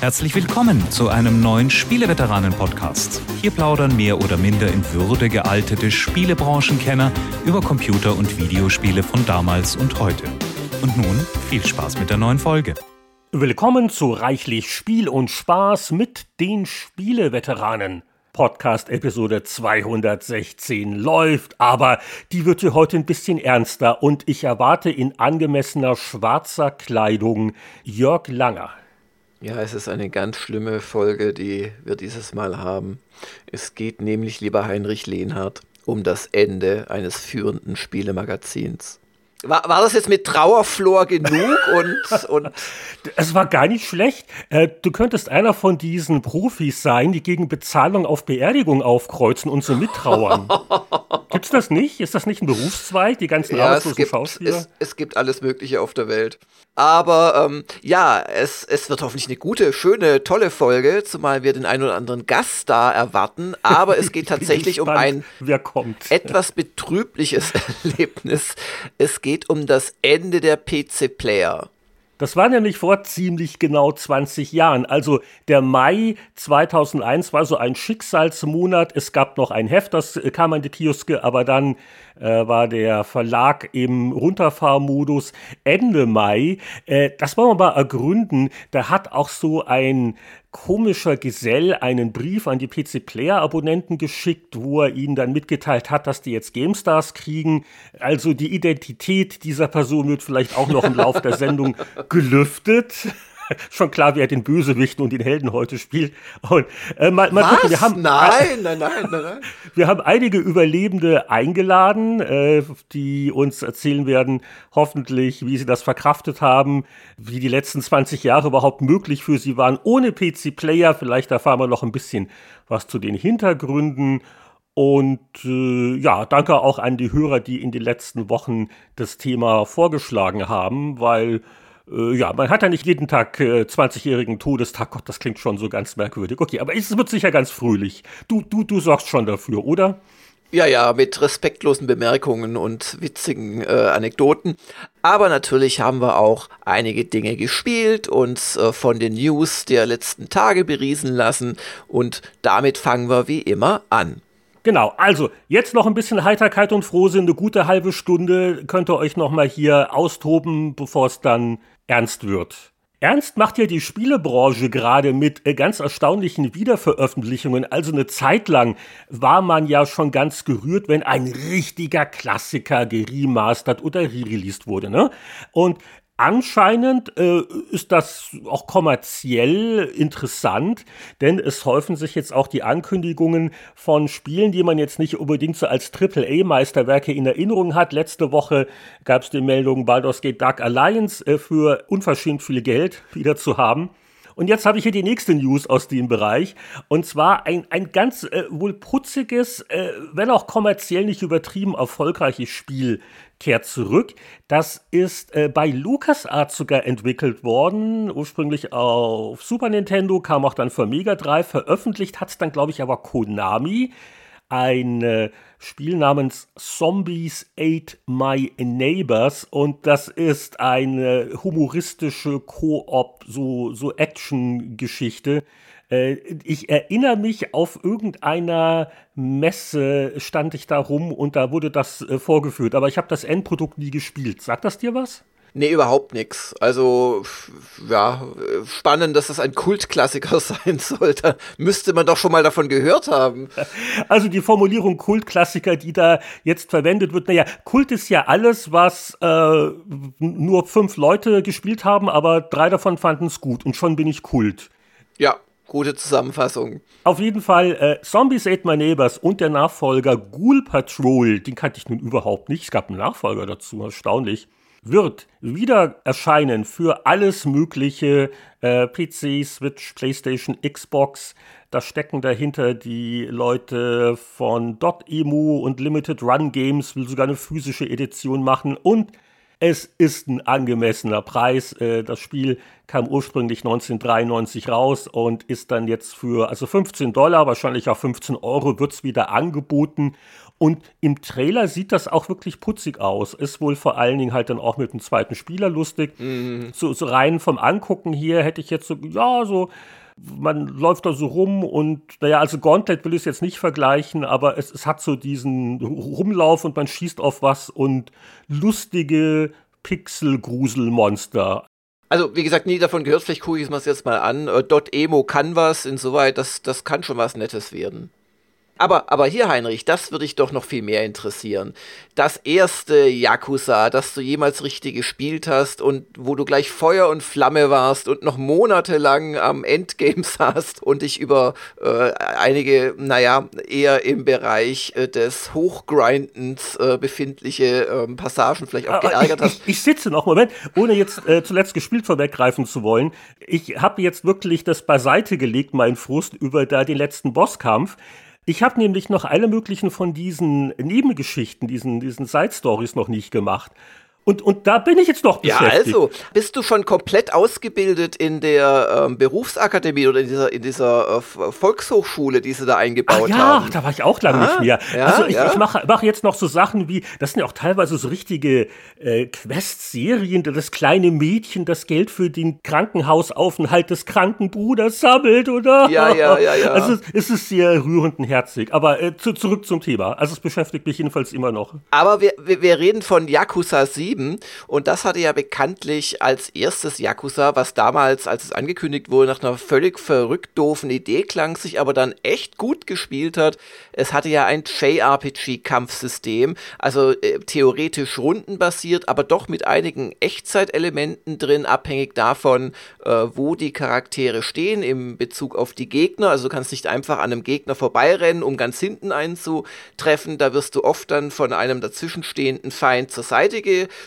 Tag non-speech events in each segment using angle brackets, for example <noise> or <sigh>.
Herzlich willkommen zu einem neuen Spieleveteranen-Podcast. Hier plaudern mehr oder minder in Würde gealtete Spielebranchenkenner über Computer- und Videospiele von damals und heute. Und nun viel Spaß mit der neuen Folge. Willkommen zu Reichlich Spiel und Spaß mit den Spieleveteranen. Podcast Episode 216 läuft, aber die wird hier heute ein bisschen ernster und ich erwarte in angemessener schwarzer Kleidung Jörg Langer. Ja, es ist eine ganz schlimme Folge, die wir dieses Mal haben. Es geht nämlich, lieber Heinrich Lehnhardt, um das Ende eines führenden Spielemagazins. War, war das jetzt mit Trauerflor genug? und, und es war gar nicht schlecht. Äh, du könntest einer von diesen Profis sein, die gegen Bezahlung auf Beerdigung aufkreuzen und so mittrauern. <laughs> Gibt's das nicht? Ist das nicht ein Berufszweig, die ganzen ja, arbeitslosen es gibt, Schauspieler? Es, es gibt alles Mögliche auf der Welt. Aber ähm, ja, es, es wird hoffentlich eine gute, schöne, tolle Folge, zumal wir den einen oder anderen Gast da erwarten. Aber es geht <laughs> tatsächlich um ein etwas betrübliches <laughs> Erlebnis. Es geht um das Ende der PC-Player. Das war nämlich vor ziemlich genau 20 Jahren. Also der Mai 2001 war so ein Schicksalsmonat. Es gab noch ein Heft, das kam an die Kioske, aber dann äh, war der Verlag im Runterfahrmodus Ende Mai. Äh, das wollen wir mal ergründen. Da hat auch so ein komischer Gesell einen Brief an die PC Player Abonnenten geschickt, wo er ihnen dann mitgeteilt hat, dass die jetzt GameStars kriegen. Also die Identität dieser Person wird vielleicht auch noch im Laufe der Sendung <laughs> gelüftet. <laughs> schon klar, wer den Bösewichten und den Helden heute spielt. Und, äh, mal, mal gucken, wir haben nein, nein, nein, nein, nein. <laughs> Wir haben einige Überlebende eingeladen, äh, die uns erzählen werden, hoffentlich, wie sie das verkraftet haben, wie die letzten 20 Jahre überhaupt möglich für sie waren, ohne PC-Player. Vielleicht erfahren wir noch ein bisschen was zu den Hintergründen. Und äh, ja, danke auch an die Hörer, die in den letzten Wochen das Thema vorgeschlagen haben, weil ja, man hat ja nicht jeden Tag äh, 20-jährigen Todestag. Gott, das klingt schon so ganz merkwürdig. Okay, aber es wird sicher ganz fröhlich. Du, du, du sorgst schon dafür, oder? Ja, ja, mit respektlosen Bemerkungen und witzigen äh, Anekdoten. Aber natürlich haben wir auch einige Dinge gespielt, uns äh, von den News der letzten Tage beriesen lassen und damit fangen wir wie immer an. Genau, also jetzt noch ein bisschen Heiterkeit und Frohsinn, eine gute halbe Stunde könnt ihr euch noch mal hier austoben, bevor es dann ernst wird. Ernst macht ja die Spielebranche gerade mit äh, ganz erstaunlichen Wiederveröffentlichungen. Also eine Zeit lang war man ja schon ganz gerührt, wenn ein richtiger Klassiker geremastert oder re-released wurde. Ne? Und Anscheinend äh, ist das auch kommerziell interessant, denn es häufen sich jetzt auch die Ankündigungen von Spielen, die man jetzt nicht unbedingt so als AAA-Meisterwerke in Erinnerung hat. Letzte Woche gab es die Meldung, Baldur's Gate Dark Alliance äh, für unverschämt viel Geld wieder zu haben. Und jetzt habe ich hier die nächste News aus dem Bereich. Und zwar ein, ein ganz äh, wohl putziges, äh, wenn auch kommerziell nicht übertrieben erfolgreiches Spiel kehrt zurück. Das ist äh, bei LucasArts sogar entwickelt worden, ursprünglich auf Super Nintendo, kam auch dann für Mega Drive, veröffentlicht hat es dann, glaube ich, aber Konami ein Spiel namens Zombies Ate My Neighbors und das ist eine humoristische Koop, so, so Action-Geschichte. Äh, ich erinnere mich, auf irgendeiner Messe stand ich da rum und da wurde das äh, vorgeführt, aber ich habe das Endprodukt nie gespielt. Sagt das dir was? Nee, überhaupt nichts. Also, ja, spannend, dass das ein Kultklassiker <laughs> sein sollte. Müsste man doch schon mal davon gehört haben. <laughs> Also die Formulierung Kultklassiker, die da jetzt verwendet wird, naja, Kult ist ja alles, was äh, nur fünf Leute gespielt haben, aber drei davon fanden es gut und schon bin ich Kult. Ja, gute Zusammenfassung. Auf jeden Fall, äh, Zombies Ate My Neighbors und der Nachfolger Ghoul Patrol, den kannte ich nun überhaupt nicht. Es gab einen Nachfolger dazu, erstaunlich wird wieder erscheinen für alles mögliche äh, PC, Switch, PlayStation, Xbox. Da stecken dahinter die Leute von Dotemu und Limited Run Games, will sogar eine physische Edition machen und es ist ein angemessener Preis. Äh, das Spiel kam ursprünglich 1993 raus und ist dann jetzt für also 15 Dollar, wahrscheinlich auch 15 Euro, wird es wieder angeboten. Und im Trailer sieht das auch wirklich putzig aus. Ist wohl vor allen Dingen halt dann auch mit dem zweiten Spieler lustig. Mhm. So, so rein vom Angucken hier hätte ich jetzt so, ja, so man läuft da so rum und, naja, also Gauntlet will ich es jetzt nicht vergleichen, aber es, es hat so diesen Rumlauf und man schießt auf was und lustige Pixel-Gruselmonster. Also, wie gesagt, nie davon gehört, vielleicht gucke ich es mir jetzt mal an. Äh, Dot Emo kann was, insoweit, das, das kann schon was Nettes werden. Aber, aber hier, Heinrich, das würde dich doch noch viel mehr interessieren. Das erste Yakuza, das du jemals richtig gespielt hast und wo du gleich Feuer und Flamme warst und noch monatelang am Endgame <laughs> saßt und dich über äh, einige, naja, eher im Bereich äh, des Hochgrindens äh, befindliche ähm, Passagen vielleicht auch geärgert hast. Ich, ich, sitze noch, Moment, ohne jetzt äh, zuletzt gespielt vorweggreifen zu wollen. Ich habe jetzt wirklich das beiseite gelegt, mein Frust über da den letzten Bosskampf. Ich habe nämlich noch alle möglichen von diesen Nebengeschichten, diesen, diesen Side-Stories noch nicht gemacht. Und, und da bin ich jetzt noch beschäftigt. Ja, also, bist du schon komplett ausgebildet in der ähm, Berufsakademie oder in dieser, in dieser äh, Volkshochschule, die sie da eingebaut Ach, ja, haben? Ja, da war ich auch lange ah, nicht mehr. Ja, also ich, ja. ich mache mach jetzt noch so Sachen wie, das sind ja auch teilweise so richtige äh, Quest-Serien, das kleine Mädchen, das Geld für den Krankenhausaufenthalt des kranken Bruders sammelt, oder? Ja, ja, ja, ja. Also es ist sehr rührend und herzig. Aber äh, zu, zurück zum Thema. Also es beschäftigt mich jedenfalls immer noch. Aber wir, wir, wir reden von Yakuza 7 7. Und das hatte ja bekanntlich als erstes Yakuza, was damals, als es angekündigt wurde, nach einer völlig verrückt doofen Idee klang, sich aber dann echt gut gespielt hat. Es hatte ja ein JRPG-Kampfsystem, also äh, theoretisch rundenbasiert, aber doch mit einigen Echtzeitelementen drin, abhängig davon, äh, wo die Charaktere stehen im Bezug auf die Gegner. Also du kannst nicht einfach an einem Gegner vorbeirennen, um ganz hinten einzutreffen. Da wirst du oft dann von einem dazwischenstehenden Feind zur Seite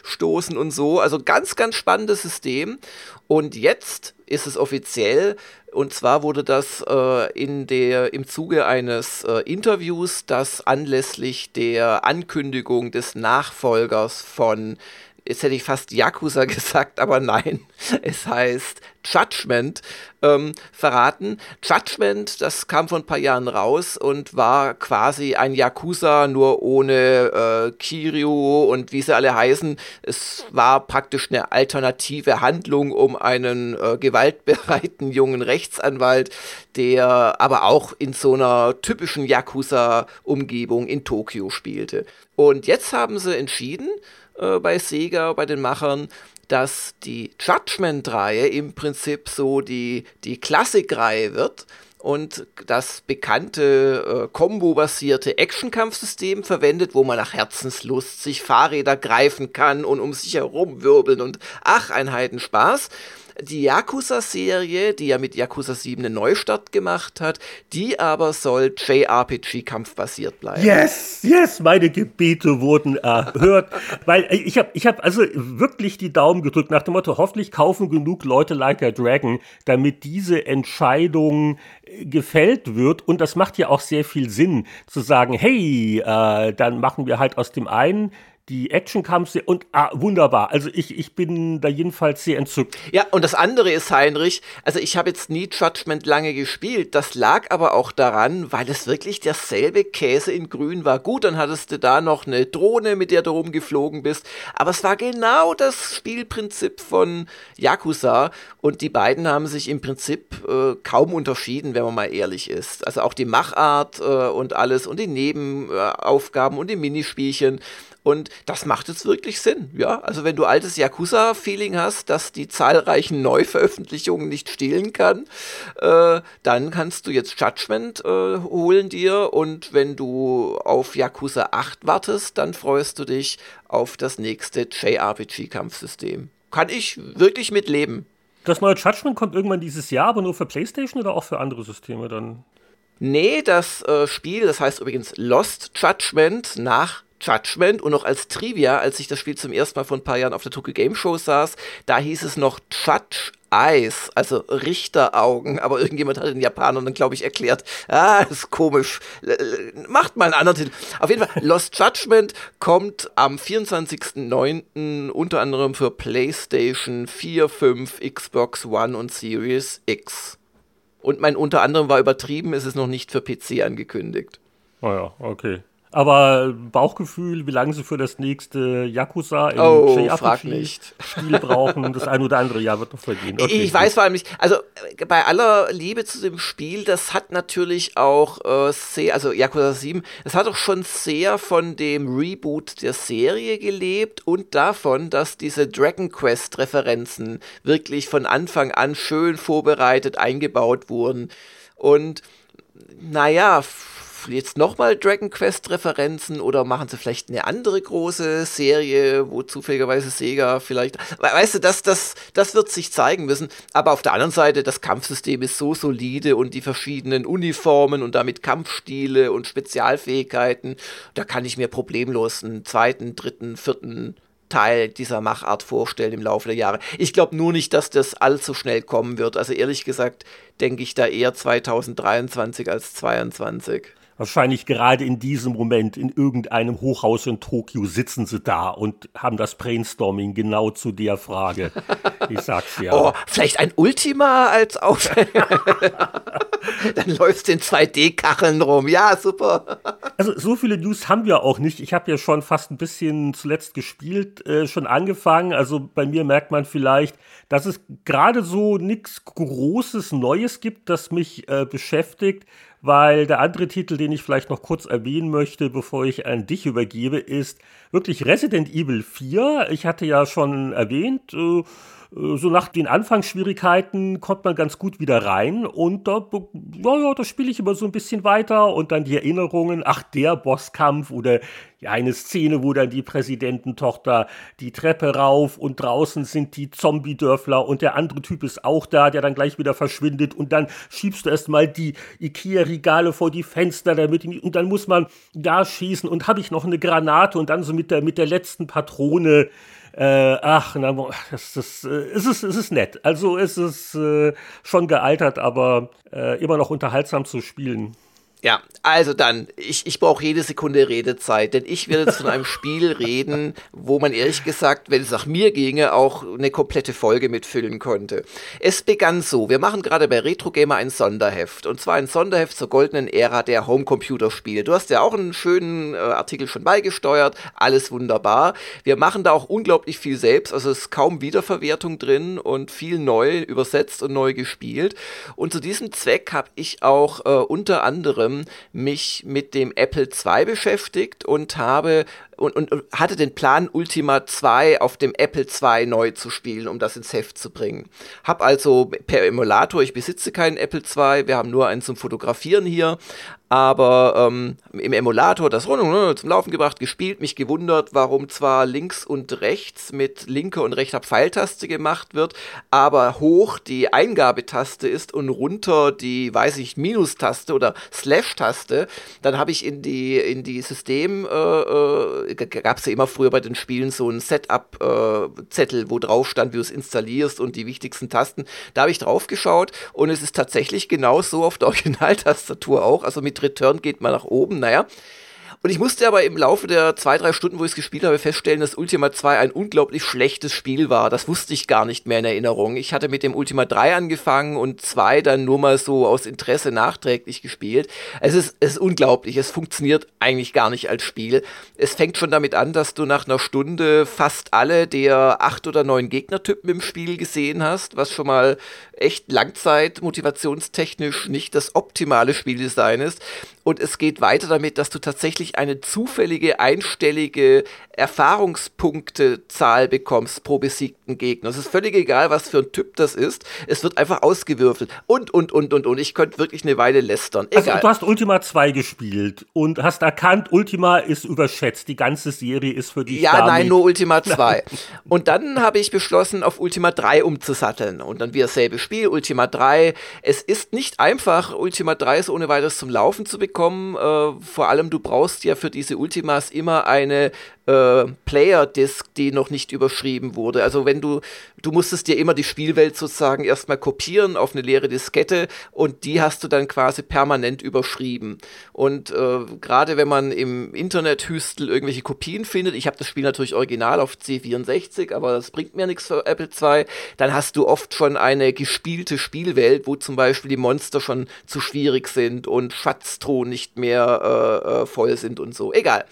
gestoßen und so. Also ganz, ganz spannendes System. Und jetzt ist es offiziell. Und zwar wurde das äh, in der, im Zuge eines äh, Interviews, das anlässlich der Ankündigung des Nachfolgers von jetzt hätte ich fast Yakuza <laughs> gesagt, aber nein, es heißt Judgment ähm, verraten. Judgment, das kam vor ein paar Jahren raus und war quasi ein Yakuza, nur ohne äh, Kiryu und wie sie alle heißen. Es war praktisch eine alternative Handlung um einen äh, gewaltbereiten <laughs> jungen Rechtsanwalt, der aber auch in so einer typischen Yakuza-Umgebung in Tokio spielte. Und jetzt haben sie entschieden, äh, bei Sega, bei den Machern, dass die Judgment-Reihe im Prinzip so die, die Klassikreihe wird und das bekannte äh, Combo-basierte Action-Kampfsystem verwendet, wo man nach Herzenslust sich Fahrräder greifen kann und um sich herum wirbeln und ach, ein Heidenspaß die Yakuza-Serie, die ja mit Yakuza 7 einen Neustart gemacht hat, die aber soll JRPG-kampfbasiert bleiben. Yes, yes, meine Gebete wurden erhört. <laughs> weil ich habe ich hab also wirklich die Daumen gedrückt nach dem Motto, hoffentlich kaufen genug Leute Like a Dragon, damit diese Entscheidung äh, gefällt wird. Und das macht ja auch sehr viel Sinn, zu sagen, hey, äh, dann machen wir halt aus dem einen die Action kam sehr und ah, wunderbar. Also ich, ich bin da jedenfalls sehr entzückt. Ja, und das andere ist, Heinrich, also ich habe jetzt nie Judgment lange gespielt. Das lag aber auch daran, weil es wirklich derselbe Käse in Grün war. Gut, dann hattest du da noch eine Drohne, mit der du rumgeflogen bist. Aber es war genau das Spielprinzip von Yakuza. Und die beiden haben sich im Prinzip äh, kaum unterschieden, wenn man mal ehrlich ist. Also auch die Machart äh, und alles und die Nebenaufgaben und die Minispielchen. Und das macht jetzt wirklich Sinn, ja. Also wenn du altes Yakuza-Feeling hast, das die zahlreichen Neuveröffentlichungen nicht stehlen kann, äh, dann kannst du jetzt Judgment äh, holen dir und wenn du auf Yakuza 8 wartest, dann freust du dich auf das nächste JRPG-Kampfsystem. Kann ich wirklich mitleben. Das neue Judgment kommt irgendwann dieses Jahr, aber nur für PlayStation oder auch für andere Systeme dann? Nee, das äh, Spiel, das heißt übrigens Lost Judgment nach Judgment und noch als Trivia, als ich das Spiel zum ersten Mal vor ein paar Jahren auf der Tokyo Game Show saß, da hieß es noch Judge Eyes, also Richteraugen, aber irgendjemand hat den Japanern dann, glaube ich, erklärt, ah, ist komisch, macht mal einen anderen Titel. Auf jeden Fall, Lost Judgment kommt am 24.09. unter anderem für PlayStation 4, 5, Xbox One und Series X. Und mein unter anderem war übertrieben, ist es noch nicht für PC angekündigt. Oh ja, okay. Aber Bauchgefühl, wie lange sie für das nächste Yakuza im oh, frag nicht. Spiel brauchen, das ein oder andere Jahr wird noch vergehen. Okay, ich weiß vor allem nicht, also bei aller Liebe zu dem Spiel, das hat natürlich auch äh, sehr, also Yakuza 7, das hat auch schon sehr von dem Reboot der Serie gelebt und davon, dass diese Dragon Quest Referenzen wirklich von Anfang an schön vorbereitet eingebaut wurden. Und naja, jetzt nochmal Dragon Quest Referenzen oder machen sie vielleicht eine andere große Serie, wo zufälligerweise Sega vielleicht, weißt du, das, das, das wird sich zeigen müssen. Aber auf der anderen Seite, das Kampfsystem ist so solide und die verschiedenen Uniformen und damit Kampfstile und Spezialfähigkeiten, da kann ich mir problemlos einen zweiten, dritten, vierten Teil dieser Machart vorstellen im Laufe der Jahre. Ich glaube nur nicht, dass das allzu schnell kommen wird. Also ehrlich gesagt denke ich da eher 2023 als 2022. Wahrscheinlich gerade in diesem Moment in irgendeinem Hochhaus in Tokio sitzen sie da und haben das Brainstorming genau zu der Frage. <laughs> Ich sag's ja. Oh, vielleicht ein Ultima als Aufhänger. <laughs> Dann läufst du in 2D-Kacheln rum. Ja, super. Also so viele News haben wir auch nicht. Ich habe ja schon fast ein bisschen zuletzt gespielt, äh, schon angefangen. Also bei mir merkt man vielleicht, dass es gerade so nichts Großes Neues gibt, das mich äh, beschäftigt weil der andere Titel, den ich vielleicht noch kurz erwähnen möchte, bevor ich an dich übergebe, ist wirklich Resident Evil 4. Ich hatte ja schon erwähnt, äh, so nach den Anfangsschwierigkeiten kommt man ganz gut wieder rein und da, ja, ja, da spiele ich immer so ein bisschen weiter und dann die Erinnerungen, ach, der Bosskampf oder eine Szene, wo dann die Präsidententochter die Treppe rauf und draußen sind die Zombie-Dörfler und der andere Typ ist auch da, der dann gleich wieder verschwindet und dann schiebst du erstmal die Ikea-Regale vor die Fenster damit und dann muss man da schießen und habe ich noch eine Granate und dann so mit der, mit der letzten Patrone äh, ach, na, das, das, äh, es, ist, es ist nett. Also es ist äh, schon gealtert, aber äh, immer noch unterhaltsam zu spielen. Ja, also dann, ich, ich brauche jede Sekunde Redezeit, denn ich werde jetzt von einem <laughs> Spiel reden, wo man ehrlich gesagt, wenn es nach mir ginge, auch eine komplette Folge mitfüllen konnte. Es begann so, wir machen gerade bei Retro Gamer ein Sonderheft, und zwar ein Sonderheft zur goldenen Ära der Homecomputerspiele. Du hast ja auch einen schönen äh, Artikel schon beigesteuert, alles wunderbar. Wir machen da auch unglaublich viel selbst, also es ist kaum Wiederverwertung drin und viel neu übersetzt und neu gespielt. Und zu diesem Zweck habe ich auch äh, unter anderem mich mit dem Apple II beschäftigt und habe und, und, und, hatte den Plan, Ultima 2 auf dem Apple II neu zu spielen, um das ins Heft zu bringen. Hab also per Emulator, ich besitze keinen Apple II, wir haben nur einen zum Fotografieren hier, aber ähm, im Emulator das zum Laufen gebracht, gespielt, mich gewundert, warum zwar links und rechts mit linker und rechter Pfeiltaste gemacht wird, aber hoch die Eingabetaste ist und runter die, weiß ich, Minustaste oder Slash-Taste. Dann habe ich in die, in die System, äh, äh, gab es ja immer früher bei den Spielen so einen Setup-Zettel, äh, wo drauf stand, wie du es installierst und die wichtigsten Tasten. Da habe ich drauf geschaut und es ist tatsächlich genau so auf der <laughs> Originaltastatur auch, also mit Return geht man nach oben, naja. Und ich musste aber im Laufe der zwei, drei Stunden, wo ich es gespielt habe, feststellen, dass Ultima 2 ein unglaublich schlechtes Spiel war. Das wusste ich gar nicht mehr in Erinnerung. Ich hatte mit dem Ultima 3 angefangen und 2 dann nur mal so aus Interesse nachträglich gespielt. Es ist, es ist unglaublich. Es funktioniert eigentlich gar nicht als Spiel. Es fängt schon damit an, dass du nach einer Stunde fast alle der acht oder neun Gegnertypen im Spiel gesehen hast, was schon mal echt Langzeit motivationstechnisch nicht das optimale Spieldesign ist. Und es geht weiter damit, dass du tatsächlich eine zufällige einstellige Erfahrungspunktezahl bekommst pro besiegten Gegner. Es ist völlig egal, was für ein Typ das ist. Es wird einfach ausgewürfelt. Und, und, und, und, und. Ich könnte wirklich eine Weile lästern. Also, egal. Also, du hast Ultima 2 gespielt und hast erkannt, Ultima ist überschätzt. Die ganze Serie ist für dich. Ja, nein, nur Ultima <laughs> 2. und dann habe ich beschlossen, auf Ultima 3 umzusatteln. Und dann wieder dasselbe Spiel, Ultima 3. Es ist nicht einfach, Ultima 3 so ohne weiteres zum Laufen zu bekommen. Äh, vor allem, du brauchst ja für diese Ultimas immer eine äh, Player-Disk, die noch nicht überschrieben wurde. Also wenn du, du musstest dir immer die Spielwelt sozusagen erstmal kopieren auf eine leere Diskette und die hast du dann quasi permanent überschrieben. Und äh, gerade wenn man im Internet-Hüstel irgendwelche Kopien findet, ich habe das Spiel natürlich original auf C64, aber das bringt mir nichts für Apple II, dann hast du oft schon eine gespielte Spielwelt, wo zum Beispiel die Monster schon zu schwierig sind und Schatztruhen nicht mehr äh, äh, voll sind und so. Egal.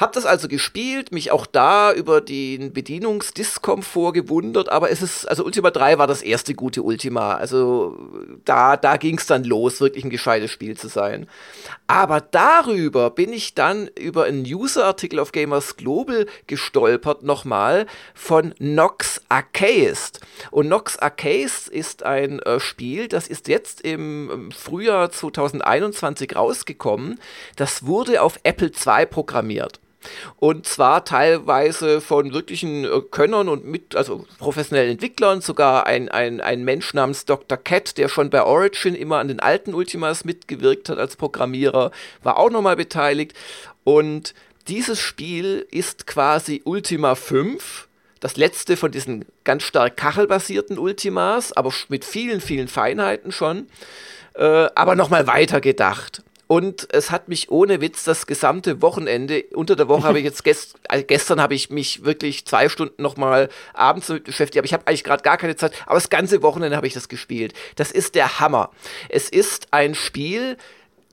Hab das also gespielt, mich auch da über den Bedienungsdiskomfort gewundert, aber es ist, also Ultima 3 war das erste gute Ultima. Also da, da ging es dann los, wirklich ein gescheites Spiel zu sein. Aber darüber bin ich dann über einen User-Artikel auf Gamers Global gestolpert, nochmal, von Nox Archaist. Und Nox Archaist ist ein äh, Spiel, das ist jetzt im Frühjahr 2021 rausgekommen. Das wurde auf Apple II programmiert. Und zwar teilweise von wirklichen äh, Könnern und mit, also professionellen Entwicklern, sogar ein, ein, ein Mensch namens Dr. Cat, der schon bei Origin immer an den alten Ultimas mitgewirkt hat als Programmierer, war auch nochmal beteiligt. Und dieses Spiel ist quasi Ultima 5, das letzte von diesen ganz stark kachelbasierten Ultimas, aber mit vielen, vielen Feinheiten schon, äh, aber nochmal weiter gedacht. Und es hat mich ohne Witz das gesamte Wochenende, unter der Woche habe ich jetzt gest, äh, gestern habe ich mich wirklich zwei Stunden nochmal abends damit beschäftigt, aber ich habe eigentlich gerade gar keine Zeit, aber das ganze Wochenende habe ich das gespielt. Das ist der Hammer. Es ist ein Spiel,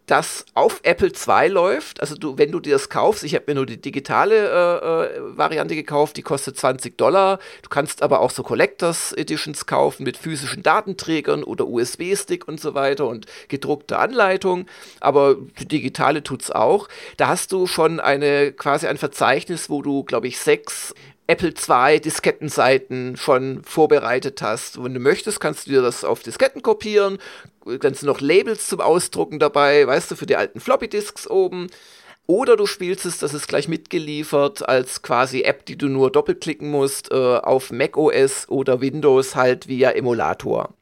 das auf Apple II läuft. Also du, wenn du dir das kaufst, ich habe mir nur die digitale äh, äh, Variante gekauft, die kostet 20 Dollar. Du kannst aber auch so Collectors Editions kaufen mit physischen Datenträgern oder USB-Stick und so weiter und gedruckte Anleitung. Aber die digitale tut's auch. Da hast du schon eine quasi ein Verzeichnis, wo du, glaube ich, sechs Apple II Diskettenseiten schon vorbereitet hast. Wenn du möchtest, kannst du dir das auf Disketten kopieren, kannst du noch Labels zum Ausdrucken dabei, weißt du, für die alten Floppy Disks oben. Oder du spielst es, das ist gleich mitgeliefert als quasi App, die du nur doppelklicken musst, äh, auf macOS oder Windows halt via Emulator.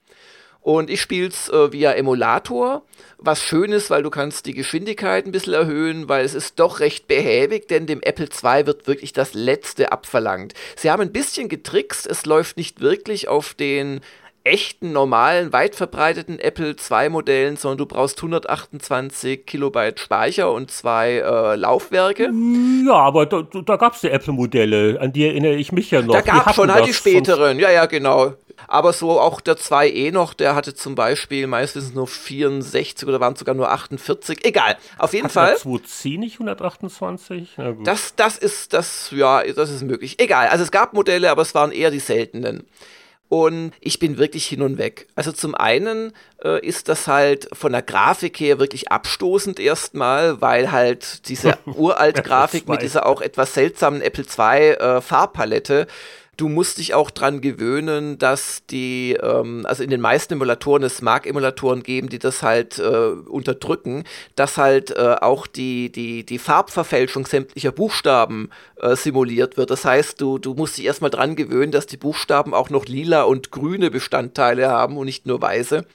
Und ich spiele es äh, via Emulator, was schön ist, weil du kannst die Geschwindigkeit ein bisschen erhöhen, weil es ist doch recht behäbig, denn dem Apple II wird wirklich das Letzte abverlangt. Sie haben ein bisschen getrickst, es läuft nicht wirklich auf den echten, normalen, weit verbreiteten Apple II-Modellen, sondern du brauchst 128 Kilobyte Speicher und zwei äh, Laufwerke. Ja, aber da, da gab es die Apple-Modelle, an die erinnere ich mich ja noch. Da gab es schon halt die späteren, ja, ja, genau. Aber so auch der 2E noch, der hatte zum Beispiel meistens nur 64 oder waren es sogar nur 48. Egal, auf jeden Hat Fall. Der 2C nicht 128? Das, das ist, das, ja, das ist möglich. Egal, also es gab Modelle, aber es waren eher die seltenen. Und ich bin wirklich hin und weg. Also zum einen äh, ist das halt von der Grafik her wirklich abstoßend erstmal, weil halt diese <laughs> uralt Grafik mit dieser auch etwas seltsamen Apple II äh, Farbpalette Du musst dich auch dran gewöhnen, dass die, ähm, also in den meisten Emulatoren es mag Emulatoren geben, die das halt äh, unterdrücken, dass halt äh, auch die, die, die Farbverfälschung sämtlicher Buchstaben äh, simuliert wird. Das heißt, du, du musst dich erstmal dran gewöhnen, dass die Buchstaben auch noch lila und grüne Bestandteile haben und nicht nur weiße.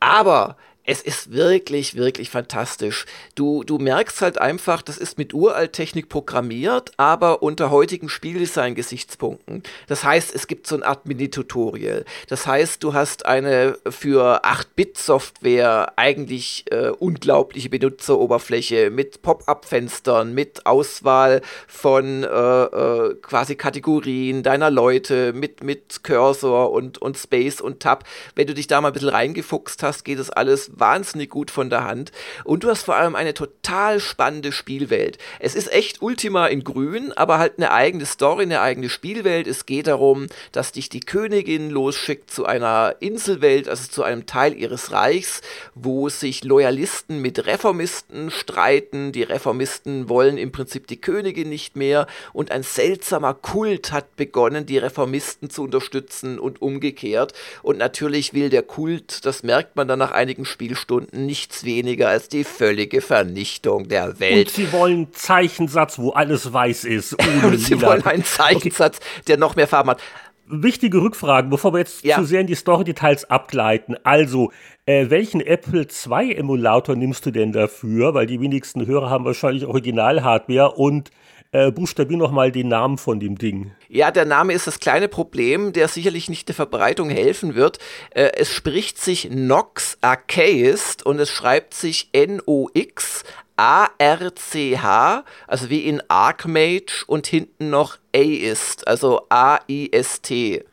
Aber es ist wirklich, wirklich fantastisch. Du, du merkst halt einfach, das ist mit Uralttechnik programmiert, aber unter heutigen Spieldesign-Gesichtspunkten. Das heißt, es gibt so eine Art Mini-Tutorial. Das heißt, du hast eine für 8-Bit-Software eigentlich äh, unglaubliche Benutzeroberfläche mit Pop-up-Fenstern, mit Auswahl von äh, äh, quasi Kategorien deiner Leute, mit, mit Cursor und, und Space und Tab. Wenn du dich da mal ein bisschen reingefuchst hast, geht es alles wahnsinnig gut von der Hand. Und du hast vor allem eine total spannende Spielwelt. Es ist echt Ultima in Grün, aber halt eine eigene Story, eine eigene Spielwelt. Es geht darum, dass dich die Königin losschickt zu einer Inselwelt, also zu einem Teil ihres Reichs, wo sich Loyalisten mit Reformisten streiten. Die Reformisten wollen im Prinzip die Königin nicht mehr und ein seltsamer Kult hat begonnen, die Reformisten zu unterstützen und umgekehrt. Und natürlich will der Kult, das merkt man dann nach einigen Spielen, Spielstunden nichts weniger als die völlige Vernichtung der Welt. Und sie wollen Zeichensatz, wo alles weiß ist. <laughs> Und sie Lila. wollen einen Zeichensatz, okay. der noch mehr Farben hat. Wichtige Rückfragen, bevor wir jetzt ja. zu sehr in die Story-Details abgleiten. Also, äh, welchen Apple II-Emulator nimmst du denn dafür? Weil die wenigsten Hörer haben wahrscheinlich Original-Hardware und Äh, buchstabier noch mal den Namen von dem Ding. Ja, der Name ist das kleine Problem, der sicherlich nicht der Verbreitung helfen wird. Äh, es spricht sich Nox Archaist und es schreibt sich N-O-X A-R-C-H, also wie in Archmage und hinten noch A-Ist, also A-I-S-T.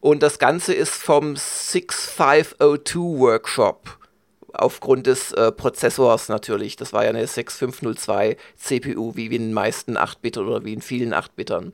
Und das Ganze ist vom 6502 Workshop. Aufgrund des äh, Prozessors natürlich. Das war ja eine 6502 CPU, wie in den meisten 8-Bit oder wie in vielen 8-Bitern.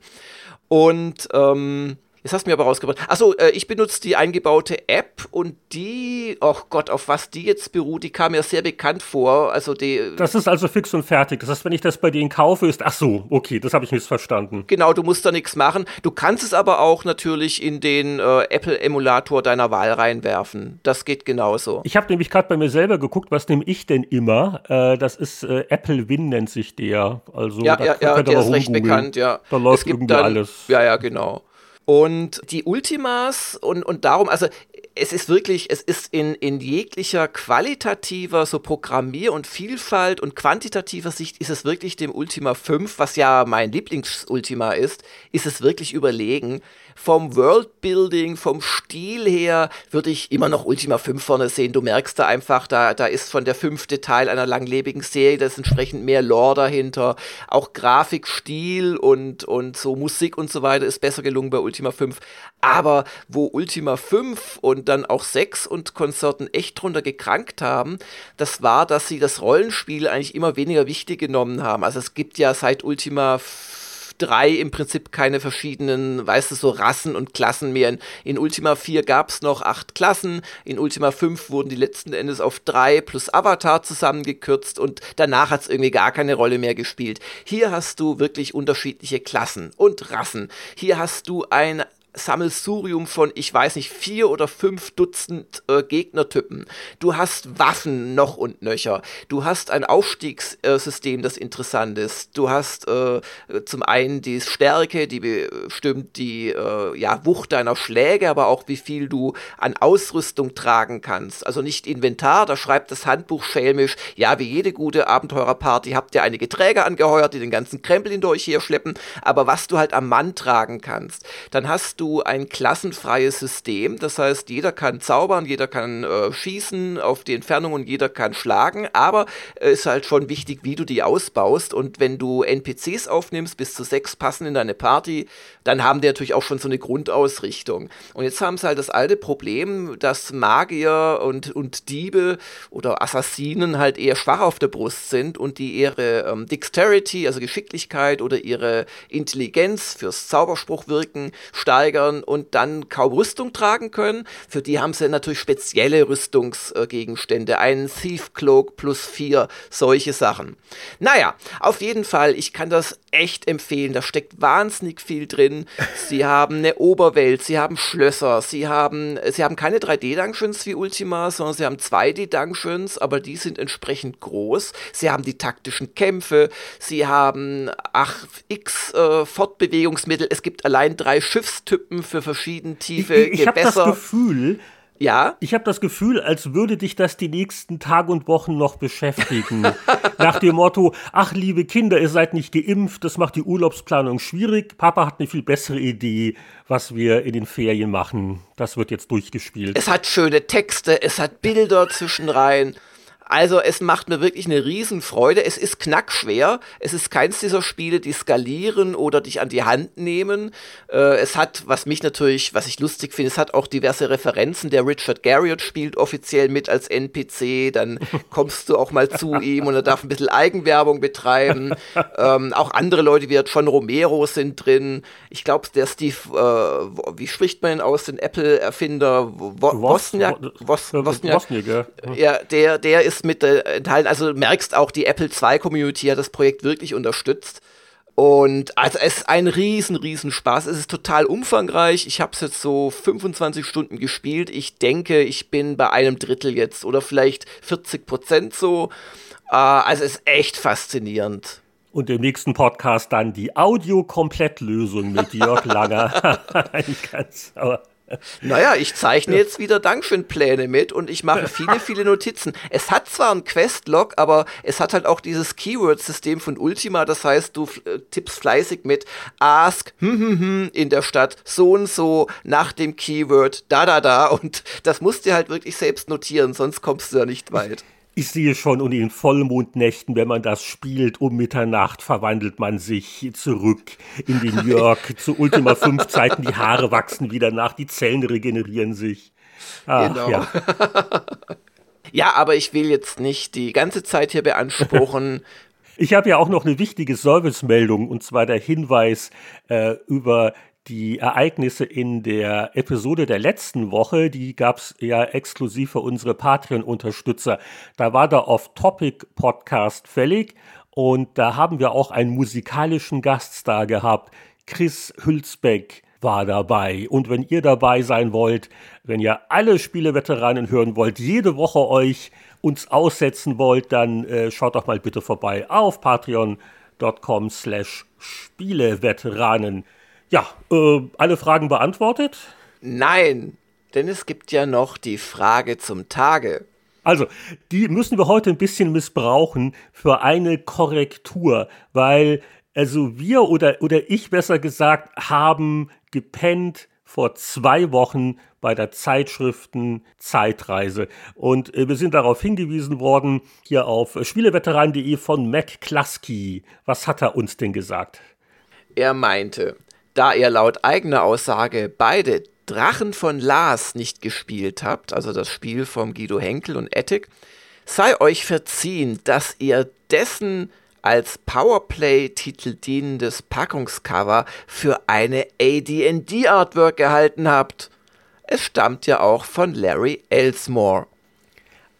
Und ähm, Jetzt hast du mir aber rausgebracht. Achso, äh, ich benutze die eingebaute App und die, oh Gott, auf was die jetzt beruht, die kam mir sehr bekannt vor. Also die. Das ist also fix und fertig. Das heißt, wenn ich das bei denen kaufe, ist. Ach so, okay, das habe ich missverstanden. Genau, du musst da nichts machen. Du kannst es aber auch natürlich in den äh, Apple-Emulator deiner Wahl reinwerfen. Das geht genauso. Ich habe nämlich gerade bei mir selber geguckt, was nehme ich denn immer? Äh, das ist äh, Apple Win nennt sich der. Also ja, ja, ja, der ist recht bekannt, ja. Da läuft irgendwie dann, alles. Ja, ja, genau. Und die Ultimas und, und darum, also es ist wirklich, es ist in, in jeglicher qualitativer, so Programmier- und Vielfalt und quantitativer Sicht ist es wirklich dem Ultima 5, was ja mein Lieblings-Ultima ist, ist es wirklich überlegen vom Worldbuilding, vom Stil her, würde ich immer noch Ultima 5 vorne sehen. Du merkst da einfach, da, da ist von der fünfte Teil einer langlebigen Serie, da ist entsprechend mehr Lore dahinter. Auch Grafik, Stil und, und so Musik und so weiter ist besser gelungen bei Ultima 5. Aber wo Ultima 5 und dann auch 6 und Konsorten echt drunter gekrankt haben, das war, dass sie das Rollenspiel eigentlich immer weniger wichtig genommen haben. Also es gibt ja seit Ultima 3 im Prinzip keine verschiedenen, weißt du, so Rassen und Klassen mehr. In, in Ultima 4 gab es noch acht Klassen, in Ultima 5 wurden die letzten Endes auf 3 plus Avatar zusammengekürzt und danach hat es irgendwie gar keine Rolle mehr gespielt. Hier hast du wirklich unterschiedliche Klassen und Rassen. Hier hast du ein Sammelsurium von, ich weiß nicht, vier oder fünf Dutzend äh, Gegnertypen. Du hast Waffen noch und nöcher. Du hast ein Aufstiegssystem, das interessant ist. Du hast äh, zum einen die Stärke, die bestimmt die äh, ja, Wucht deiner Schläge, aber auch wie viel du an Ausrüstung tragen kannst. Also nicht Inventar, da schreibt das Handbuch schelmisch, ja, wie jede gute Abenteurerparty habt ihr einige Träger angeheuert, die den ganzen Krempel hinter euch her schleppen, aber was du halt am Mann tragen kannst. Dann hast du ein klassenfreies System. Das heißt, jeder kann zaubern, jeder kann äh, schießen auf die Entfernung und jeder kann schlagen. Aber es äh, ist halt schon wichtig, wie du die ausbaust. Und wenn du NPCs aufnimmst, bis zu sechs passen in deine Party, dann haben die natürlich auch schon so eine Grundausrichtung. Und jetzt haben sie halt das alte Problem, dass Magier und, und Diebe oder Assassinen halt eher schwach auf der Brust sind und die ihre ähm, Dexterity, also Geschicklichkeit oder ihre Intelligenz fürs Zauberspruch wirken, steigern steigern und dann kaum Rüstung tragen können. Für die haben sie natürlich spezielle Rüstungsgegenstände. Einen Thief Cloak plus vier, solche Sachen. Naja, auf jeden Fall, ich kann das echt empfehlen. Da steckt wahnsinnig viel drin. Sie haben eine Oberwelt, sie haben Schlösser, sie haben, sie haben keine 3D-Dungeons wie Ultima, sondern sie haben 2D-Dungeons, aber die sind entsprechend groß. Sie haben die taktischen Kämpfe, sie haben ach, x äh, Fortbewegungsmittel. Es gibt allein drei Schiffstypen Typen für verschiedene tiefe Ich, ich, ich habe das Gefühl, ja. Ich habe das Gefühl, als würde dich das die nächsten Tage und Wochen noch beschäftigen. <laughs> Nach dem Motto, ach liebe Kinder, ihr seid nicht geimpft, das macht die Urlaubsplanung schwierig. Papa hat eine viel bessere Idee, was wir in den Ferien machen. Das wird jetzt durchgespielt. Es hat schöne Texte, es hat Bilder zwischenrein. Also es macht mir wirklich eine Riesenfreude. Es ist knackschwer. Es ist keins dieser Spiele, die skalieren oder dich an die Hand nehmen. Äh, es hat, was mich natürlich, was ich lustig finde, es hat auch diverse Referenzen. Der Richard Garriott spielt offiziell mit als NPC. Dann <laughs> kommst du auch mal zu ihm und er darf ein bisschen Eigenwerbung betreiben. ähm, auch andere Leute wie John Romero sind drin. Ich glaube, der Steve, äh, wie spricht man ihn aus, den Apple-Erfinder Wozniak? Wozniak, ja, der, der ist ist mit äh, enthalten. Also du merkst auch, die Apple II Community hat das Projekt wirklich unterstützt. Und also es ist ein riesen, riesen Spaß. Es ist total umfangreich. Ich habe es jetzt so 25 Stunden gespielt. Ich denke, ich bin bei einem Drittel jetzt oder vielleicht 40 Prozent so. Äh, also es ist echt faszinierend. Und im nächsten Podcast dann die Audio-Komplettlösung mit Jörg Langer. <laughs> ich kann's, aber Naja, ich zeichne jetzt wieder Dankeschön-Pläne mit und ich mache viele, <laughs> viele Notizen. Es hat zwar ein Quest-Log, aber es hat halt auch dieses Keyword-System von Ultima. Das heißt, du äh, tippst fleißig mit Ask hm, hm, hm, in der Stadt so und so nach dem Keyword da, da, da. Und das musst du halt wirklich selbst notieren, sonst kommst du ja nicht weit. Ich sehe schon, und in Vollmondnächten, wenn man das spielt, um Mitternacht verwandelt man sich zurück in den Jörg zu Ultima 5 Zeiten. Die Haare wachsen wieder nach, die Zellen regenerieren sich. Ach, genau. Ja. <laughs> ja, aber ich will jetzt nicht die ganze Zeit hier beanspruchen. <laughs> Ich habe ja auch noch eine wichtige Servicemeldung, und zwar der Hinweis äh, über die Ereignisse in der Episode der letzten Woche, die gab es ja exklusiv für unsere Patreon-Unterstützer. Da war der Off-Topic-Podcast fällig und da haben wir auch einen musikalischen Gaststar gehabt. Chris Hülsbeck war dabei. Und wenn ihr dabei sein wollt, wenn ihr alle Spieleveteranen hören wollt, jede Woche euch uns aussetzen wollt, dann äh, schaut doch mal bitte vorbei auf patreon.com slash Spieleveteranen. Ja, äh, alle Fragen beantwortet? Nein, denn es gibt ja noch die Frage zum Tage. Also, die müssen wir heute ein bisschen missbrauchen für eine Korrektur, weil also wir oder, oder ich besser gesagt haben gepennt vor zwei Wochen bei der Zeitschriften Zeitreise. Und äh, wir sind darauf hingewiesen worden, hier auf spieleveteran.de von Matt Klasky. Was hat er uns denn gesagt? Er meinte, da ihr laut eigener Aussage beide Drachen von Lars nicht gespielt habt, also das Spiel vom Guido Henkel und Ettik, sei euch verziehen, dass ihr dessen als Powerplay-Titel dienendes Packungscover für eine AD&D-Artwork gehalten habt. Es stammt ja auch von Larry Elsmore.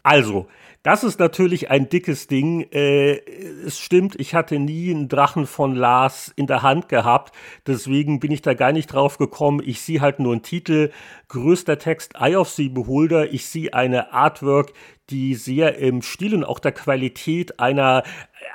Also, das ist natürlich ein dickes Ding. Äh, es stimmt, ich hatte nie einen Drachen von Lars in der Hand gehabt. Deswegen bin ich da gar nicht drauf gekommen. Ich sehe halt nur einen Titel. Größter Text, Eye of the Beholder. Ich sehe eine Artwork, die sehr im Stil und auch der Qualität einer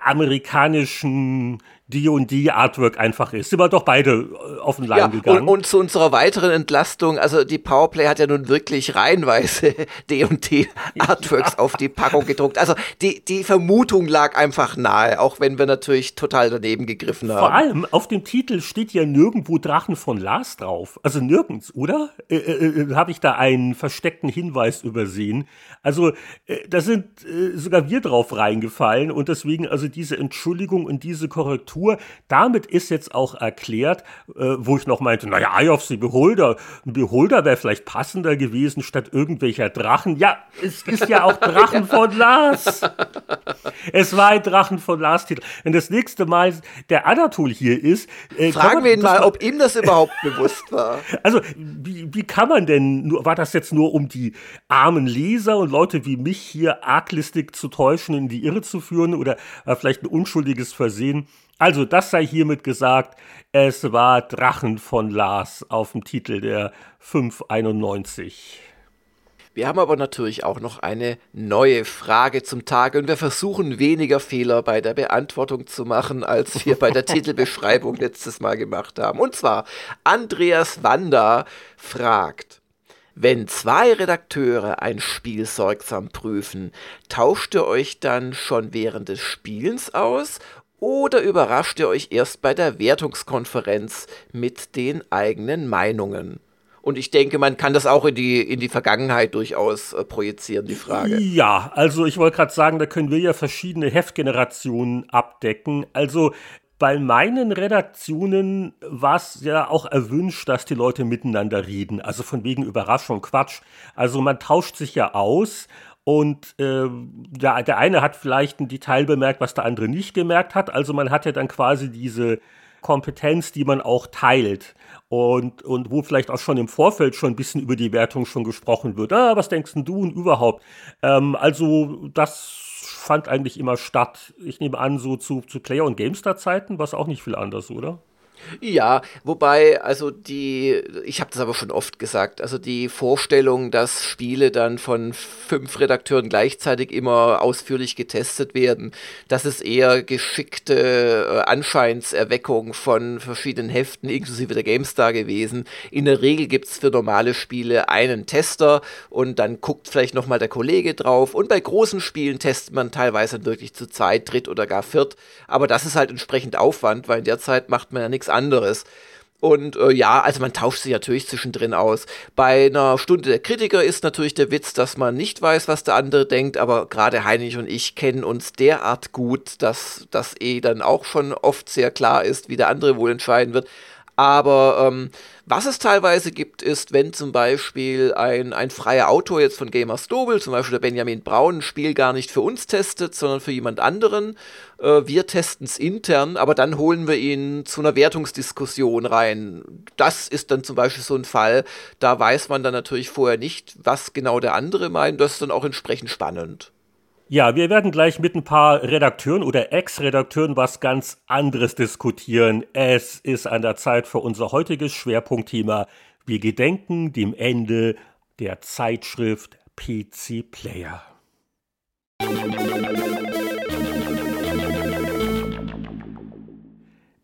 amerikanischen D&D-Artwork einfach ist. Sind wir doch beide äh, auf den Leim ja, gegangen. Und, und, zu unserer weiteren Entlastung, also die Powerplay hat ja nun wirklich reihenweise <laughs> D&D-Artworks ja. auf die Packung gedruckt. Also die, die Vermutung lag einfach nahe, auch wenn wir natürlich total daneben gegriffen haben. Vor allem, auf dem Titel steht ja nirgendwo Drachen von Lars drauf. Also nirgends, oder? Äh, äh, äh Habe ich da einen versteckten Hinweis übersehen? Also äh, da sind äh, sogar wir drauf reingefallen und deswegen also diese Entschuldigung und diese Korrektur. Damit ist jetzt auch erklärt, äh, wo ich noch meinte, naja, Eye of the Beholder, ein Beholder wäre vielleicht passender gewesen statt irgendwelcher Drachen. Ja, es ist ja auch Drachen von Lars. Es war ein Drachen von Lars Titel. Wenn das nächste Mal der Anatol hier ist, äh, fragen wir ihn mal, ob ihm das überhaupt bewusst war. <laughs> Also, wie, wie kann man denn, war das jetzt nur um die armen Leser und Leute wie mich hier arglistig zu täuschen, in die Irre zu führen oder war vielleicht ein unschuldiges Versehen? Also, das sei hiermit gesagt. Es war Drachen von Lars auf dem Titel der 591. Wir haben aber natürlich auch noch eine neue Frage zum Tage und wir versuchen weniger Fehler bei der Beantwortung zu machen, als wir bei der <laughs> Titelbeschreibung letztes Mal gemacht haben. Und zwar Andreas Wanda fragt, wenn zwei Redakteure ein Spiel sorgsam prüfen, tauscht ihr euch dann schon während des Spielens aus oder überrascht ihr euch erst bei der Wertungskonferenz mit den eigenen Meinungen? Und ich denke, man kann das auch in die, in die Vergangenheit durchaus äh, projizieren, die Frage. Ja, also ich wollte gerade sagen, da können wir ja verschiedene Heftgenerationen abdecken. Also bei meinen Redaktionen war es ja auch erwünscht, dass die Leute miteinander reden. Also von wegen Überraschung, Quatsch. Also man tauscht sich ja aus und äh, der, der eine hat vielleicht ein Detail bemerkt, was der andere nicht gemerkt hat. Also man hat ja dann quasi diese Kompetenz, die man auch teilt. Und, und wo vielleicht auch schon im Vorfeld schon ein bisschen über die Wertung schon gesprochen wird. Ah, was denkst du und überhaupt? Ähm, also das fand eigentlich immer statt. Ich nehme an, so zu, zu Player- und GameStar-Zeiten war es auch nicht viel anders, oder? Ja, wobei, also die, ich habe das aber schon oft gesagt, also die Vorstellung, dass Spiele dann von fünf Redakteuren gleichzeitig immer ausführlich getestet werden, das ist eher geschickte äh, Anscheinserweckung von verschiedenen Heften, inklusive der GameStar gewesen. In der Regel gibt's für normale Spiele einen Tester und dann guckt vielleicht nochmal der Kollege drauf. Und bei großen Spielen testet man teilweise wirklich zu zweit, dritt oder gar viert. Aber das ist halt entsprechend Aufwand, weil in der Zeit macht man ja nichts anderes. Und äh, ja, also man tauscht sich natürlich zwischendrin aus. Bei einer Stunde der Kritiker ist natürlich der Witz, dass man nicht weiß, was der andere denkt, aber gerade Heinrich und ich kennen uns derart gut, dass das eh dann auch schon oft sehr klar ist, wie der andere wohl entscheiden wird. Aber ähm, was es teilweise gibt, ist, wenn zum Beispiel ein, ein freier Autor jetzt von Gamers Dobel, zum Beispiel der Benjamin Braun, ein Spiel gar nicht für uns testet, sondern für jemand anderen. Äh, wir testen es intern, aber dann holen wir ihn zu einer Wertungsdiskussion rein. Das ist dann zum Beispiel so ein Fall, da weiß man dann natürlich vorher nicht, was genau der andere meint. Das ist dann auch entsprechend spannend. Ja, wir werden gleich mit ein paar Redakteuren oder Ex-Redakteuren was ganz anderes diskutieren. Es ist an der Zeit für unser heutiges Schwerpunktthema. Wir gedenken dem Ende der Zeitschrift PC Player.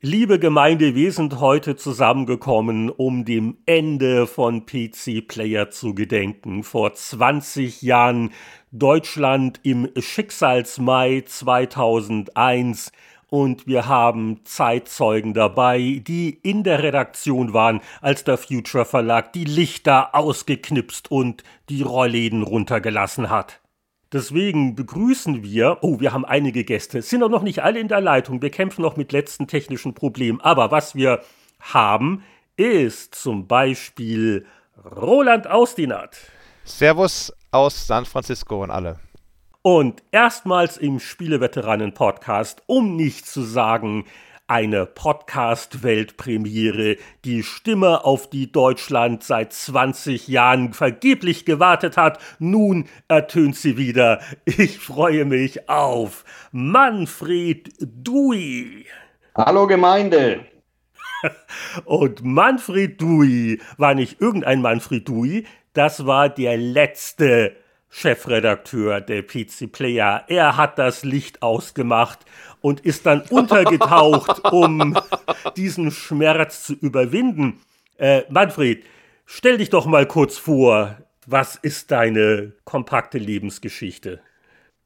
Liebe Gemeinde, wir sind heute zusammengekommen, um dem Ende von PC Player zu gedenken. Vor 20 Jahren Deutschland im Schicksalsmai 2001 und wir haben Zeitzeugen dabei, die in der Redaktion waren, als der Future Verlag die Lichter ausgeknipst und die Rollläden runtergelassen hat. Deswegen begrüßen wir, oh, wir haben einige Gäste, sind auch noch nicht alle in der Leitung, wir kämpfen noch mit letzten technischen Problemen, aber was wir haben, ist zum Beispiel Roland Austinat. Servus aus San Francisco und alle. Und erstmals im Spieleveteranen-Podcast, um nicht zu sagen, eine Podcast-Weltpremiere, die Stimme, auf die Deutschland seit 20 Jahren vergeblich gewartet hat. Nun ertönt sie wieder. Ich freue mich auf Manfred Dui. Hallo Gemeinde. <laughs> Und Manfred Dui war nicht irgendein Manfred Dui, das war der letzte Chefredakteur der PC Player. Er hat das Licht ausgemacht und ist dann untergetaucht, <laughs> um diesen Schmerz zu überwinden. Äh, Manfred, stell dich doch mal kurz vor. Was ist deine kompakte Lebensgeschichte?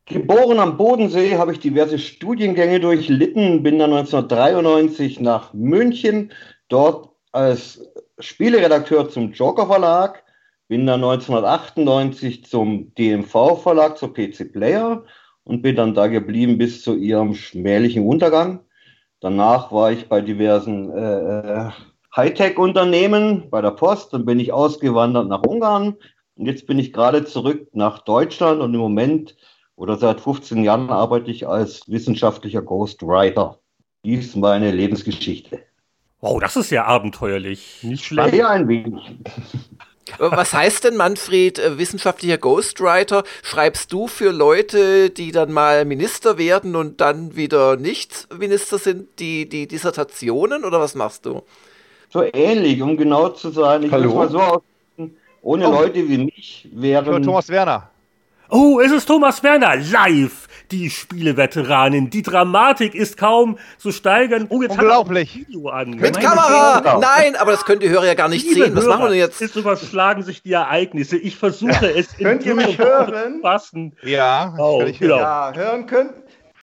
Geboren am Bodensee, habe ich diverse Studiengänge durchlitten, bin dann 1993 nach München, dort als Spieleredakteur zum Joker Verlag, bin dann 1998 zum DMV Verlag, zur PC Player und bin dann da geblieben bis zu ihrem schmählichen Untergang. Danach war ich bei diversen äh, Hightech-Unternehmen, bei der Post, dann bin ich ausgewandert nach Ungarn und jetzt bin ich gerade zurück nach Deutschland und im Moment oder seit 15 Jahren arbeite ich als wissenschaftlicher Ghostwriter. Dies ist meine Lebensgeschichte. Wow, das ist ja abenteuerlich. Nicht schlecht. Ja, ein wenig. Was heißt denn, Manfred, äh, wissenschaftlicher Ghostwriter? Schreibst du für Leute, die dann mal Minister werden und dann wieder nicht Minister sind, die, die Dissertationen oder was machst du? So ähnlich, um genau zu sein. Ich Hallo? muss mal so ausdrücken, ohne oh. Leute wie mich wären. Thomas Werner. Oh, es ist Thomas Werner live. Die Spieleveteranin. Die Dramatik ist kaum zu steigern. Oh, jetzt Unglaublich. Video an. Mit Meine Kamera! Nein, aber das könnt ihr Hörer ja gar nicht Liebe sehen. Was Hörer, machen wir denn jetzt? Jetzt überschlagen sich die Ereignisse. Ich versuche es in Könnt ihr mich hören? Fassen. Ja, oh, genau. ja, hören könnt.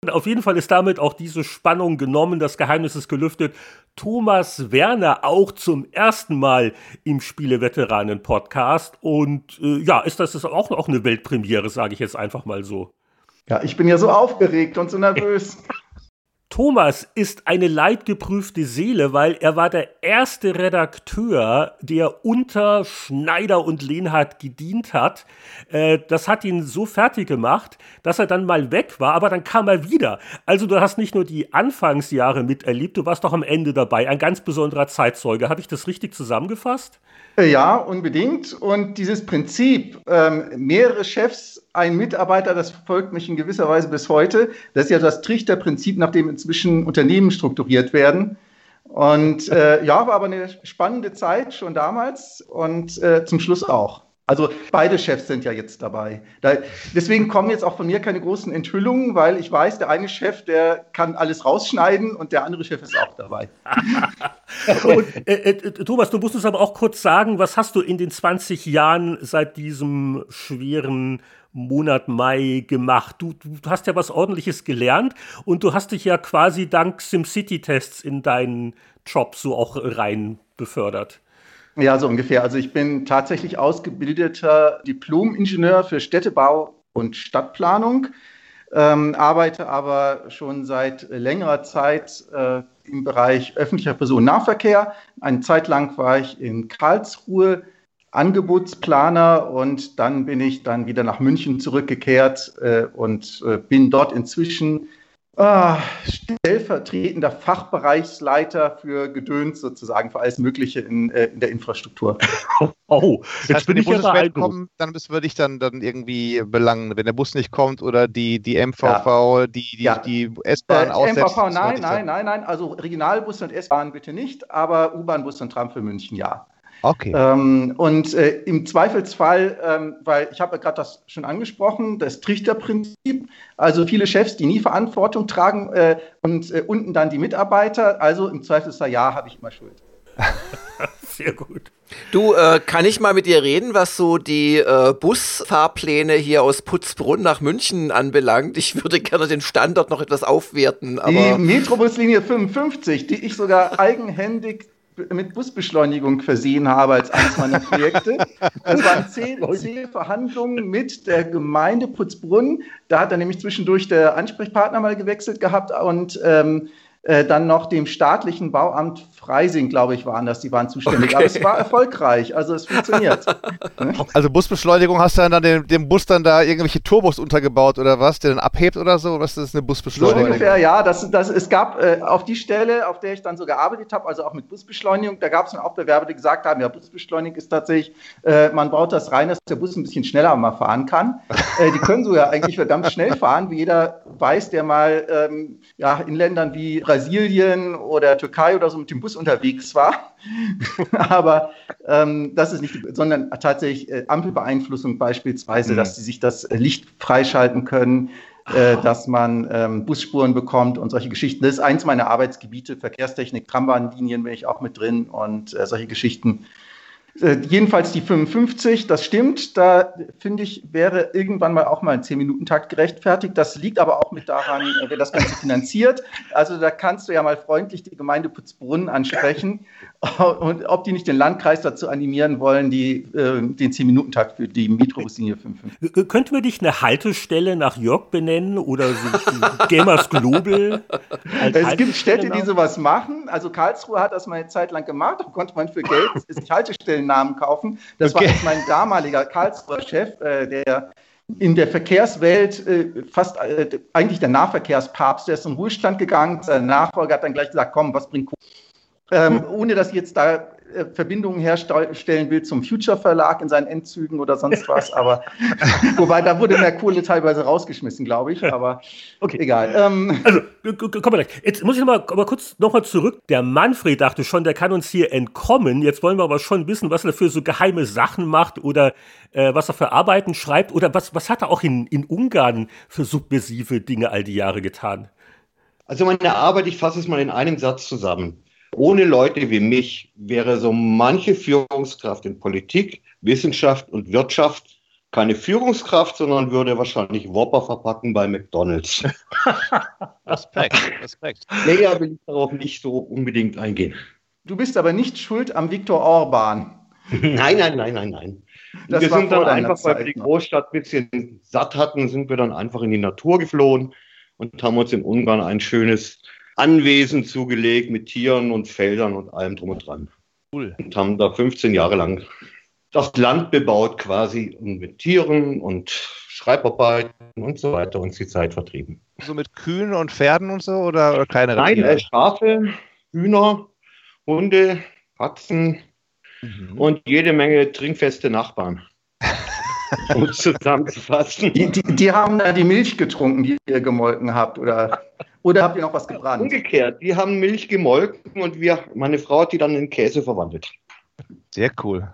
Auf jeden Fall ist damit auch diese Spannung genommen, das Geheimnis ist gelüftet. Thomas Werner auch zum ersten Mal im Spieleveteranen-Podcast. Und äh, ja, ist das ist auch, auch eine Weltpremiere, sage ich jetzt einfach mal so. Ja, ich bin ja so aufgeregt und so nervös. <laughs> Thomas ist eine leidgeprüfte Seele, weil er war der erste Redakteur, der unter Schneider und Lehnhardt gedient hat. Äh, das hat ihn so fertig gemacht, dass er dann mal weg war, aber dann kam er wieder. Also du hast nicht nur die Anfangsjahre miterlebt, du warst doch am Ende dabei. Ein ganz besonderer Zeitzeuge. Habe ich das richtig zusammengefasst? Ja, unbedingt. Und dieses Prinzip, ähm, mehrere Chefs, ein Mitarbeiter, das verfolgt mich in gewisser Weise bis heute. Das ist ja das Trichterprinzip, nach dem inzwischen Unternehmen strukturiert werden. Und äh, ja, war aber eine spannende Zeit schon damals und äh, zum Schluss auch. Also beide Chefs sind ja jetzt dabei. Da, deswegen kommen jetzt auch von mir keine großen Enthüllungen, weil ich weiß, der eine Chef, der kann alles rausschneiden und der andere Chef ist auch dabei. <laughs> und, äh, äh, Thomas, du musst uns aber auch kurz sagen, was hast du in den 20 Jahren seit diesem schweren Monat Mai gemacht? Du, du hast ja was Ordentliches gelernt und du hast dich ja quasi dank SimCity-Tests in deinen Job so auch rein befördert. Ja, so ungefähr. Also ich bin tatsächlich ausgebildeter Diplom-Ingenieur für Städtebau und Stadtplanung, ähm, arbeite aber schon seit längerer Zeit äh, im Bereich öffentlicher Personennahverkehr. Eine Zeit lang war ich in Karlsruhe Angebotsplaner und dann bin ich dann wieder nach München zurückgekehrt äh, und äh, bin dort inzwischen Ah, stellvertretender Fachbereichsleiter für Gedöns sozusagen, für alles Mögliche in, äh, in der Infrastruktur. <laughs> Oh, jetzt das heißt, bin wenn ich ja kommen, dann wir dich dann, dann irgendwie belangen, wenn der Bus nicht kommt oder die, die MVV, ja. die, die, ja. die S-Bahn äh, aussetzt. MVV, nein, nein, nein, nein, also Regionalbus und S-Bahn bitte nicht, aber U-Bahn, Bus und Tram für München ja. Okay. Ähm, und äh, im Zweifelsfall, ähm, weil ich habe ja gerade das schon angesprochen, das Trichterprinzip, also viele Chefs, die nie Verantwortung tragen äh, und äh, unten dann die Mitarbeiter, also im Zweifelsfall ja, habe ich immer Schuld. <laughs> Sehr gut. Du, äh, kann ich mal mit dir reden, was so die äh, Busfahrpläne hier aus Putzbrunn nach München anbelangt? Ich würde gerne den Standort noch etwas aufwerten. die Metrobuslinie 55, die ich sogar eigenhändig mit Busbeschleunigung versehen habe als eines meiner Projekte. <laughs> Das waren zehn, zehn Verhandlungen mit der Gemeinde Putzbrunn. Da hat er nämlich zwischendurch der Ansprechpartner mal gewechselt gehabt und ähm, äh, dann noch dem staatlichen Bauamt Freising, glaube ich, waren das, die waren zuständig. Okay. Aber es war erfolgreich, also es funktioniert. <laughs> also Busbeschleunigung hast du dann dem, dem, Bus dann da irgendwelche Turbos untergebaut oder was, der dann abhebt oder so? Was ist eine Busbeschleunigung? So ungefähr, ja. Das, das, es gab äh, auf die Stelle, auf der ich dann so gearbeitet habe, also auch mit Busbeschleunigung, da gab es dann auch Bewerber, die gesagt haben, ja, Busbeschleunigung ist tatsächlich, äh, man baut das rein, dass der Bus ein bisschen schneller mal fahren kann. <laughs> äh, die können so ja eigentlich verdammt schnell fahren, wie jeder weiß, der mal ähm, ja, in Ländern wie Brasilien Brasilien oder Türkei oder so mit dem Bus unterwegs war. <laughs> Aber ähm, das ist nicht, sondern tatsächlich äh, Ampelbeeinflussung beispielsweise, mhm. dass sie sich das Licht freischalten können, äh, dass man ähm, Busspuren bekommt und solche Geschichten. Das ist eins meiner Arbeitsgebiete, Verkehrstechnik, Trambahnlinien bin ich auch mit drin und äh, solche Geschichten äh, jedenfalls die 55, das stimmt. Da finde ich, wäre irgendwann mal auch mal ein 10-Minuten-Takt gerechtfertigt. Das liegt aber auch mit daran, äh, wer das Ganze finanziert. Also da kannst du ja mal freundlich die Gemeinde Putzbrunn ansprechen und ob die nicht den Landkreis dazu animieren wollen, die, äh, den 10-Minuten-Takt für die Metrobuslinie 55. Könnten wir dich eine Haltestelle nach Jörg benennen oder so Gamers <laughs> Global? Es gibt Städte, die sowas machen. Also Karlsruhe hat das mal eine Zeit lang gemacht. Da konnte man für Geld sich Haltestellen Namen kaufen. Das okay. war mein damaliger Karlsruher Chef, äh, der in der Verkehrswelt äh, fast äh, eigentlich der Nahverkehrspapst, der ist in Ruhestand gegangen. Sein Nachfolger hat dann gleich gesagt, komm, was bringt ähm, ohne dass jetzt da Verbindungen herstellen will zum Future Verlag in seinen Endzügen oder sonst <laughs> was. Aber wobei da wurde mehr Kohle teilweise rausgeschmissen, glaube ich. Aber okay. egal. Ähm, also, komm mal gleich. Jetzt muss ich noch mal, mal kurz nochmal zurück. Der Manfred dachte schon, der kann uns hier entkommen. Jetzt wollen wir aber schon wissen, was er für so geheime Sachen macht oder äh, was er für Arbeiten schreibt oder was, was hat er auch in, in Ungarn für subversive Dinge all die Jahre getan? Also meine Arbeit, ich fasse es mal in einem Satz zusammen. Ohne Leute wie mich wäre so manche Führungskraft in Politik, Wissenschaft und Wirtschaft keine Führungskraft, sondern würde wahrscheinlich Whopper verpacken bei McDonalds. <laughs> Respekt, Respekt. Näher will ich darauf nicht so unbedingt eingehen. Du bist aber nicht schuld am Viktor Orban. <laughs> Nein, nein, nein, nein, nein. Das wir sind dann einfach, weil wir die Großstadt ein bisschen satt hatten, sind wir dann einfach in die Natur geflohen und haben uns in Ungarn ein schönes Anwesen zugelegt mit Tieren und Feldern und allem drum und dran. Cool. Und haben da 15 Jahre lang das Land bebaut quasi mit Tieren und Schreibarbeiten und so weiter und die Zeit vertrieben. So mit Kühen und Pferden und so oder, oder keine Nein, äh, Schafe, Hühner, Hunde, Katzen mhm. und jede Menge trinkfeste Nachbarn. <laughs> um zusammenzufassen. Die, die, die, haben da die Milch getrunken, die ihr gemolken habt, oder Oder habt ihr noch was gebrannt? Umgekehrt, die haben Milch gemolken und wir, meine Frau hat die dann in Käse verwandelt. Sehr cool.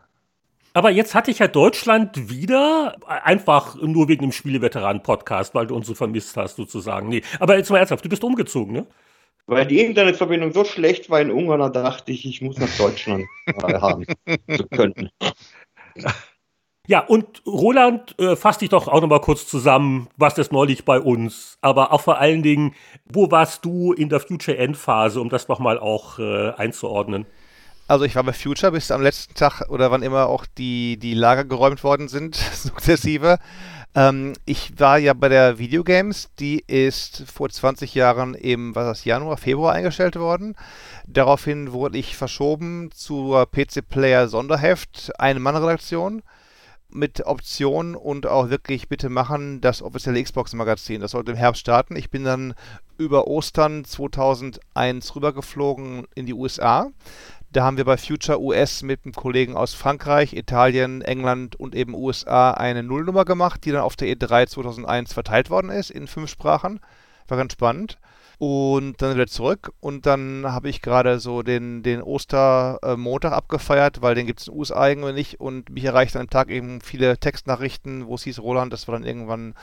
Aber jetzt hatte ich ja Deutschland wieder, einfach nur wegen dem Spieleveteranen-Podcast, weil du uns so vermisst hast, sozusagen. Nee, aber jetzt mal ernsthaft, du bist umgezogen, ne? Weil die Internetverbindung so schlecht war in Ungarn, da dachte ich, ich muss nach Deutschland <laughs> haben zu können. Ja, und Roland, äh, fass dich doch auch nochmal kurz zusammen, was das neulich bei uns, aber auch vor allen Dingen, wo warst du in der Future End Phase, um das nochmal auch äh, einzuordnen? Also ich war bei Future bis am letzten Tag oder wann immer auch die, die Lager geräumt worden sind, <laughs> sukzessive. Ähm, ich war ja bei der Videogames, die ist vor 20 Jahren im, was ist Januar, Februar eingestellt worden. Daraufhin wurde ich verschoben zur PC Player Sonderheft, eine Mann-Redaktion mit Option und auch wirklich bitte machen das offizielle Xbox-Magazin. Das sollte im Herbst starten. Ich bin dann über Ostern 2001 rübergeflogen in die USA. Da haben wir bei Future US mit einem Kollegen aus Frankreich, Italien, England und eben USA eine Nullnummer gemacht, die dann auf der E3 2001 verteilt worden ist in fünf Sprachen. War ganz spannend und dann wieder zurück. Und dann habe ich gerade so den, den Ostermontag abgefeiert, weil den gibt es in den USA irgendwie nicht. Und mich erreichten am Tag eben viele Textnachrichten, wo es hieß, Roland, das war dann irgendwann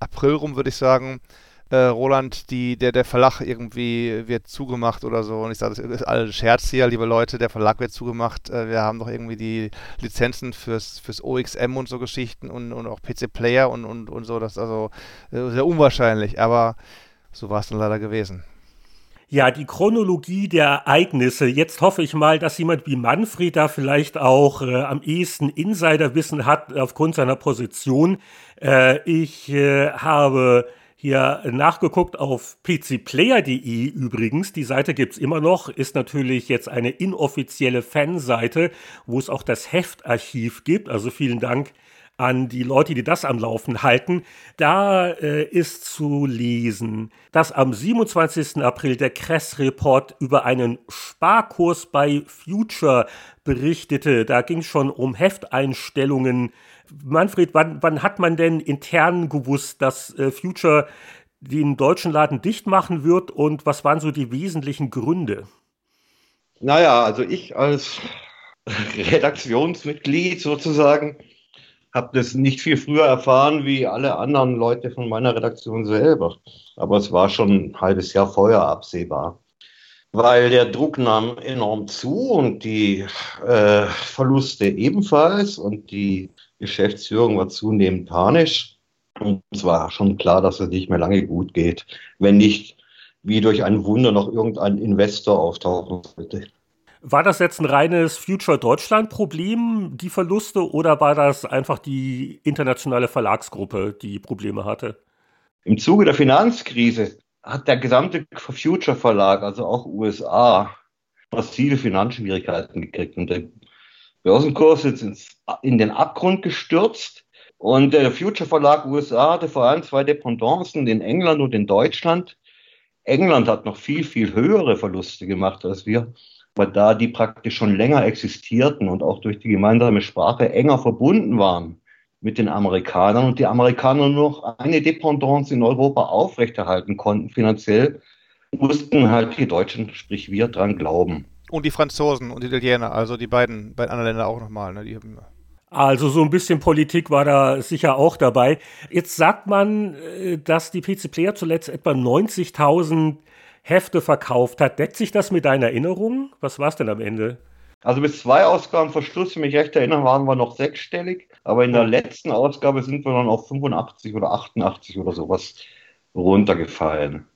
April rum, würde ich sagen. Äh, Roland, die, der, der Verlag irgendwie wird zugemacht oder so. Und ich sage, das ist alles Scherz hier, liebe Leute, der Verlag wird zugemacht. Äh, wir haben doch irgendwie die Lizenzen fürs, fürs OXM und so Geschichten und, und auch PC Player und, und, und so. Das ist also äh, sehr unwahrscheinlich. Aber so war es dann leider gewesen. Ja, die Chronologie der Ereignisse. Jetzt hoffe ich mal, dass jemand wie Manfred da vielleicht auch äh, am ehesten Insiderwissen hat aufgrund seiner Position. Äh, ich äh, habe hier nachgeguckt auf pcplayer.de übrigens. Die Seite gibt's immer noch, ist natürlich jetzt eine inoffizielle Fanseite, wo es auch das Heftarchiv gibt. Also vielen Dank an die Leute, die das am Laufen halten. Da äh, ist zu lesen, dass am 27. April der Kress-Report über einen Sparkurs bei Future berichtete. Da ging es schon um Hefteinstellungen. Manfred, wann, wann hat man denn intern gewusst, dass äh, Future den deutschen Laden dicht machen wird und was waren so die wesentlichen Gründe? Naja, also ich als <laughs> Redaktionsmitglied sozusagen habe das nicht viel früher erfahren wie alle anderen Leute von meiner Redaktion selber. Aber es war schon ein halbes Jahr vorher absehbar. Weil der Druck nahm enorm zu und die äh, Verluste ebenfalls und die Geschäftsführung war zunehmend panisch. Und es war schon klar, dass es nicht mehr lange gut geht, wenn nicht wie durch ein Wunder noch irgendein Investor auftauchen sollte. War das jetzt ein reines Future Deutschland-Problem, die Verluste, oder war das einfach die internationale Verlagsgruppe, die Probleme hatte? Im Zuge der Finanzkrise hat der gesamte Future Verlag, also auch USA, massive Finanzschwierigkeiten gekriegt. Und der Börsenkurs ist in den Abgrund gestürzt. Und der Future Verlag USA hatte vor allem zwei Dependancen in England und in Deutschland. England hat noch viel, viel höhere Verluste gemacht als wir weil da die praktisch schon länger existierten und auch durch die gemeinsame Sprache enger verbunden waren mit den Amerikanern und die Amerikaner nur noch eine Dependance in Europa aufrechterhalten konnten finanziell, mussten halt die Deutschen, sprich wir, dran glauben. Und die Franzosen und die Italiener, also die beiden, beiden anderen Länder auch nochmal. Ne? Die haben also so ein bisschen Politik war da sicher auch dabei. Jetzt sagt man, äh, dass die PC Player zuletzt etwa 90.000 Hefte verkauft hat. Deckt sich das mit deinen Erinnerungen? Was war es denn am Ende? Also bis zwei Ausgaben Verschluss, wenn mich recht erinnere, waren wir noch sechsstellig. Aber in der letzten Ausgabe sind wir dann auf 85 oder 88 oder sowas runtergefallen.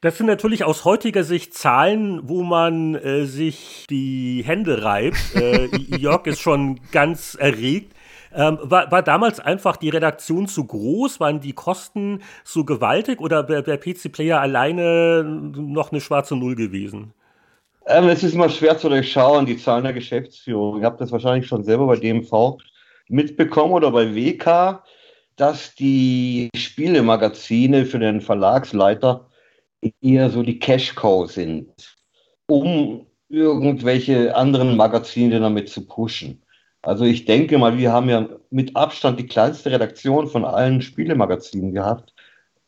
Das sind natürlich aus heutiger Sicht Zahlen, wo man äh, sich die Hände reibt. Äh, Jörg ist schon ganz erregt. Ähm, war, war damals einfach die Redaktion zu groß? Waren die Kosten so gewaltig oder wäre der PC Player alleine noch eine schwarze Null gewesen? Ähm, es ist immer schwer zu durchschauen, die Zahlen der Geschäftsführung. Ich habe das wahrscheinlich schon selber bei DMV mitbekommen oder bei WK, dass die Spielemagazine für den Verlagsleiter eher so die Cash-Cow sind, um irgendwelche anderen Magazine damit zu pushen. Also ich denke mal, wir haben ja mit Abstand die kleinste Redaktion von allen Spielemagazinen gehabt,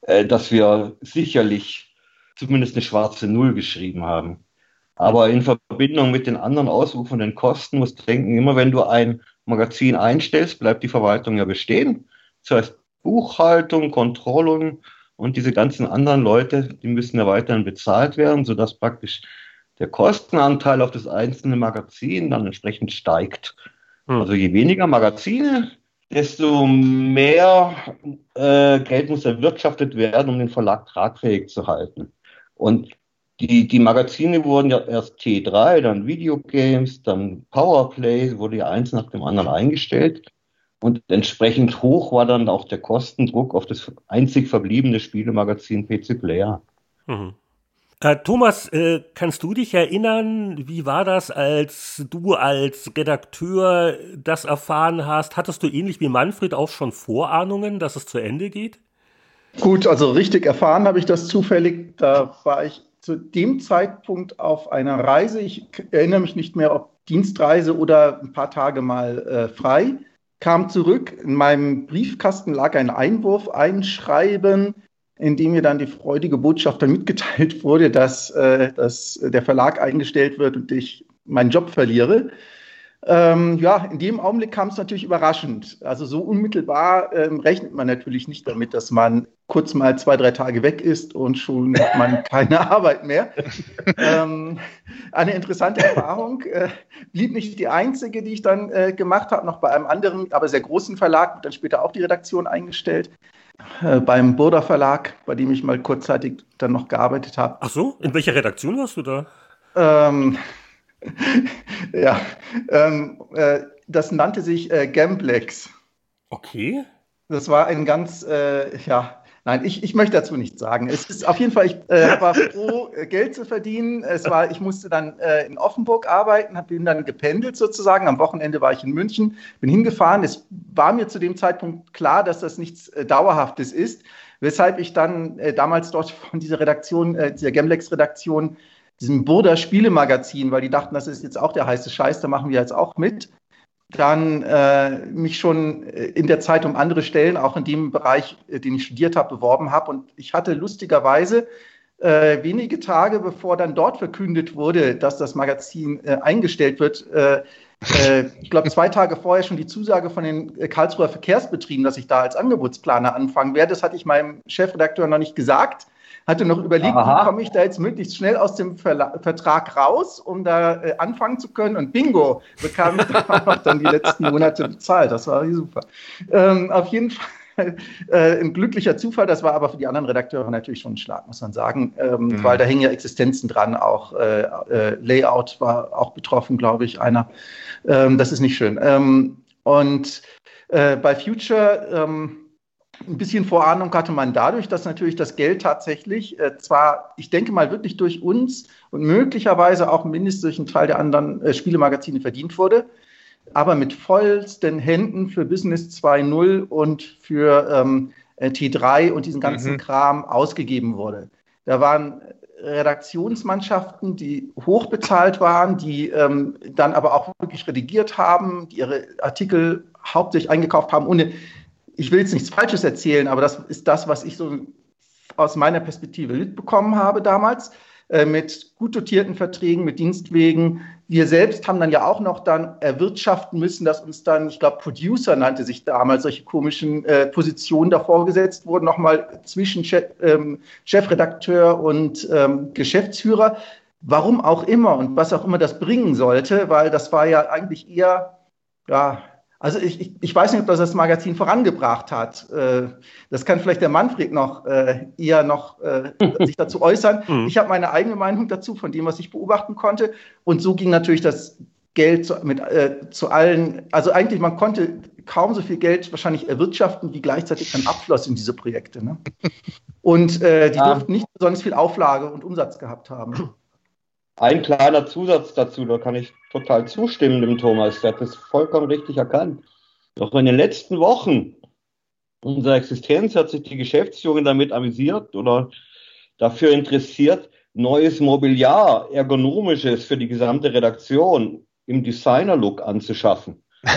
äh, dass wir sicherlich zumindest eine schwarze Null geschrieben haben. Aber in Verbindung mit den anderen ausufernden Kosten musst du denken, immer wenn du ein Magazin einstellst, bleibt die Verwaltung ja bestehen. Das heißt, Buchhaltung, Kontrollung und diese ganzen anderen Leute, die müssen ja weiterhin bezahlt werden, sodass praktisch der Kostenanteil auf das einzelne Magazin dann entsprechend steigt. Hm. Also je weniger Magazine, desto mehr äh, Geld muss erwirtschaftet werden, um den Verlag tragfähig zu halten. Und die, die Magazine wurden ja erst T3, dann Videogames, dann Powerplay, wurde ja eins nach dem anderen eingestellt. Und entsprechend hoch war dann auch der Kostendruck auf das einzig verbliebene Spielemagazin PC Player. Mhm. Äh, Thomas, äh, kannst du dich erinnern, wie war das, als du als Redakteur das erfahren hast? Hattest du ähnlich wie Manfred auch schon Vorahnungen, dass es zu Ende geht? Gut, also richtig erfahren habe ich das zufällig. Da war ich zu dem Zeitpunkt auf einer Reise. Ich erinnere mich nicht mehr, ob Dienstreise oder ein paar Tage mal äh, frei. Kam zurück. In meinem Briefkasten lag ein Einwurf, ein Schreiben in dem mir dann die freudige Botschaft dann mitgeteilt wurde, dass, äh, dass der Verlag eingestellt wird und ich meinen Job verliere. Ähm, ja, in dem Augenblick kam es natürlich überraschend. Also so unmittelbar ähm, rechnet man natürlich nicht damit, dass man kurz mal zwei, drei Tage weg ist und schon hat man <laughs> keine Arbeit mehr. ähm, eine interessante Erfahrung. Äh, blieb nicht die einzige, die ich dann äh, gemacht habe, noch bei einem anderen, aber sehr großen Verlag, und dann später auch die Redaktion eingestellt äh, beim Burda Verlag, bei dem ich mal kurzzeitig dann noch gearbeitet habe. Ach so, in welcher Redaktion warst du da? Ähm, <laughs> ja, ähm, äh, das nannte sich äh, Gamblex. Okay. Das war ein ganz, äh, ja, Nein, ich, ich möchte dazu nichts sagen. Es ist auf jeden Fall, ich äh, war froh, äh, Geld zu verdienen. Es war, ich musste dann äh, in Offenburg arbeiten, bin dann gependelt sozusagen. Am Wochenende war ich in München, bin hingefahren. Es war mir zu dem Zeitpunkt klar, dass das nichts äh, Dauerhaftes ist, weshalb ich dann äh, damals dort von dieser Redaktion, äh, dieser Gemlex-Redaktion, diesem Burda Spielemagazin, weil die dachten, das ist jetzt auch der heiße Scheiß, da machen wir jetzt auch mit dann äh, mich schon äh, in der Zeit um andere Stellen, auch in dem Bereich, äh, den ich studiert habe, beworben habe. Und ich hatte lustigerweise äh, wenige Tage, bevor dann dort verkündet wurde, dass das Magazin äh, eingestellt wird, äh, äh, ich glaube, zwei Tage vorher schon die Zusage von den Karlsruher Verkehrsbetrieben, dass ich da als Angebotsplaner anfangen werde. Das hatte ich meinem Chefredakteur noch nicht gesagt hatte noch überlegt, Aha. wie komme ich da jetzt möglichst schnell aus dem Verla Vertrag raus, um da äh, anfangen zu können. Und bingo, bekam ich <laughs> dann die letzten Monate bezahlt. Das war super. Ähm, auf jeden Fall <laughs> äh, ein glücklicher Zufall. Das war aber für die anderen Redakteure natürlich schon ein Schlag, muss man sagen, ähm, mhm. weil da hängen ja Existenzen dran. Auch äh, äh, Layout war auch betroffen, glaube ich, einer. Ähm, das ist nicht schön. Ähm, und äh, bei Future ähm, ein bisschen Vorahnung hatte man dadurch, dass natürlich das Geld tatsächlich äh, zwar, ich denke mal, wirklich durch uns und möglicherweise auch mindestens durch einen Teil der anderen äh, Spielemagazine verdient wurde, aber mit vollsten Händen für Business 2.0 und für ähm, äh, T3 und diesen ganzen mhm. Kram ausgegeben wurde. Da waren Redaktionsmannschaften, die hochbezahlt waren, die ähm, dann aber auch wirklich redigiert haben, die ihre Artikel hauptsächlich eingekauft haben, ohne ich will jetzt nichts Falsches erzählen, aber das ist das, was ich so aus meiner Perspektive mitbekommen habe damals, äh, mit gut dotierten Verträgen, mit Dienstwegen. Wir selbst haben dann ja auch noch dann erwirtschaften müssen, dass uns dann, ich glaube, Producer nannte sich damals, solche komischen äh, Positionen davor gesetzt wurden, nochmal zwischen Chef, ähm, Chefredakteur und ähm, Geschäftsführer. Warum auch immer und was auch immer das bringen sollte, weil das war ja eigentlich eher, ja, also ich, ich, ich weiß nicht, ob das das Magazin vorangebracht hat. Äh, das kann vielleicht der Manfred noch äh, eher noch äh, sich dazu äußern. <laughs> Mhm. Ich habe meine eigene Meinung dazu, von dem, was ich beobachten konnte. Und so ging natürlich das Geld zu, mit, äh, zu allen, also eigentlich, man konnte kaum so viel Geld wahrscheinlich erwirtschaften, wie gleichzeitig dann abfloss in diese Projekte. Ne? <laughs> Und äh, die ja. durften nicht besonders viel Auflage und Umsatz gehabt haben. Ein kleiner Zusatz dazu, da kann ich total zustimmen dem Thomas, der hat das vollkommen richtig erkannt. Doch in den letzten Wochen unserer Existenz hat sich die Geschäftsführung damit amüsiert oder dafür interessiert, neues Mobiliar, ergonomisches für die gesamte Redaktion im Designer-Look anzuschaffen. <laughs>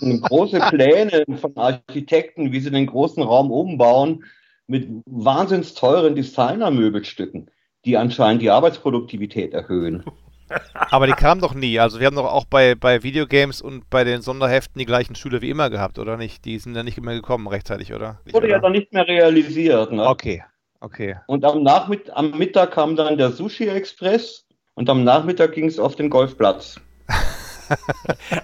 große Pläne von Architekten, wie sie den großen Raum umbauen, mit wahnsinns teuren Designer-Möbelstücken, die anscheinend die Arbeitsproduktivität erhöhen. <laughs> Aber die kamen doch nie. Also wir haben doch auch bei, bei Videogames und bei den Sonderheften die gleichen Schüler wie immer gehabt, oder nicht? Die sind dann nicht immer gekommen rechtzeitig, oder? Wurde oder? ja dann nicht mehr realisiert. Ne? Okay, okay. Und am, Nachmitt am Mittag kam dann der Sushi Express und am Nachmittag ging es auf den Golfplatz.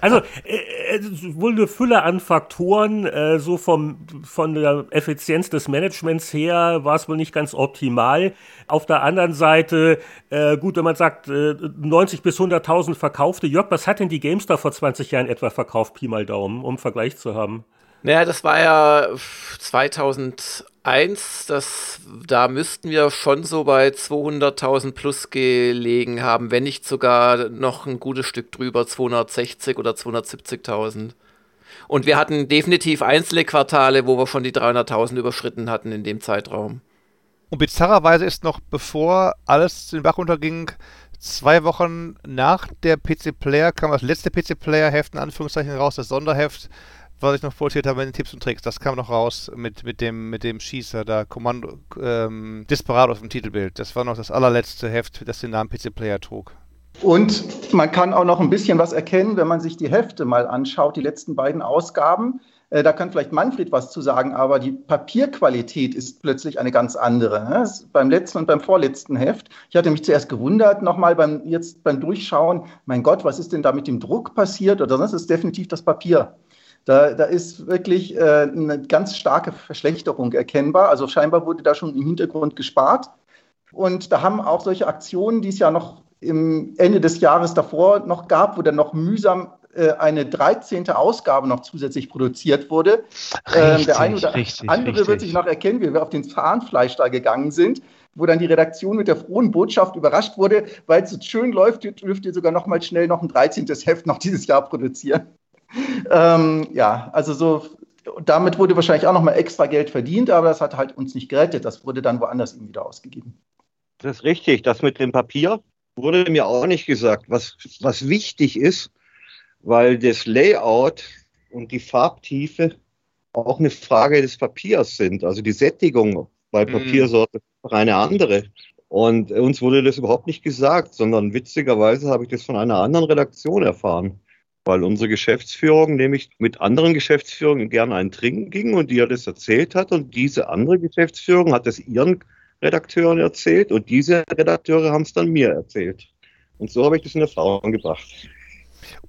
Also äh, wohl eine Fülle an Faktoren, äh, so vom, von der Effizienz des Managements her war es wohl nicht ganz optimal. Auf der anderen Seite, äh, gut, wenn man sagt, äh, 90 bis 100.000 verkaufte, Jörg, was hat denn die GameStar vor 20 Jahren etwa verkauft, Pi mal Daumen, um Vergleich zu haben? Naja, das war ja 2001, das, da müssten wir schon so bei 200.000 plus gelegen haben, wenn nicht sogar noch ein gutes Stück drüber, 260 oder 270.000. Und wir hatten definitiv einzelne Quartale, wo wir schon die 300.000 überschritten hatten in dem Zeitraum. Und bizarrerweise ist noch, bevor alles den Bach runterging, zwei Wochen nach der PC Player kam das letzte PC Player Heft in Anführungszeichen raus, das Sonderheft was ich noch vorgestellt habe mit den Tipps und Tricks, das kam noch raus mit, mit, dem, mit dem Schießer, da Kommando ähm, Desperados im Titelbild. Das war noch das allerletzte Heft, das den Namen PC Player trug. Und man kann auch noch ein bisschen was erkennen, wenn man sich die Hefte mal anschaut, die letzten beiden Ausgaben. Äh, da kann vielleicht Manfred was zu sagen, aber die Papierqualität ist plötzlich eine ganz andere. Ne? Beim letzten und beim vorletzten Heft. Ich hatte mich zuerst gewundert, nochmal beim, jetzt beim Durchschauen, mein Gott, was ist denn da mit dem Druck passiert? Oder das ist definitiv das Papier. Da, da ist wirklich äh, eine ganz starke Verschlechterung erkennbar. Also scheinbar wurde da schon im Hintergrund gespart. Und da haben auch solche Aktionen, die es ja noch im Ende des Jahres davor noch gab, wo dann noch mühsam äh, eine 13. Ausgabe noch zusätzlich produziert wurde. Richtig, ähm, der eine oder richtig, andere richtig. wird sich noch erkennen, wie wir auf den Fahnenfleisch da gegangen sind, wo dann die Redaktion mit der frohen Botschaft überrascht wurde, weil es so schön läuft, dürft ihr sogar noch mal schnell noch ein 13. Heft noch dieses Jahr produzieren ähm, ja, also so, damit wurde wahrscheinlich auch nochmal extra Geld verdient, aber das hat halt uns nicht gerettet. Das wurde dann woanders eben wieder ausgegeben. Das ist richtig. Das mit dem Papier wurde mir auch nicht gesagt, was, was wichtig ist, weil das Layout und die Farbtiefe auch eine Frage des Papiers sind. Also die Sättigung bei mhm. Papiersorte ist eine andere. Und uns wurde das überhaupt nicht gesagt, sondern witzigerweise habe ich das von einer anderen Redaktion erfahren weil unsere Geschäftsführung nämlich mit anderen Geschäftsführungen gerne einen Trinken ging und die ja das erzählt hat und diese andere Geschäftsführung hat es ihren Redakteuren erzählt und diese Redakteure haben es dann mir erzählt. Und so habe ich das in Erfahrung gebracht.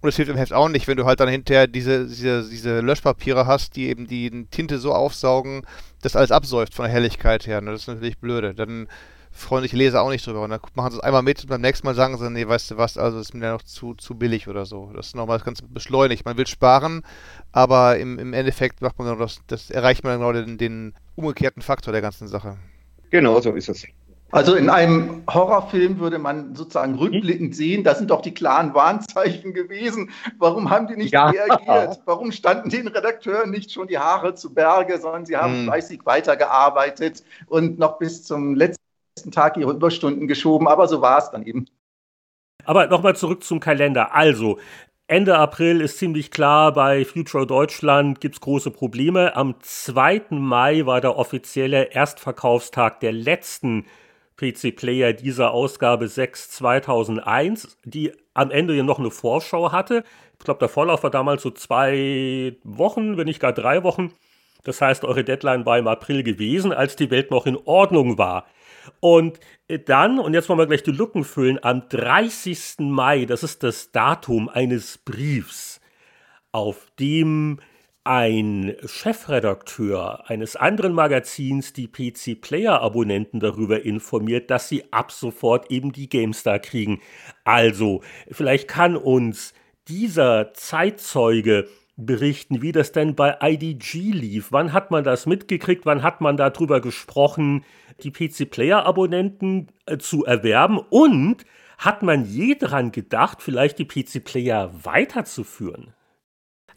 Und es hilft im Heft auch nicht, wenn du halt dann hinterher diese, diese, diese Löschpapiere hast, die eben die Tinte so aufsaugen, dass alles absäuft von der Helligkeit her. Das ist natürlich blöde. Dann freundliche Leser auch nicht drüber. Und dann machen sie es einmal mit und beim nächsten Mal sagen sie, nee, weißt du was, also ist mir noch zu, zu billig oder so. Das ist nochmal ganz beschleunigt. Man will sparen, aber im, im Endeffekt macht man das, das erreicht man genau den, den umgekehrten Faktor der ganzen Sache. Genau, so ist es. Also in einem Horrorfilm würde man sozusagen rückblickend sehen, das sind doch die klaren Warnzeichen gewesen. Warum haben die nicht ja. reagiert? Warum standen den Redakteuren nicht schon die Haare zu Berge, sondern sie haben hm. fleißig weitergearbeitet und noch bis zum letzten letzten Tag ihre Überstunden geschoben, aber so war es dann eben. Aber nochmal zurück zum Kalender. Also, Ende April ist ziemlich klar, bei Future Deutschland gibt es große Probleme. Am 2. Mai war der offizielle Erstverkaufstag der letzten PC-Player dieser Ausgabe 6 2001, die am Ende ja noch eine Vorschau hatte. Ich glaube, der Vorlauf war damals so zwei Wochen, wenn nicht gar drei Wochen. Das heißt, eure Deadline war im April gewesen, als die Welt noch in Ordnung war. Und dann, und jetzt wollen wir gleich die Lücken füllen, am 30. Mai, das ist das Datum eines Briefs, auf dem ein Chefredakteur eines anderen Magazins die PC Player Abonnenten darüber informiert, dass sie ab sofort eben die GameStar kriegen. Also, vielleicht kann uns dieser Zeitzeuge berichten, wie das denn bei IDG lief. Wann hat man das mitgekriegt? Wann hat man darüber gesprochen, die PC-Player-Abonnenten äh, zu erwerben? Und hat man je daran gedacht, vielleicht die PC-Player weiterzuführen?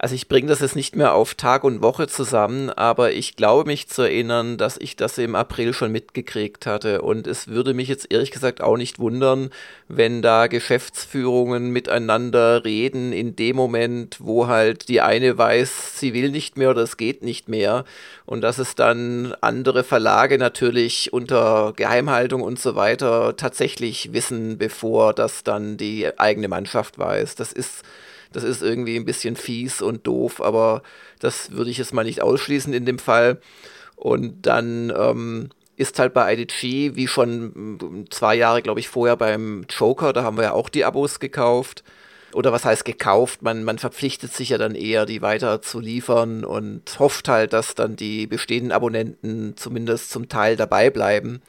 Also ich bringe das jetzt nicht mehr auf Tag und Woche zusammen, aber ich glaube mich zu erinnern, dass ich das im April schon mitgekriegt hatte. Und es würde mich jetzt ehrlich gesagt auch nicht wundern, wenn da Geschäftsführungen miteinander reden in dem Moment, wo halt die eine weiß, sie will nicht mehr oder es geht nicht mehr. Und dass es dann andere Verlage natürlich unter Geheimhaltung und so weiter tatsächlich wissen, bevor das dann die eigene Mannschaft weiß. Das ist das ist irgendwie ein bisschen fies und doof, aber das würde ich jetzt mal nicht ausschließen in dem Fall. Und dann ähm, ist halt bei IDG, wie schon zwei Jahre, glaube ich, vorher beim Joker, da haben wir ja auch die Abos gekauft. Oder was heißt gekauft? Man, man verpflichtet sich ja dann eher, die weiter zu liefern und hofft halt, dass dann die bestehenden Abonnenten zumindest zum Teil dabei bleiben.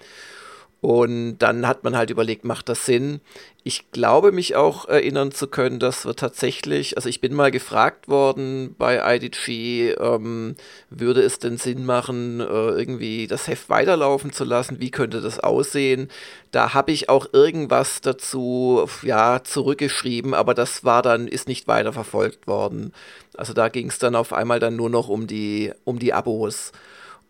Und dann hat man halt überlegt, macht das Sinn? Ich glaube mich auch erinnern zu können, dass wir tatsächlich, also ich bin mal gefragt worden bei IDG, ähm, würde es denn Sinn machen, äh, irgendwie das Heft weiterlaufen zu lassen? Wie könnte das aussehen? Da habe ich auch irgendwas dazu, ja, zurückgeschrieben, aber das war dann, ist nicht weiter verfolgt worden. Also da ging es dann auf einmal dann nur noch um die, um die Abos.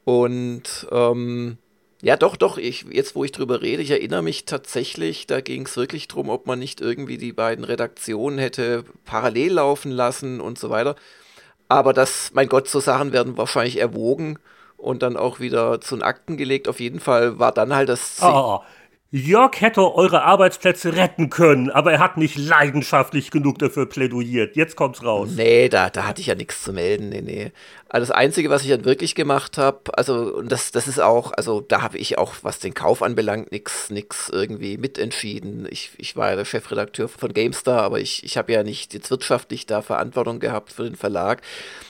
Und ähm, ja, doch, doch. Ich, jetzt, wo ich drüber rede, ich erinnere mich tatsächlich, da ging es wirklich darum, ob man nicht irgendwie die beiden Redaktionen hätte parallel laufen lassen und so weiter. Aber das, mein Gott, so Sachen werden wahrscheinlich erwogen und dann auch wieder zu den Akten gelegt. Auf jeden Fall war dann halt das. Oh, Jörg hätte eure Arbeitsplätze retten können, aber er hat nicht leidenschaftlich genug dafür plädoyiert. Jetzt kommt's raus. Nee, da, da hatte ich ja nichts zu melden. Nee, nee. Also das Einzige, was ich dann wirklich gemacht habe, also und das, das ist auch, also da habe ich auch, was den Kauf anbelangt, nichts nix irgendwie mitentschieden. Ich, ich war ja der Chefredakteur von GameStar, aber ich, ich habe ja nicht jetzt wirtschaftlich da Verantwortung gehabt für den Verlag.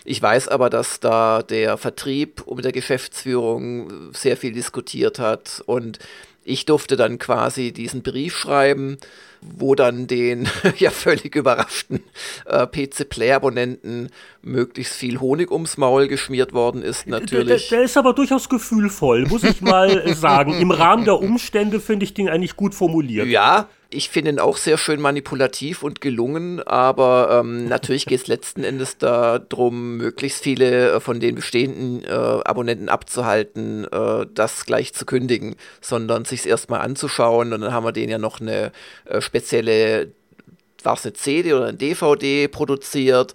Ich weiß aber, dass da der Vertrieb mit der Geschäftsführung sehr viel diskutiert hat und ich durfte dann quasi diesen Brief schreiben, wo dann den <laughs> ja völlig überraschten äh, PC-Player-Abonnenten möglichst viel Honig ums Maul geschmiert worden ist, natürlich. Der, der, ist aber durchaus gefühlvoll, muss ich mal <laughs> sagen. Im Rahmen der Umstände finde ich den eigentlich gut formuliert. Ja, ich finde ihn auch sehr schön manipulativ und gelungen, aber ähm, <laughs> natürlich geht es letzten Endes darum, möglichst viele äh, von den bestehenden äh, Abonnenten abzuhalten, äh, das gleich zu kündigen, sondern sich es erstmal anzuschauen. Und dann haben wir denen ja noch eine äh, spezielle, war es eine CD oder eine DVD produziert,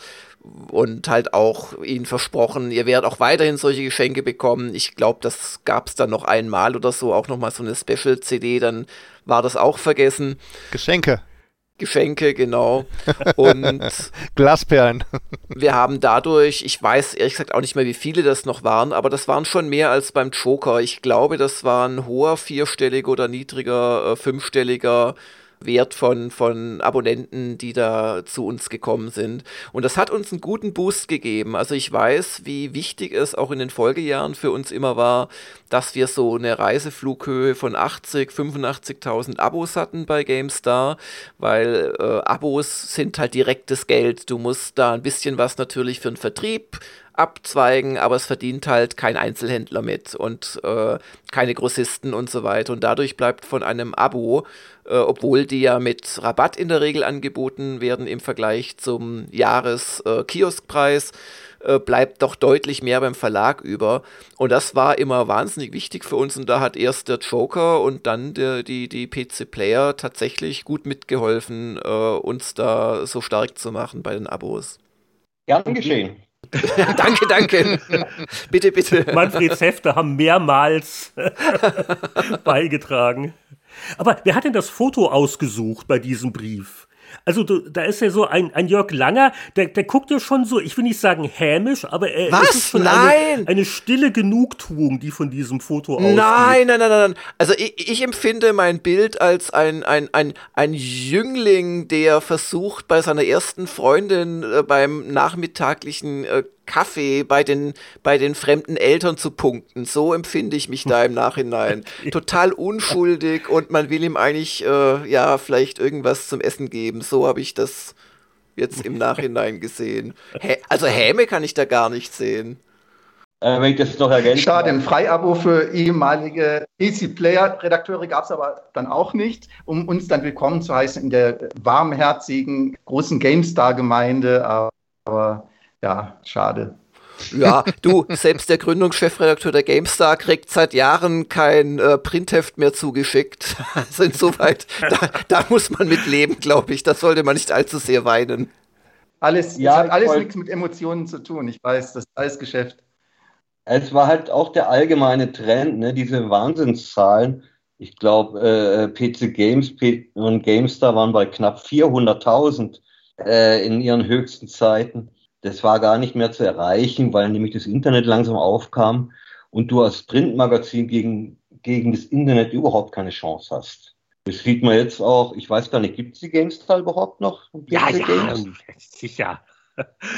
und halt auch ihnen versprochen, ihr werdet auch weiterhin solche Geschenke bekommen. Ich glaube, das gab es dann noch einmal oder so, auch nochmal so eine Special-CD, dann war das auch vergessen. Geschenke. Geschenke, genau. <laughs> Und Glasperlen. wir haben dadurch, ich weiß ehrlich gesagt auch nicht mehr, wie viele das noch waren, aber das waren schon mehr als beim Joker. Ich glaube, das war ein hoher vierstelliger oder niedriger äh, fünfstelliger Wert von, von Abonnenten, die da zu uns gekommen sind. Und das hat uns einen guten Boost gegeben. Also ich weiß, wie wichtig es auch in den Folgejahren für uns immer war, dass wir so eine Reiseflughöhe von 80, 85.000 Abos hatten bei GameStar, weil äh, Abos sind halt direktes Geld. Du musst da ein bisschen was natürlich für den Vertrieb abzweigen, aber es verdient halt kein Einzelhändler mit und äh, keine Grossisten und so weiter. Und dadurch bleibt von einem Abo, äh, obwohl die ja mit Rabatt in der Regel angeboten werden im Vergleich zum Jahres-Kioskpreis, äh, bleibt doch deutlich mehr beim Verlag über. Und das war immer wahnsinnig wichtig für uns. Und da hat erst der Joker und dann der, die, die PC-Player tatsächlich gut mitgeholfen, äh, uns da so stark zu machen bei den Abos. Gern geschehen. <laughs> danke, danke. bitte, bitte. Manfreds Hefte haben mehrmals <laughs> beigetragen. Aber wer hat denn das Foto ausgesucht bei diesem Brief? Also du, da ist ja so ein, ein Jörg Langer, der, der guckt ja schon so, ich will nicht sagen hämisch, aber er Was? ist schon nein. Eine, eine stille Genugtuung, die von diesem Foto ausgeht. Nein, nein, nein, nein. Also ich, ich empfinde mein Bild als ein, ein, ein, ein Jüngling, der versucht, bei seiner ersten Freundin äh, beim nachmittaglichen äh, Kaffee bei den, bei den fremden Eltern zu punkten. So empfinde ich mich da im Nachhinein. <laughs> Total unschuldig und man will ihm eigentlich, äh, ja, vielleicht irgendwas zum Essen geben. So habe ich das jetzt im Nachhinein gesehen. Hä also Häme kann ich da gar nicht sehen. Äh, wenn ich das noch ergänze. Schade, ein Freiabo für ehemalige AC-Player-Redakteure gab es aber dann auch nicht, um uns dann willkommen zu heißen in der warmherzigen, großen GameStar-Gemeinde. Aber Ja, schade. Ja, du, selbst der Gründungschefredakteur der GameStar kriegt seit Jahren kein äh, Printheft mehr zugeschickt. <laughs> Also insoweit, da, da muss man mit leben, glaube ich. Da sollte man nicht allzu sehr weinen. Alles, ja, hat alles nichts mit Emotionen zu tun. Ich weiß, das ist alles Geschäft. Es war halt auch der allgemeine Trend, ne, diese Wahnsinnszahlen. Ich glaube, äh, PC Games und GameStar waren bei knapp 400.000 äh, in ihren höchsten Zeiten. Das war gar nicht mehr zu erreichen, weil nämlich das Internet langsam aufkam und du als Printmagazin gegen, gegen das Internet überhaupt keine Chance hast. Das sieht man jetzt auch, ich weiß gar nicht, gibt es die GameStar überhaupt noch? Ja, ja, Games? <laughs> sicher.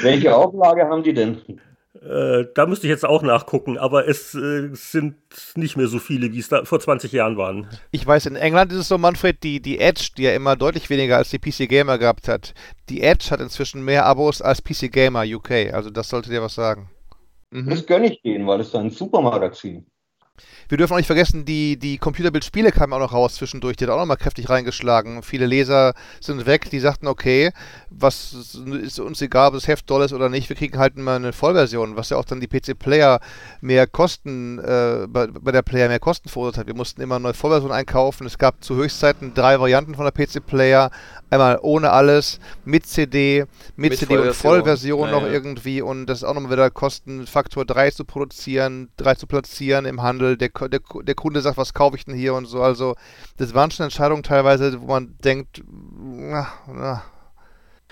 Welche Auflage haben die denn? Äh, da müsste ich jetzt auch nachgucken, aber es äh, sind nicht mehr so viele, wie es da vor 20 Jahren waren. Ich weiß, in England ist es so, Manfred, die, die Edge, die ja immer deutlich weniger als die PC Gamer gehabt hat, die Edge hat inzwischen mehr Abos als PC Gamer UK. Also das sollte dir was sagen. Mhm. Das gönne ich denen, weil es ist ein Supermagazin. Wir dürfen auch nicht vergessen, die, die Computerbild-Spiele kamen auch noch raus zwischendurch. Die hat auch noch mal kräftig reingeschlagen. Viele Leser sind weg, die sagten, okay, was ist uns egal, ob das Heft doll ist oder nicht, wir kriegen halt immer eine Vollversion, was ja auch dann die PC-Player mehr Kosten, äh, bei, bei, der Player mehr Kosten verursacht hat. Wir mussten immer eine neue Vollversion einkaufen. Es gab zu Höchstzeiten drei Varianten von der PC-Player. Einmal ohne alles, mit CD, mit, mit CD Vollversion. und Vollversion ja, noch irgendwie und das ist auch nochmal wieder Kostenfaktor 3 zu produzieren, 3 zu platzieren im Handel. Der der, der Kunde sagt, was kaufe ich denn hier und so. Also das waren schon Entscheidungen teilweise, wo man denkt, na, na,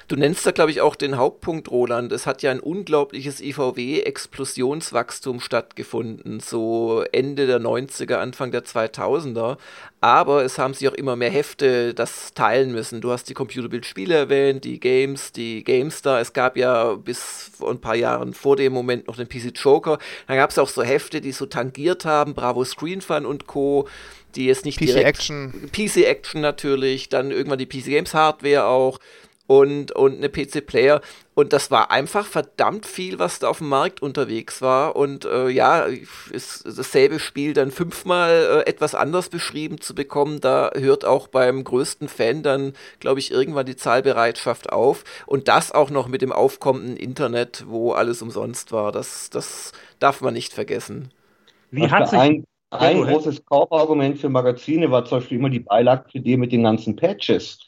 Du nennst da, glaube ich, auch den Hauptpunkt, Roland. Es hat ja ein unglaubliches IVW-Explosionswachstum stattgefunden, so Ende der 90er, Anfang der 2000er. Aber es haben sich auch immer mehr Hefte das teilen müssen. Du hast die Computerbildspiele erwähnt, die Games, die GameStar. Es gab ja bis vor ein paar Jahren vor dem Moment noch den PC Joker. Dann gab es auch so Hefte, die so tangiert haben, Bravo Screen Fun und Co die jetzt nicht PC direkt Action. PC Action natürlich, dann irgendwann die PC Games Hardware auch und, und eine PC-Player. Und das war einfach verdammt viel, was da auf dem Markt unterwegs war. Und äh, ja, ist dasselbe Spiel dann fünfmal äh, etwas anders beschrieben zu bekommen, da hört auch beim größten Fan dann, glaube ich, irgendwann die Zahlbereitschaft auf. Und das auch noch mit dem aufkommenden Internet, wo alles umsonst war. Das, das darf man nicht vergessen. Wie hat sich ein, ein großes Kaufargument für Magazine war zum Beispiel immer die Beilagsidee mit den ganzen Patches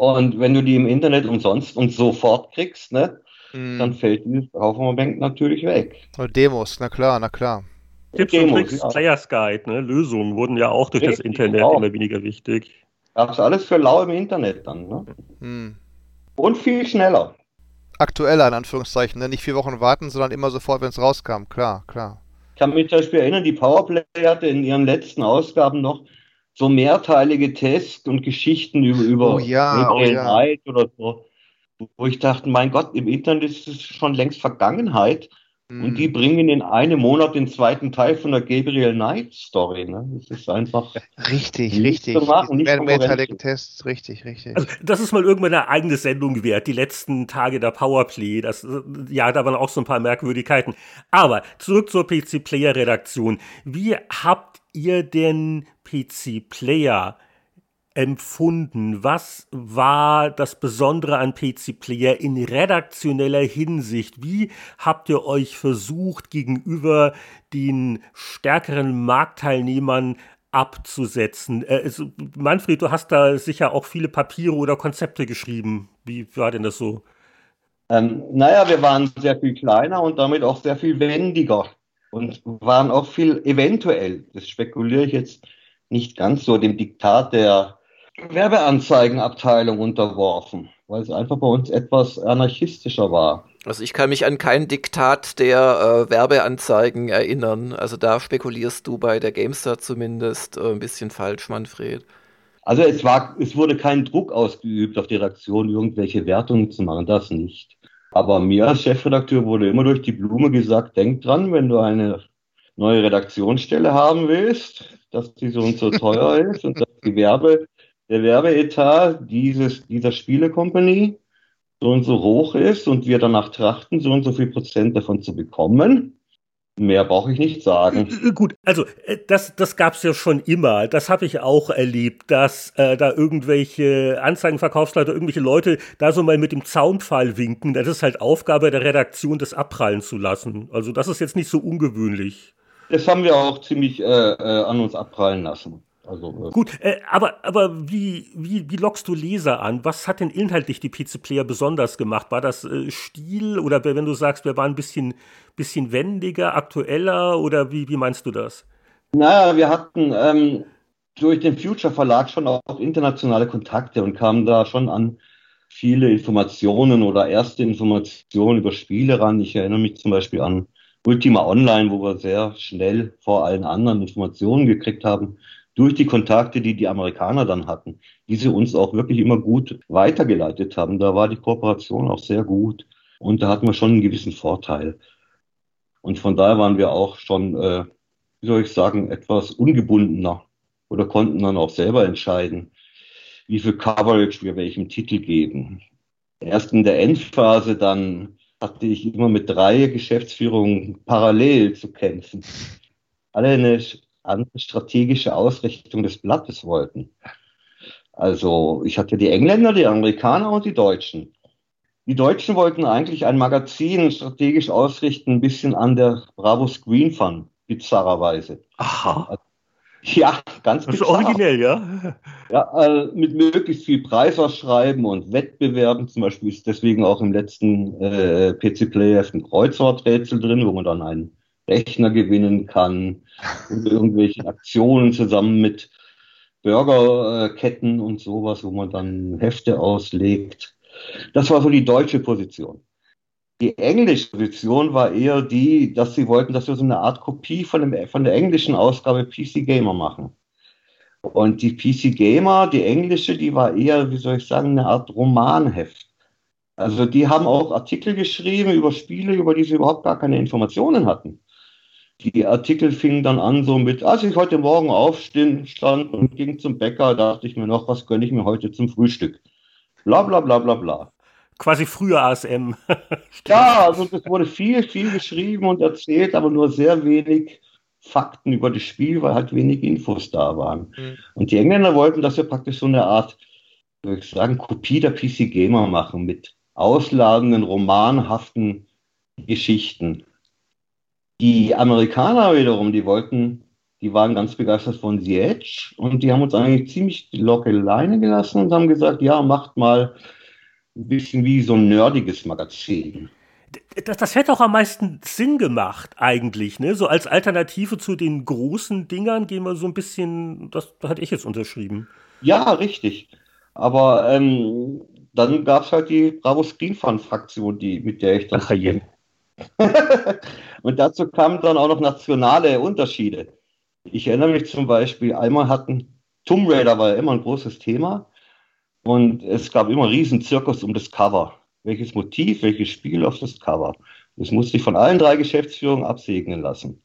und wenn du die im Internet umsonst und sofort kriegst, ne, mm. dann fällt dieses Kaufmann natürlich weg. Demos, na klar, na klar. Tipps Demos, und Tricks, ja. Players Guide, ne? Lösungen wurden ja auch durch Richtig, das Internet auch. immer weniger wichtig. Gab's alles für lau im Internet dann, ne? Mm. Und viel schneller. Aktueller, in Anführungszeichen, ne? Nicht vier Wochen warten, sondern immer sofort, wenn es rauskam, klar, klar. Ich kann mich zum Beispiel erinnern, die Powerplay hatte in ihren letzten Ausgaben noch so mehrteilige Tests und Geschichten über, über oh ja, oh ja. oder so, wo ich dachte, mein Gott, im Internet ist es schon längst Vergangenheit. Und die mhm. bringen in einem Monat den zweiten Teil von der Gabriel Knight Story. Ne? Das ist einfach. Richtig, richtig. Mehrteilige Tests, richtig, richtig. Also, das ist mal irgendwann eine eigene Sendung wert, die letzten Tage der Powerplay. Das, ja, da waren auch so ein paar Merkwürdigkeiten. Aber zurück zur PC Player Redaktion. Wie habt ihr denn PC Player empfunden? Was war das Besondere an PC Player in redaktioneller Hinsicht? Wie habt ihr euch versucht, gegenüber den stärkeren Marktteilnehmern abzusetzen? Äh, Manfred, du hast da sicher auch viele Papiere oder Konzepte geschrieben. Wie war denn das so? Ähm, naja, wir waren sehr viel kleiner und damit auch sehr viel wendiger und waren auch viel eventuell, das spekuliere ich jetzt nicht ganz so dem Diktat der Werbeanzeigenabteilung unterworfen, weil es einfach bei uns etwas anarchistischer war. Also ich kann mich an kein Diktat der äh, Werbeanzeigen erinnern. Also da spekulierst du bei der GameStar zumindest äh, ein bisschen falsch, Manfred. Also es war, es wurde kein Druck ausgeübt auf die Redaktion, irgendwelche Wertungen zu machen, das nicht. Aber mir als Chefredakteur wurde immer durch die Blume gesagt, denk dran, wenn du eine neue Redaktionsstelle haben willst, dass die so und so <laughs> teuer ist und dass die Werbe, der Werbeetat dieses, dieser Spielecompany so und so hoch ist und wir danach trachten, so und so viel Prozent davon zu bekommen. Mehr brauche ich nicht sagen. Gut, also äh, das, das gab es ja schon immer. Das habe ich auch erlebt, dass äh, da irgendwelche Anzeigenverkaufsleute, irgendwelche Leute da so mal mit dem Zaunpfahl winken. Das ist halt Aufgabe der Redaktion, das abprallen zu lassen. Also das ist jetzt nicht so ungewöhnlich. Das haben wir auch ziemlich äh, äh, an uns abprallen lassen. Also, äh Gut, äh, aber, aber wie, wie, wie lockst du Leser an? Was hat denn inhaltlich die PC Player besonders gemacht? War das äh, Stil oder wenn du sagst, wir waren ein bisschen, bisschen wendiger, aktueller oder wie, wie meinst du das? Naja, wir hatten ähm, durch den Future Verlag schon auch internationale Kontakte und kamen da schon an viele Informationen oder erste Informationen über Spiele ran. Ich erinnere mich zum Beispiel an Ultima Online, wo wir sehr schnell vor allen anderen Informationen gekriegt haben durch die Kontakte, die die Amerikaner dann hatten, die sie uns auch wirklich immer gut weitergeleitet haben. Da war die Kooperation auch sehr gut und da hatten wir schon einen gewissen Vorteil. Und von daher waren wir auch schon, äh, wie soll ich sagen, etwas ungebundener oder konnten dann auch selber entscheiden, wie viel Coverage wir welchem Titel geben. Erst in der Endphase dann hatte ich immer mit drei Geschäftsführungen parallel zu kämpfen. Alle eine andere strategische Ausrichtung des Blattes wollten. Also ich hatte die Engländer, die Amerikaner und die Deutschen. Die Deutschen wollten eigentlich ein Magazin strategisch ausrichten, ein bisschen an der Bravo Screen Fun, bizarrerweise. Aha. Also, ja, ganz Das ist originell, ja? Ja, äh, mit möglichst viel Preisausschreiben und Wettbewerben. Zum Beispiel ist deswegen auch im letzten äh, PC Player ein Kreuzworträtsel drin, wo man dann einen Rechner gewinnen kann und irgendwelche Aktionen zusammen mit Burgerketten und sowas, wo man dann Hefte auslegt. Das war so die deutsche Position. Die englische Position war eher die, dass sie wollten, dass wir so eine Art Kopie von, dem, von der englischen Ausgabe PC Gamer machen. Und die PC Gamer, die englische, die war eher, wie soll ich sagen, eine Art Romanheft. Also die haben auch Artikel geschrieben über Spiele, über die sie überhaupt gar keine Informationen hatten die Artikel fingen dann an so mit, als ich heute Morgen aufstand und ging zum Bäcker, dachte ich mir noch, was gönne ich mir heute zum Frühstück? Bla bla bla bla bla. Quasi früher ASM. <laughs> ja, also es wurde viel, viel geschrieben und erzählt, aber nur sehr wenig Fakten über das Spiel, weil halt wenig Infos da waren. Mhm. Und die Engländer wollten, dass wir praktisch so eine Art, würde ich sagen, Kopie der PC Gamer machen mit ausladenden, romanhaften Geschichten. Die Amerikaner wiederum, die wollten, die waren ganz begeistert von The Edge und die haben uns eigentlich ziemlich die Locke Leine gelassen und haben gesagt, ja, macht mal ein bisschen wie so ein nerdiges Magazin. Das, das, hätte auch am meisten Sinn gemacht, eigentlich, ne? So als Alternative zu den großen Dingern gehen wir so ein bisschen, das, das hatte ich jetzt unterschrieben. Ja, richtig. Aber ähm, dann gab es halt die Bravo Screen Fun Fraktion, die, mit der ich dann. Ach. <laughs> und dazu kamen dann auch noch nationale Unterschiede. Ich erinnere mich zum Beispiel, einmal hatten Tomb Raider war ja immer ein großes Thema und es gab immer riesen Zirkus um das Cover. Welches Motiv, welches Spiel auf das Cover. Das musste ich von allen drei Geschäftsführungen absegnen lassen.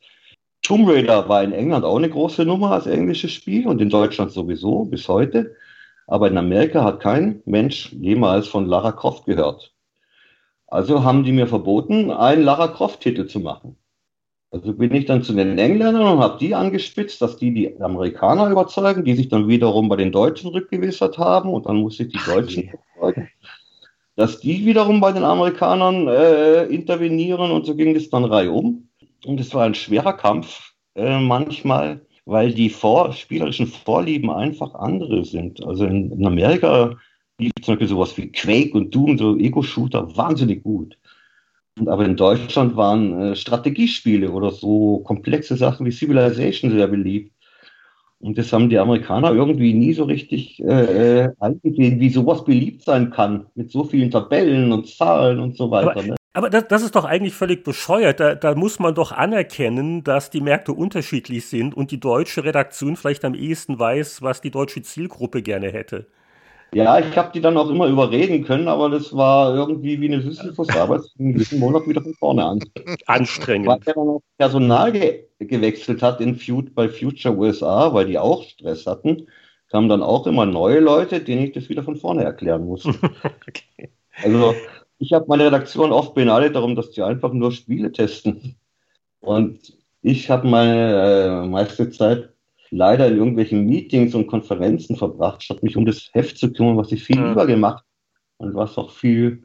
Tomb Raider war in England auch eine große Nummer als englisches Spiel und in Deutschland sowieso bis heute. Aber in Amerika hat kein Mensch jemals von Lara Croft gehört. Also haben die mir verboten, einen Lara Croft-Titel zu machen. Also bin ich dann zu den Engländern und habe die angespitzt, dass die die Amerikaner überzeugen, die sich dann wiederum bei den Deutschen rückgewissert haben und dann musste ich die Deutschen überzeugen, dass die wiederum bei den Amerikanern äh, intervenieren und so ging es dann reihum. Und es war ein schwerer Kampf äh, manchmal, weil die vor, spielerischen Vorlieben einfach andere sind. Also in, in Amerika lief zum Beispiel sowas wie Quake und Doom, so Ego-Shooter, wahnsinnig gut. Aber in Deutschland waren äh, Strategiespiele oder so komplexe Sachen wie Civilization sehr beliebt. Und das haben die Amerikaner irgendwie nie so richtig äh, äh eingesehen, wie sowas beliebt sein kann, mit so vielen Tabellen und Zahlen und so weiter. Aber, ne? aber das, das, ist doch eigentlich völlig bescheuert. Da, da, muss man doch anerkennen, dass die Märkte unterschiedlich sind und die deutsche Redaktion vielleicht am ehesten weiß, was die deutsche Zielgruppe gerne hätte. Ja, ich habe die dann auch immer überreden können, aber das war irgendwie wie eine Sisyphus-Arbeit. jeden Monat wieder von vorne an. Anstrengend. Weil er dann auch Personal ge gewechselt hat in Fut bei Future USA, weil die auch Stress hatten, kamen dann auch immer neue Leute, denen ich das wieder von vorne erklären musste. <laughs> okay. Also ich habe meine Redaktion oft beneidet darum, dass die einfach nur Spiele testen. Und ich habe meine äh, meiste Zeit leider in irgendwelchen Meetings und Konferenzen verbracht, statt mich um das Heft zu kümmern, was ich viel ja. lieber gemacht und was auch viel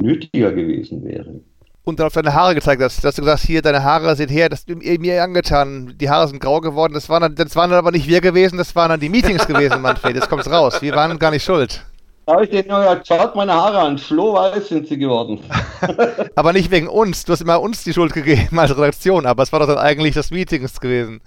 nötiger gewesen wäre. Und dann auf deine Haare gezeigt hast. Dass du gesagt hier, deine Haare sind her, das ist mir angetan. Die Haare sind grau geworden. Das waren, dann, das waren dann aber nicht wir gewesen, das waren dann die Meetings gewesen, Manfred. Jetzt kommt's raus. Wir waren gar nicht schuld. Da habe ich dir nur gesagt, schaut meine Haare an. Flohweiß sind sie geworden. <laughs> aber nicht wegen uns. Du hast immer uns die Schuld gegeben als Redaktion. Aber es war doch dann eigentlich das Meetings gewesen.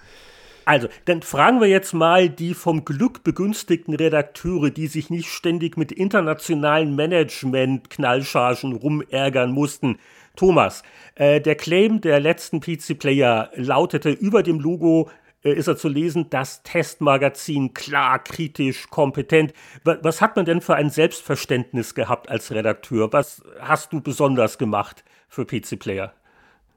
Also, dann fragen wir jetzt mal die vom Glück begünstigten Redakteure, die sich nicht ständig mit internationalen Management-Knallchargen rumärgern mussten. Thomas, äh, der Claim der letzten PC-Player lautete über dem Logo äh, ist er zu lesen, das Testmagazin klar, kritisch, kompetent. Was, hat man denn für ein Selbstverständnis gehabt als Redakteur? Was hast du besonders gemacht für PC-Player?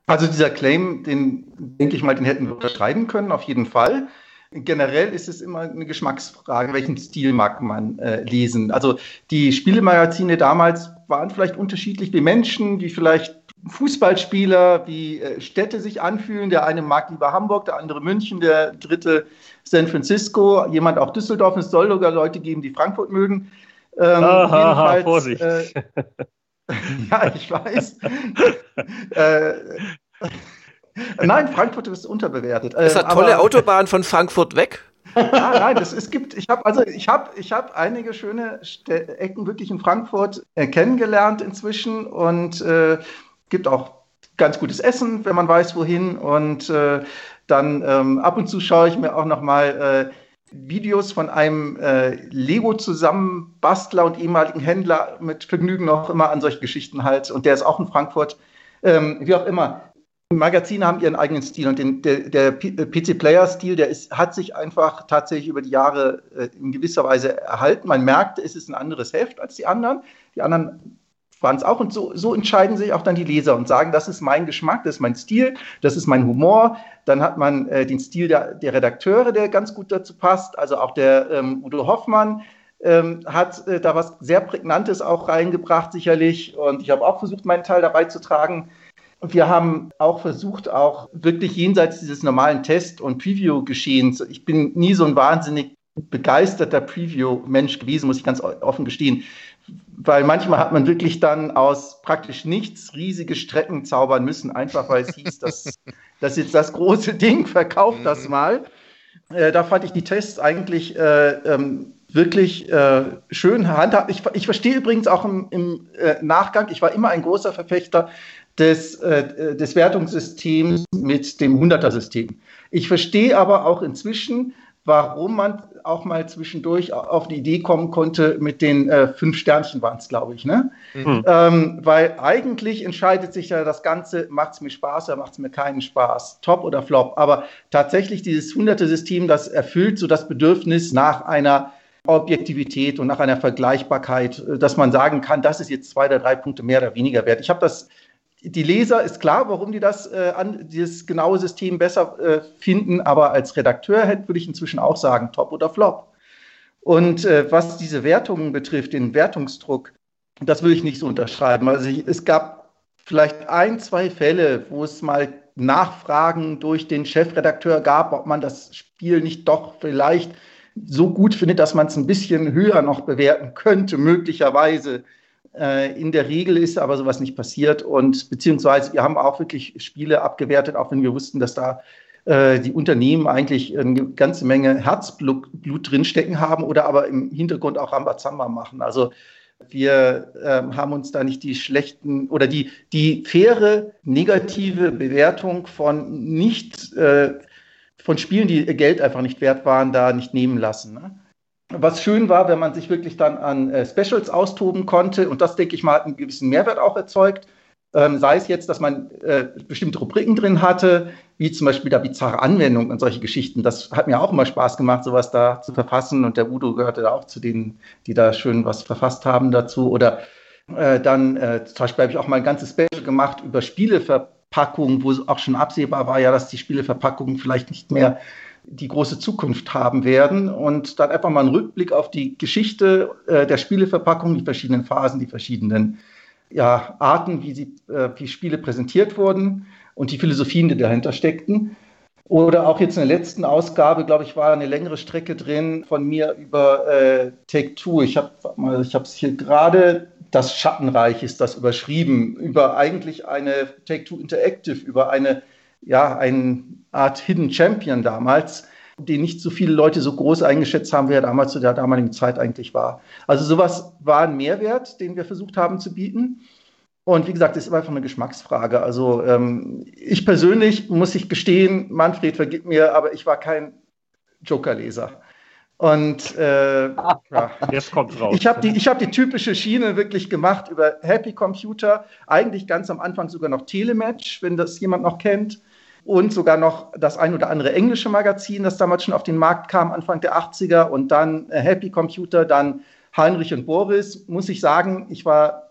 Also dieser Claim, den denke ich mal, den hätten wir unterschreiben können, auf jeden Fall. Generell ist es immer eine Geschmacksfrage, welchen Stil mag man äh, lesen. Also die Spielemagazine damals waren vielleicht unterschiedlich wie Menschen, wie vielleicht Fußballspieler, wie äh, Städte sich anfühlen. Der eine mag lieber Hamburg, der andere München, der dritte San Francisco, jemand auch Düsseldorf. Es soll sogar Leute geben, die Frankfurt mögen. Ähm, Aha, Vorsicht. Äh, <laughs> <laughs> ja, ich weiß. <laughs> äh, nein, Frankfurt ist unterbewertet. Es hat tolle Autobahn von Frankfurt weg. <laughs> ah, nein, das, es gibt, ich habe also ich habe ich habe einige schöne St Ecken wirklich in Frankfurt äh, kennengelernt inzwischen und äh, gibt auch ganz gutes Essen, wenn man weiß wohin und äh, dann ähm, ab und zu schaue ich mir auch noch mal äh, Videos von einem äh, Lego-Zusammenbastler und ehemaligen Händler mit Vergnügen auch immer an solche Geschichten halt. Und der ist auch in Frankfurt. Ähm, wie auch immer. Magazine haben ihren eigenen Stil und den, der, der PC-Player-Stil, der ist, hat sich einfach tatsächlich über die Jahre äh, in gewisser Weise erhalten. Man merkt, es ist ein anderes Heft als die anderen. Die anderen waren es auch. Und so, so entscheiden sich auch dann die Leser und sagen, das ist mein Geschmack, das ist mein Stil, das ist mein Humor. Dann hat man äh, den Stil der, der, Redakteure, der ganz gut dazu passt. Also auch der ähm, Udo Hoffmann ähm, hat äh, da was sehr Prägnantes auch reingebracht, sicherlich. Und ich habe auch versucht, meinen Teil dabei zu tragen. Und wir haben auch versucht, auch wirklich jenseits dieses normalen Test- und Preview-Geschehens, ich bin nie so ein wahnsinnig begeisterter Preview-Mensch gewesen, muss ich ganz offen gestehen weil manchmal hat man wirklich dann aus praktisch nichts riesige Strecken zaubern müssen, einfach weil es hieß, dass <laughs> das jetzt das große Ding verkauft das mhm. mal. Äh, da fand ich die Tests eigentlich äh, ähm, wirklich äh, schön handhabt. Ich, ich verstehe übrigens auch im, im äh, Nachgang, ich war immer ein großer Verfechter des, äh, des Wertungssystems mit dem 100er-System. Ich verstehe aber auch inzwischen, warum man auch mal zwischendurch auf die Idee kommen konnte, mit den äh, fünf Sternchen waren es, glaube ich. Ne? Mhm. Ähm, weil eigentlich entscheidet sich ja das Ganze, macht es mir Spaß oder macht es mir keinen Spaß, top oder flop. Aber tatsächlich dieses hunderte System, das erfüllt so das Bedürfnis nach einer Objektivität und nach einer Vergleichbarkeit, äh, dass man sagen kann, das ist jetzt zwei oder drei Punkte mehr oder weniger wert. Ich habe das die Leser ist klar, warum die das äh, an dieses genaue System besser äh, finden, aber als Redakteur hätte, würde ich inzwischen auch sagen, top oder flop. Und äh, was diese Wertungen betrifft, den Wertungsdruck, das würde ich nicht so unterschreiben. Also ich, es gab vielleicht ein, zwei Fälle, wo es mal Nachfragen durch den Chefredakteur gab, ob man das Spiel nicht doch vielleicht so gut findet, dass man es ein bisschen höher noch bewerten könnte, möglicherweise. Äh, in der Regel ist aber sowas nicht passiert und beziehungsweise wir haben auch wirklich Spiele abgewertet, auch wenn wir wussten, dass da äh, die Unternehmen eigentlich eine ganze Menge Herzblut Blut drinstecken haben oder aber im Hintergrund auch Rambazamba machen. Also wir äh, haben uns da nicht die schlechten oder die, die faire negative Bewertung von nicht äh, von Spielen, die Geld einfach nicht wert waren, da nicht nehmen lassen. Ne? Was schön war, wenn man sich wirklich dann an äh, Specials austoben konnte. Und das, denke ich mal, hat einen gewissen Mehrwert auch erzeugt. Ähm, sei es jetzt, dass man äh, bestimmte Rubriken drin hatte, wie zum Beispiel der bizarre Anwendung und solche Geschichten. Das hat mir auch immer Spaß gemacht, sowas da zu verfassen. Und der Udo gehörte da auch zu denen, die da schön was verfasst haben dazu. Oder äh, dann, äh, zum Beispiel habe ich auch mal ein ganzes Special gemacht über Spieleverpackungen, wo auch schon absehbar war, ja, dass die Spieleverpackungen vielleicht nicht mehr die große Zukunft haben werden und dann einfach mal einen Rückblick auf die Geschichte äh, der Spieleverpackung, die verschiedenen Phasen, die verschiedenen ja, Arten, wie, sie, äh, wie Spiele präsentiert wurden. und die Philosophien, die dahinter steckten. Oder auch jetzt in der letzten Ausgabe, glaube ich, war eine längere Strecke drin von mir über äh, Take Two. Ich habe es hier gerade, das Schattenreich ist das überschrieben, über eigentlich eine Take Two Interactive, über eine, ja, eine Art Hidden Champion damals, den nicht so viele Leute so groß eingeschätzt haben, wie er damals zu der damaligen Zeit eigentlich war. Also sowas war ein Mehrwert, den wir versucht haben zu bieten. Und wie gesagt, das ist einfach eine Geschmacksfrage. Also ähm, ich persönlich muss ich gestehen, Manfred vergib mir, aber ich war kein Joker-Leser. Und äh, ja. <laughs> jetzt kommt raus. Ich habe die, hab die typische Schiene wirklich gemacht über Happy Computer, eigentlich ganz am Anfang sogar noch Telematch, wenn das jemand noch kennt. Und sogar noch das ein oder andere englische Magazin, das damals schon auf den Markt kam, Anfang der 80er. Und dann äh, Happy Computer, dann Heinrich und Boris. Muss ich sagen, ich war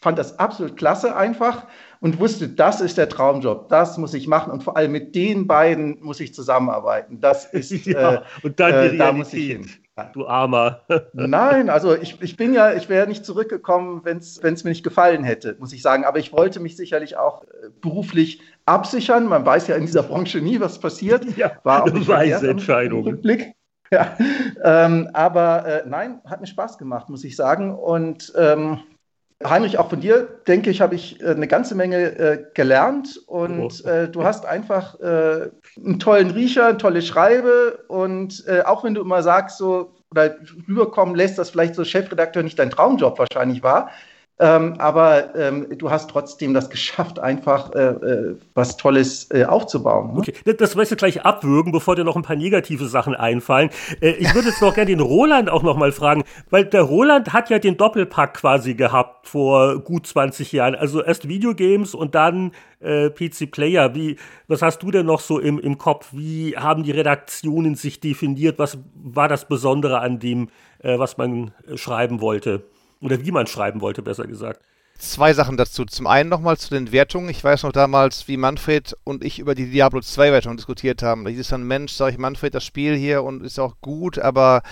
fand das absolut klasse einfach und wusste, das ist der Traumjob, das muss ich machen und vor allem mit den beiden muss ich zusammenarbeiten. Das ist <laughs> ja, äh, und dann die äh, da muss ich hin. Du Armer. <laughs> Nein, also ich, ich bin ja, ich wäre nicht zurückgekommen, wenn es mir nicht gefallen hätte, muss ich sagen. Aber ich wollte mich sicherlich auch äh, beruflich absichern. Man weiß ja in dieser Branche nie, was passiert. Ja, War auch eine weise Entscheidung. Rückblick. Ja, ähm, aber äh, nein, hat mir Spaß gemacht, muss ich sagen. Und ähm, Heinrich, auch von dir, denke ich, habe ich äh, eine ganze Menge äh, gelernt und oh. du hast einfach einen tollen Riecher, eine tolle Schreibe und auch wenn du immer sagst, so oder rüberkommen lässt, dass vielleicht so Chefredakteur nicht dein Traumjob wahrscheinlich war, ähm, aber ähm, du hast trotzdem das geschafft, einfach äh, äh, was Tolles äh, aufzubauen. Ne? Okay, das wirst du gleich abwürgen, bevor dir noch ein paar negative Sachen einfallen. Äh, ich würde jetzt noch gerne den Roland auch noch mal fragen, weil der Roland hat ja den Doppelpack quasi gehabt vor gut 20 Jahren. Also erst Videogames und dann äh, PC Player. Wie, was hast du denn noch so im, im Kopf? Wie haben die Redaktionen sich definiert? Was war das Besondere an dem, äh, was man schreiben wollte? Oder wie man schreiben wollte, besser gesagt. Zwei Sachen dazu. Zum einen nochmal zu den Wertungen. Ich weiß noch damals, wie Manfred und ich über die Diablo 2 Wertung diskutiert haben. Da hieß es dann, Mensch, sag ich, Manfred, das Spiel hier und ist auch gut, aber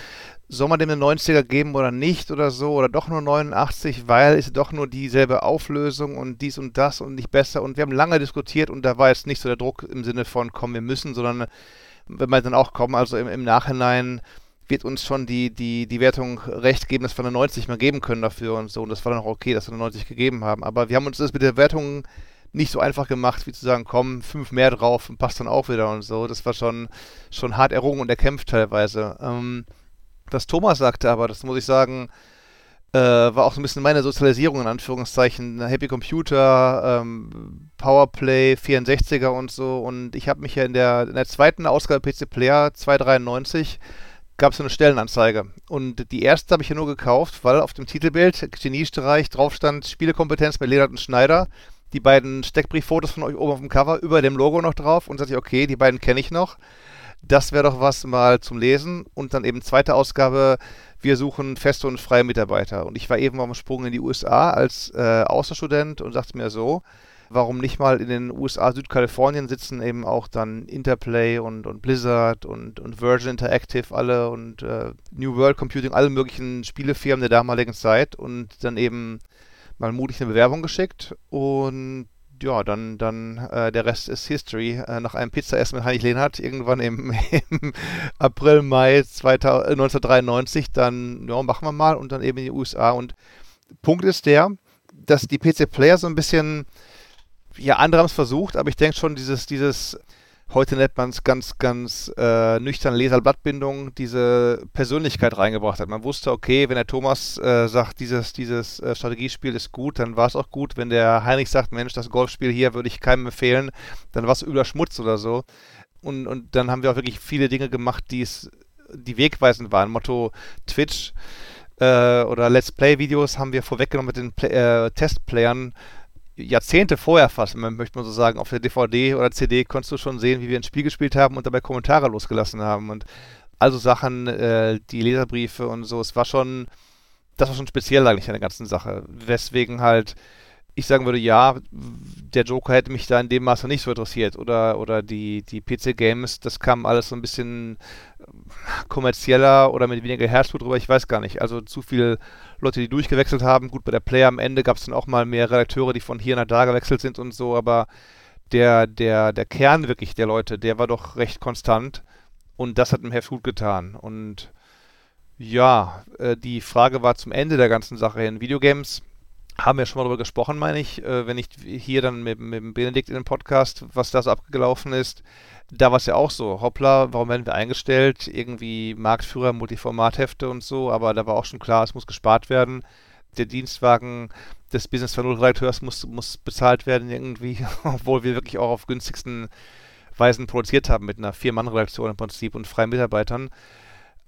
soll man dem eine 90er geben oder nicht oder so oder doch nur 89, weil es doch nur dieselbe Auflösung und dies und das und nicht besser und wir haben lange diskutiert und da war jetzt nicht so der Druck im Sinne von, komm, wir müssen, sondern wenn wir dann auch kommen, also im, im Nachhinein wird uns schon die, die, die Wertung recht geben, dass wir eine 90 mal geben können dafür und so. Und das war dann auch okay, dass wir eine 90 gegeben haben. Aber wir haben uns das mit der Wertung nicht so einfach gemacht, wie zu sagen, komm, fünf mehr drauf und passt dann auch wieder und so. Das war schon, schon hart errungen und erkämpft teilweise. Ähm, was Thomas sagte aber, das muss ich sagen, äh, war auch so ein bisschen meine Sozialisierung in Anführungszeichen. Happy Computer, ähm, Powerplay, 64er und so. Und ich habe mich ja in der, in der zweiten Ausgabe PC Player 293 gab es eine Stellenanzeige. Und die erste habe ich ja nur gekauft, weil auf dem Titelbild Geniestreich drauf stand Spielekompetenz bei Leonard und Schneider. Die beiden Steckbrieffotos von euch oben auf dem Cover, über dem Logo noch drauf. Und sagte ich, okay, die beiden kenne ich noch. Das wäre doch was mal zum Lesen. Und dann eben zweite Ausgabe, wir suchen feste und freie Mitarbeiter. Und ich war eben dem Sprung in die USA als äh, Außerstudent und sagte mir so, warum nicht mal in den USA, Südkalifornien sitzen eben auch dann Interplay und, und Blizzard und, und Virgin Interactive alle und äh, New World Computing, alle möglichen Spielefirmen der damaligen Zeit und dann eben mal mutig eine Bewerbung geschickt und ja, dann, dann äh, der Rest ist History. Äh, nach einem Pizzaessen mit Heinrich Lehnhardt irgendwann im, <laughs> im April, Mai 2000, 1993, dann ja, machen wir mal und dann eben in die USA. Und Punkt ist der, dass die PC Player so ein bisschen ja, andere haben es versucht, aber ich denke schon, dieses, dieses, heute nennt man es ganz, ganz äh, nüchtern Leserblattbindung, diese Persönlichkeit reingebracht hat. Man wusste, okay, wenn der Thomas äh, sagt, dieses, dieses äh, Strategiespiel ist gut, dann war es auch gut. Wenn der Heinrich sagt, Mensch, das Golfspiel hier würde ich keinem empfehlen, dann war es übler Schmutz oder so. Und, und dann haben wir auch wirklich viele Dinge gemacht, die es, die wegweisend waren. Motto Twitch äh, oder Let's Play-Videos haben wir vorweggenommen mit den Play äh, Testplayern Jahrzehnte vorher fast, möchte man so sagen, auf der DVD oder CD konntest du schon sehen, wie wir ein Spiel gespielt haben und dabei Kommentare losgelassen haben und also Sachen, äh, die Leserbriefe und so. Es war schon, das war schon speziell eigentlich an der ganzen Sache. Weswegen halt ich sagen würde, ja, der Joker hätte mich da in dem Maße nicht so interessiert oder, oder die, die PC-Games, das kam alles so ein bisschen kommerzieller oder mit weniger Herzblut drüber, ich weiß gar nicht. Also zu viele Leute, die durchgewechselt haben. Gut, bei der Player am Ende gab es dann auch mal mehr Redakteure, die von hier nach da gewechselt sind und so, aber der, der, der Kern wirklich der Leute, der war doch recht konstant. Und das hat dem Heft gut getan. Und ja, äh, die Frage war zum Ende der ganzen Sache hin. Videogames haben wir schon mal darüber gesprochen, meine ich, äh, wenn ich hier dann mit, mit Benedikt in dem Podcast, was das abgelaufen ist. Da war es ja auch so, hoppla, warum werden wir eingestellt? Irgendwie Marktführer, Multiformathefte und so, aber da war auch schon klar, es muss gespart werden. Der Dienstwagen des Business 2.0 Redakteurs muss, muss bezahlt werden irgendwie, <laughs> obwohl wir wirklich auch auf günstigsten Weisen produziert haben mit einer Vier-Mann-Redaktion im Prinzip und freien Mitarbeitern.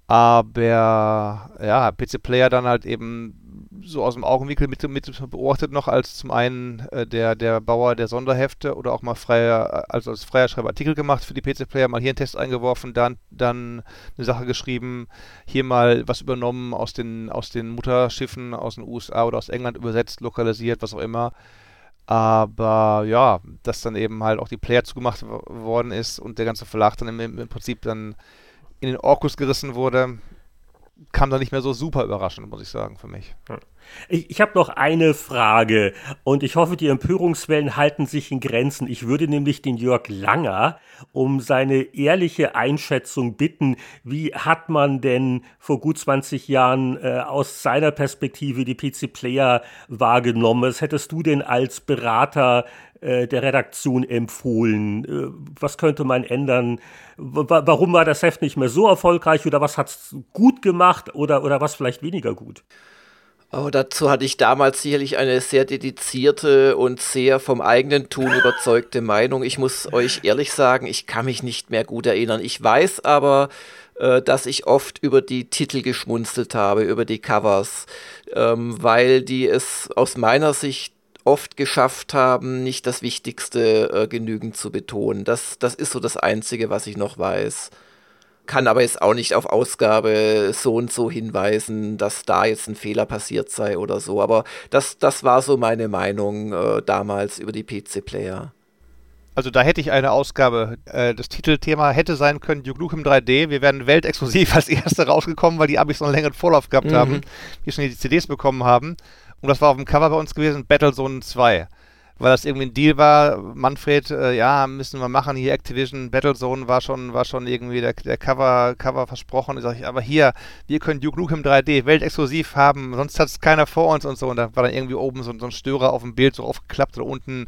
Aber ja, PC Player dann halt eben so aus dem Augenwinkel mit, mit beobachtet noch als zum einen äh, der, der Bauer der Sonderhefte oder auch mal freier, also als freier Schreiber Artikel gemacht für die PC Player, mal hier einen Test eingeworfen, dann, dann eine Sache geschrieben, hier mal was übernommen aus den, aus den Mutterschiffen aus den USA oder aus England übersetzt, lokalisiert, was auch immer. Aber ja, dass dann eben halt auch die Player zugemacht worden ist und der ganze Verlag dann im, im Prinzip dann in den Orkus gerissen wurde, kam da nicht mehr so super überraschend, muss ich sagen, für mich. Ich, ich habe noch eine Frage und ich hoffe, die Empörungswellen halten sich in Grenzen. Ich würde nämlich den Jörg Langer um seine ehrliche Einschätzung bitten. Wie hat man denn vor gut 20 Jahren äh, aus seiner Perspektive die PC-Player wahrgenommen? Was hättest du denn als Berater äh, der Redaktion empfohlen? Äh, was könnte man ändern? warum war das Heft nicht mehr so erfolgreich oder was hat es gut gemacht oder, oder was vielleicht weniger gut? Oh, dazu hatte ich damals sicherlich eine sehr dedizierte und sehr vom eigenen Tun überzeugte Meinung. Ich muss euch ehrlich sagen, ich kann mich nicht mehr gut erinnern. Ich weiß aber, äh, dass ich oft über die Titel geschmunzelt habe, über die Covers, ähm, weil die es aus meiner Sicht oft geschafft haben, nicht das Wichtigste äh, genügend zu betonen. Das, das ist so das Einzige, was ich noch weiß kann aber jetzt auch nicht auf Ausgabe so und so hinweisen, dass da jetzt ein Fehler passiert sei oder so. Aber das, das war so meine Meinung äh, damals über die PC-Player. Also da hätte ich eine Ausgabe. Äh, das Titelthema hätte sein können Duke Nukem 3D. Wir werden weltexklusiv <laughs> als erste rausgekommen, weil die Abis noch einen längeren Vorlauf gehabt mhm. haben, die schon die CDs bekommen haben. Und das war auf dem Cover bei uns gewesen, Battlezone 2 weil das irgendwie ein Deal war. Manfred, äh, ja, müssen wir machen. Hier Activision Battlezone war schon, war schon irgendwie der, der Cover, Cover versprochen. Ich sage, aber hier, wir können Duke Nukem 3D weltexklusiv haben, sonst hat es keiner vor uns und so. Und da war dann irgendwie oben so, so ein Störer auf dem Bild so aufgeklappt oder unten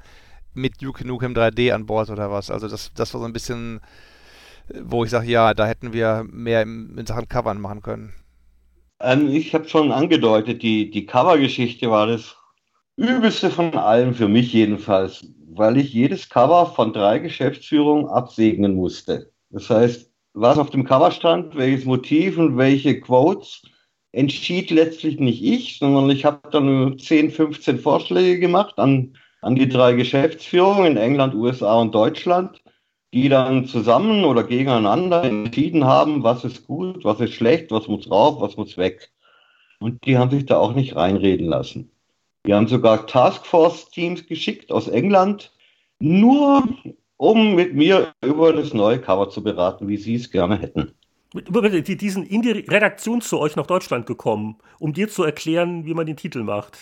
mit Duke Nukem 3D an Bord oder was. Also das, das war so ein bisschen, wo ich sage, ja, da hätten wir mehr in, in Sachen Covern machen können. Ähm, ich habe schon angedeutet, die, die Cover-Geschichte war das übelste von allem, für mich jedenfalls, weil ich jedes Cover von drei Geschäftsführungen absegnen musste. Das heißt, was auf dem Cover stand, welches Motiv und welche Quotes, entschied letztlich nicht ich, sondern ich habe dann 10, 15 Vorschläge gemacht an, an die drei Geschäftsführungen in England, USA und Deutschland, die dann zusammen oder gegeneinander entschieden haben, was ist gut, was ist schlecht, was muss rauf, was muss weg. Und die haben sich da auch nicht reinreden lassen. Wir haben sogar Taskforce-Teams geschickt aus England, nur um mit mir über das neue Cover zu beraten, wie sie es gerne hätten. Die, sind in die Redaktion zu euch nach Deutschland gekommen, um dir zu erklären, wie man den Titel macht.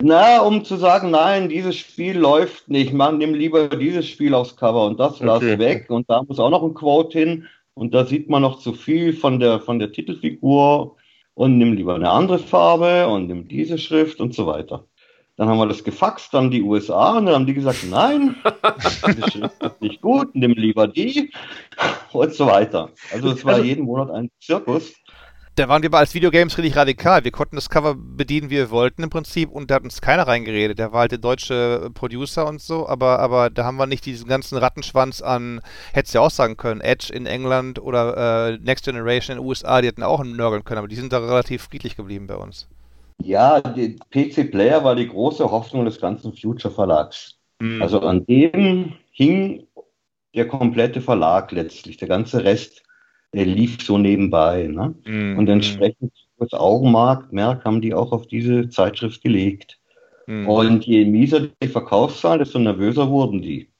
Na, um zu sagen, nein, dieses Spiel läuft nicht, man nimm lieber dieses Spiel aufs Cover und das lass okay. weg und da muss auch noch ein Quote hin und da sieht man noch zu viel von der, von der Titelfigur und nimm lieber eine andere Farbe und nimm diese Schrift und so weiter. Dann haben wir das gefaxt an die USA und dann haben die gesagt, nein, <laughs> diese Schrift ist nicht gut, nimm lieber die <laughs> und so weiter. Also es war also, jeden Monat ein Zirkus da waren wir aber als Videogames richtig radikal. Wir konnten das Cover bedienen, wie wir wollten im Prinzip und da hat uns keiner reingeredet. Der war halt der deutsche Producer und so, aber, aber da haben wir nicht diesen ganzen Rattenschwanz an, hättest du ja auch sagen können, Edge in England oder äh, Next Generation in den USA, die hätten auch nörgeln können, aber die sind da relativ friedlich geblieben bei uns. Ja, die PC Player war die große Hoffnung des ganzen Future Verlags. Mhm. Also an dem hing der komplette Verlag letztlich. Der ganze Rest lief so nebenbei. Ne? Mm, und entsprechend das Augenmerk Merk haben die auch auf diese Zeitschrift gelegt. Mm. Und je mieser die Verkaufszahlen, desto nervöser wurden die.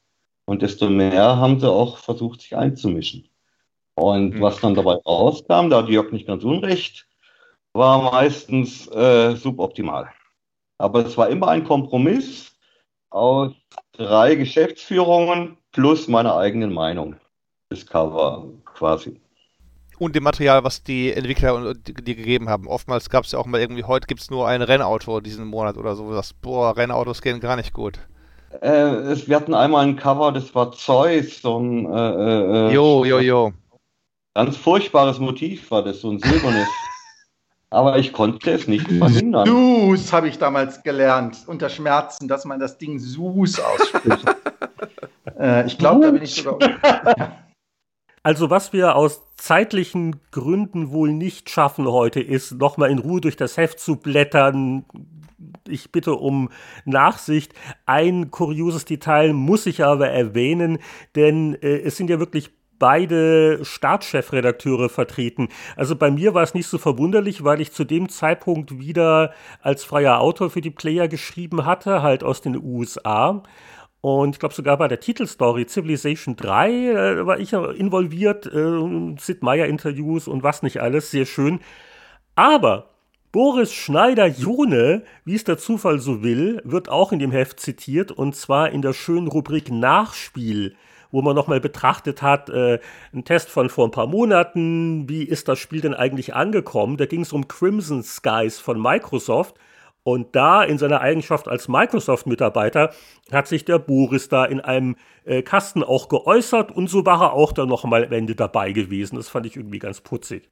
Und desto mehr haben sie auch versucht, sich einzumischen. Und mm. was dann dabei rauskam, da hat Jörg nicht ganz unrecht, war meistens äh, suboptimal. Aber es war immer ein Kompromiss aus drei Geschäftsführungen plus meiner eigenen Meinung. Das Cover quasi. Und dem Material, was die Entwickler dir gegeben haben. Oftmals gab es ja auch mal irgendwie, heute gibt es nur ein Rennauto diesen Monat oder so. Das, boah, Rennautos gehen gar nicht gut. Äh, es, wir hatten einmal ein Cover, das war Zeus, so ein äh, äh, Jo, jo, jo. Ganz furchtbares Motiv war das, so ein silbernes. <laughs> Aber ich konnte es nicht verhindern. Sus habe ich damals gelernt, unter Schmerzen, dass man das Ding Sus ausspricht. <laughs> äh, ich glaube, da bin ich sogar. <laughs> Also was wir aus zeitlichen Gründen wohl nicht schaffen heute, ist nochmal in Ruhe durch das Heft zu blättern. Ich bitte um Nachsicht. Ein kurioses Detail muss ich aber erwähnen, denn äh, es sind ja wirklich beide Startchefredakteure vertreten. Also bei mir war es nicht so verwunderlich, weil ich zu dem Zeitpunkt wieder als freier Autor für die Player geschrieben hatte, halt aus den USA. Und ich glaube sogar bei der Titelstory Civilization 3 äh, war ich involviert, äh, Sid Meier Interviews und was nicht alles, sehr schön. Aber Boris Schneider-Jone, wie es der Zufall so will, wird auch in dem Heft zitiert und zwar in der schönen Rubrik Nachspiel wo man nochmal betrachtet hat, äh, ein Test von vor ein paar Monaten, wie ist das Spiel denn eigentlich angekommen? Da ging es um Crimson Skies von Microsoft. Und da in seiner Eigenschaft als Microsoft-Mitarbeiter hat sich der Boris da in einem äh, Kasten auch geäußert und so war er auch dann nochmal am Ende dabei gewesen. Das fand ich irgendwie ganz putzig.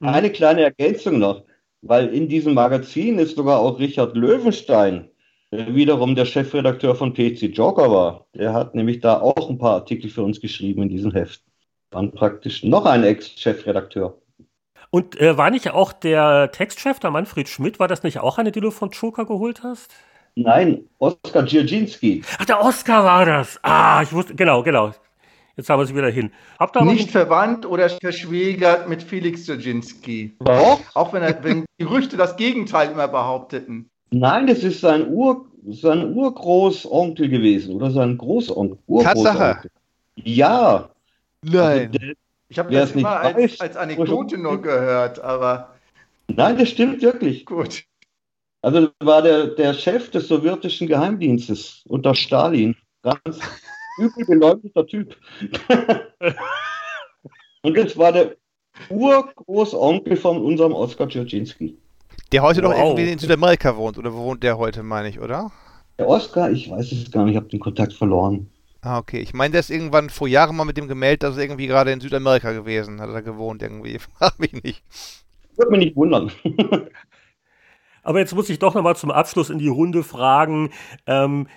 Eine kleine Ergänzung noch, weil in diesem Magazin ist sogar auch Richard Löwenstein wiederum der Chefredakteur von PC Joker war. Der hat nämlich da auch ein paar Artikel für uns geschrieben in diesem Heft. Dann praktisch noch ein Ex-Chefredakteur. Und äh, war nicht auch der Textchef, der Manfred Schmidt, war das nicht auch eine, die du von Joker geholt hast? Nein, Oskar Dzerzhinsky. Ach, der Oskar war das. Ah, ich wusste, genau, genau. Jetzt haben wir sie wieder hin. nicht verwandt oder verschwägert mit Felix Dzerzhinsky. Doch. Auch wenn, er, wenn Gerüchte das Gegenteil immer behaupteten. Nein, das ist sein, Ur, sein Urgroßonkel gewesen oder sein Großonkel. Tatsache. Ja. Nein. Also der, ich habe das immer als, weiß, als Anekdote nur gehört, aber. Nein, das stimmt wirklich. Gut. Also war der, der Chef des sowjetischen Geheimdienstes unter Stalin. Ganz <laughs> übel beleuchteter Typ. <laughs> Und das war der Urgroßonkel von unserem Oskar Dzerzhinsky. Der heute wow. doch irgendwie in Südamerika wohnt, oder wo wohnt der heute, meine ich, oder? Der Oscar, ich weiß es gar nicht, ich habe den Kontakt verloren. Ah, okay. Ich meine, der ist irgendwann vor Jahren mal mit dem gemeldet, dass er irgendwie gerade in Südamerika gewesen hat, er gewohnt irgendwie. <laughs> Frag mich nicht. Würde mich nicht wundern. <laughs> Aber jetzt muss ich doch nochmal zum Abschluss in die Runde fragen. Ähm,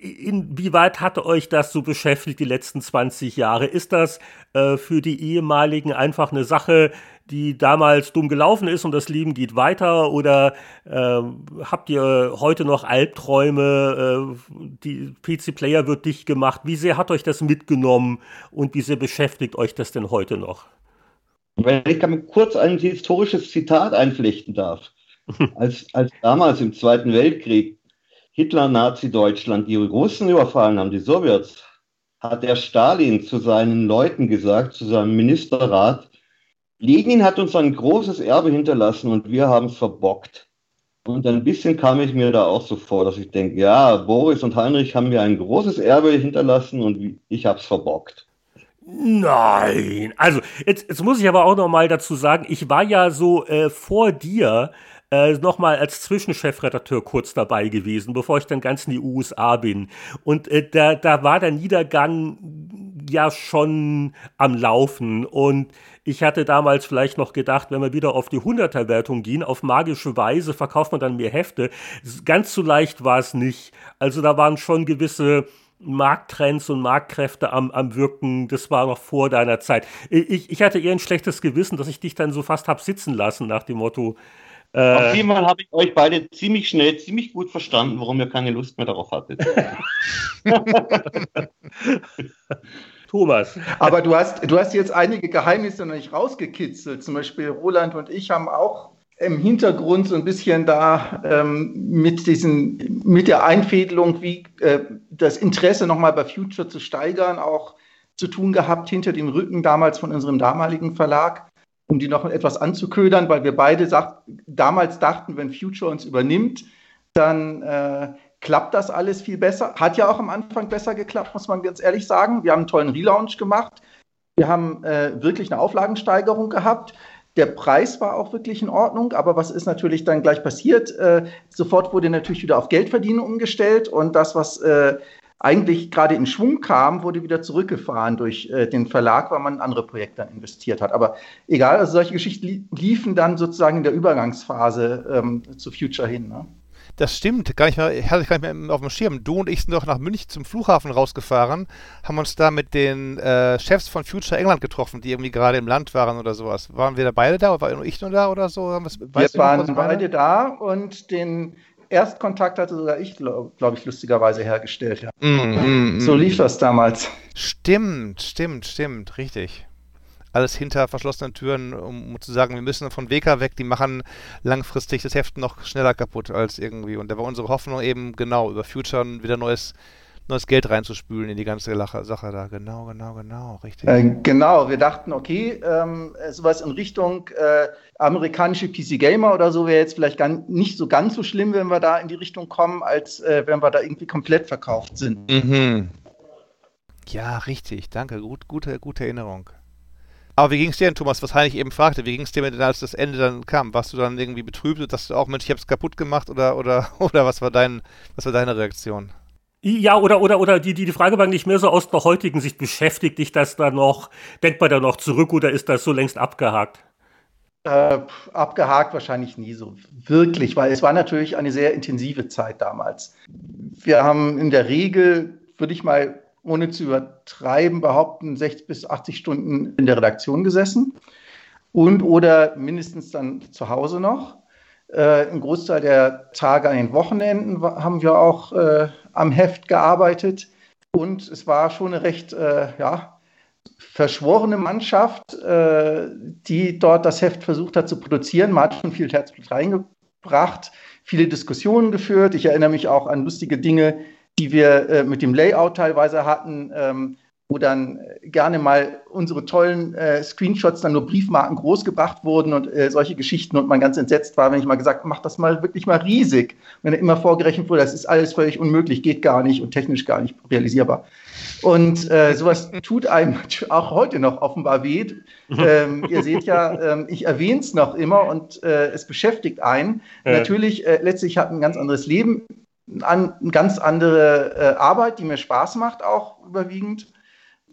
Inwieweit hat euch das so beschäftigt die letzten 20 Jahre? Ist das äh, für die ehemaligen einfach eine Sache, die damals dumm gelaufen ist und das Leben geht weiter? Oder äh, habt ihr heute noch Albträume? Äh, die PC-Player wird dicht gemacht. Wie sehr hat euch das mitgenommen und wie sehr beschäftigt euch das denn heute noch? Wenn ich mir kurz ein historisches Zitat einflechten darf. <laughs> als, als damals im Zweiten Weltkrieg Hitler-Nazi-Deutschland die Russen überfallen haben, die Sowjets, hat der Stalin zu seinen Leuten gesagt, zu seinem Ministerrat, Lenin hat uns ein großes Erbe hinterlassen und wir haben es verbockt. Und ein bisschen kam ich mir da auch so vor, dass ich denke, ja, Boris und Heinrich haben mir ein großes Erbe hinterlassen und ich habe es verbockt. Nein, also jetzt, jetzt muss ich aber auch noch mal dazu sagen, ich war ja so äh, vor dir äh, nochmal als Zwischenchefredakteur kurz dabei gewesen, bevor ich dann ganz in die USA bin. Und äh, da, da war der Niedergang ja schon am Laufen und ich hatte damals vielleicht noch gedacht, wenn wir wieder auf die 100er-Wertung gehen, auf magische Weise verkauft man dann mehr Hefte. Ganz so leicht war es nicht. Also da waren schon gewisse Markttrends und Marktkräfte am, am Wirken, das war noch vor deiner Zeit. Ich, ich hatte eher ein schlechtes Gewissen, dass ich dich dann so fast hab sitzen lassen nach dem Motto, äh, Auf jeden Fall habe ich euch beide ziemlich schnell, ziemlich gut verstanden, warum ihr keine Lust mehr darauf hattet. <laughs> <laughs> Thomas. Aber du hast, du hast jetzt einige Geheimnisse noch nicht rausgekitzelt. Zum Beispiel Roland und ich haben auch im Hintergrund so ein bisschen da ähm, mit diesen, mit der Einfädelung, wie äh, das Interesse nochmal bei Future zu steigern, auch zu tun gehabt hinter dem Rücken damals von unserem damaligen Verlag um die noch etwas anzuködern, weil wir beide sagt, damals dachten, wenn Future uns übernimmt, dann äh, klappt das alles viel besser. Hat ja auch am Anfang besser geklappt, muss man ganz ehrlich sagen. Wir haben einen tollen Relaunch gemacht. Wir haben äh, wirklich eine Auflagensteigerung gehabt. Der Preis war auch wirklich in Ordnung, aber was ist natürlich dann gleich passiert? Äh, sofort wurde natürlich wieder auf Geldverdienen umgestellt und das, was äh, eigentlich gerade in Schwung kam, wurde wieder zurückgefahren durch äh, den Verlag, weil man in andere Projekte investiert hat. Aber egal, also solche Geschichten liefen dann sozusagen in der Übergangsphase ähm, zu Future hin. Ne? Das stimmt, gar nicht mehr, hatte ich gar nicht mehr auf dem Schirm. Du und ich sind doch nach München zum Flughafen rausgefahren, haben uns da mit den äh, Chefs von Future England getroffen, die irgendwie gerade im Land waren oder sowas. Waren wir da beide da? War nur ich nur da oder so? wir waren beide da und den Erstkontakt hatte sogar ich, glaube glaub ich, lustigerweise hergestellt. Ja. Mm, mm, so lief das damals. Stimmt, stimmt, stimmt, richtig alles hinter verschlossenen Türen, um, um, zu sagen, wir müssen von WK weg, die machen langfristig das Heft noch schneller kaputt als irgendwie. Und da war unsere Hoffnung eben genau, über Future wieder neues, neues Geld reinzuspülen in die ganze Sache da. Genau, genau, genau, richtig. Äh, genau, wir dachten, okay, ähm, sowas in Richtung äh, amerikanische PC Gamer oder so wäre jetzt vielleicht gar nicht so ganz so schlimm, wenn wir da in die Richtung kommen, als äh, wenn wir da irgendwie komplett verkauft sind. Mhm. Ja, richtig, danke, gut, gute, gute Erinnerung. Aber wie ging es dir denn, Thomas, was Heinrich eben fragte? Wie ging es dir, denn, als das Ende dann kam? Warst du dann irgendwie betrübt, dass du auch, Mensch, ich hab's kaputt gemacht oder, oder, <laughs> oder was war dein, was war deine Reaktion? Ja, oder, oder, oder die, die, die Frage war nicht mehr so aus der heutigen Sicht. Beschäftigt dich das da noch? Denkt man da noch zurück oder ist das so längst abgehakt? Äh, abgehakt wahrscheinlich nie so wirklich, weil es war natürlich eine sehr intensive Zeit damals. Wir haben in der Regel, würde ich mal ohne zu übertreiben, behaupten, 60 bis 80 Stunden in der Redaktion gesessen und oder mindestens dann zu Hause noch. Äh, Ein Großteil der Tage an den Wochenenden haben wir auch äh, am Heft gearbeitet und es war schon eine recht äh, ja, verschworene Mannschaft, äh, die dort das Heft versucht hat zu produzieren. Man hat schon viel Herzblut reingebracht, viele Diskussionen geführt. Ich erinnere mich auch an lustige Dinge, die wir äh, mit dem Layout teilweise hatten, ähm, wo dann gerne mal unsere tollen äh, Screenshots dann nur Briefmarken groß gebracht wurden und äh, solche Geschichten und man ganz entsetzt war, wenn ich mal gesagt, mach das mal wirklich mal riesig. Wenn immer vorgerechnet wurde, das ist alles völlig unmöglich, geht gar nicht und technisch gar nicht realisierbar. Und äh, sowas <laughs> tut einem auch heute noch offenbar weh. Ähm, ihr seht ja, ähm, ich erwähne es noch immer und äh, es beschäftigt einen. Ja. Natürlich, äh, letztlich hat ein ganz anderes Leben an, eine ganz andere äh, Arbeit, die mir Spaß macht, auch überwiegend.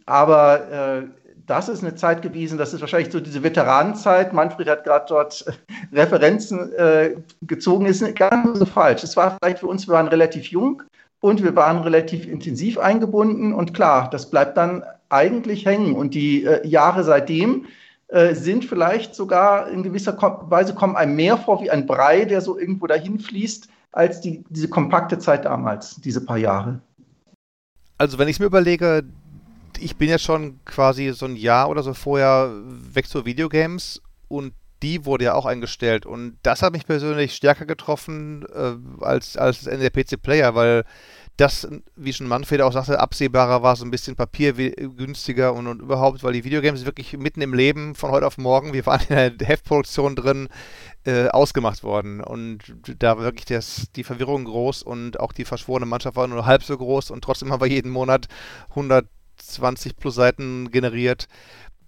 Aber äh, das ist eine Zeit gewesen, das ist wahrscheinlich so diese Veteranenzeit. Manfred hat gerade dort äh, Referenzen äh, gezogen, ist ganz so falsch. Es war vielleicht für uns, wir waren relativ jung und wir waren relativ intensiv eingebunden und klar, das bleibt dann eigentlich hängen. Und die äh, Jahre seitdem äh, sind vielleicht sogar in gewisser Weise kommen einem mehr vor wie ein Brei, der so irgendwo dahin fließt, als die, diese kompakte Zeit damals, diese paar Jahre. Also wenn ich mir überlege, ich bin ja schon quasi so ein Jahr oder so vorher weg zu Videogames und die wurde ja auch eingestellt und das hat mich persönlich stärker getroffen äh, als, als das Ende der PC Player, weil das, wie schon Manfred auch sagte, absehbarer war, so ein bisschen papiergünstiger und, und überhaupt, weil die Videogames wirklich mitten im Leben von heute auf morgen, wir waren in der <laughs> Heftproduktion drin, äh, ausgemacht worden. Und da war wirklich das, die Verwirrung groß und auch die verschworene Mannschaft war nur halb so groß und trotzdem haben wir jeden Monat 120 plus Seiten generiert.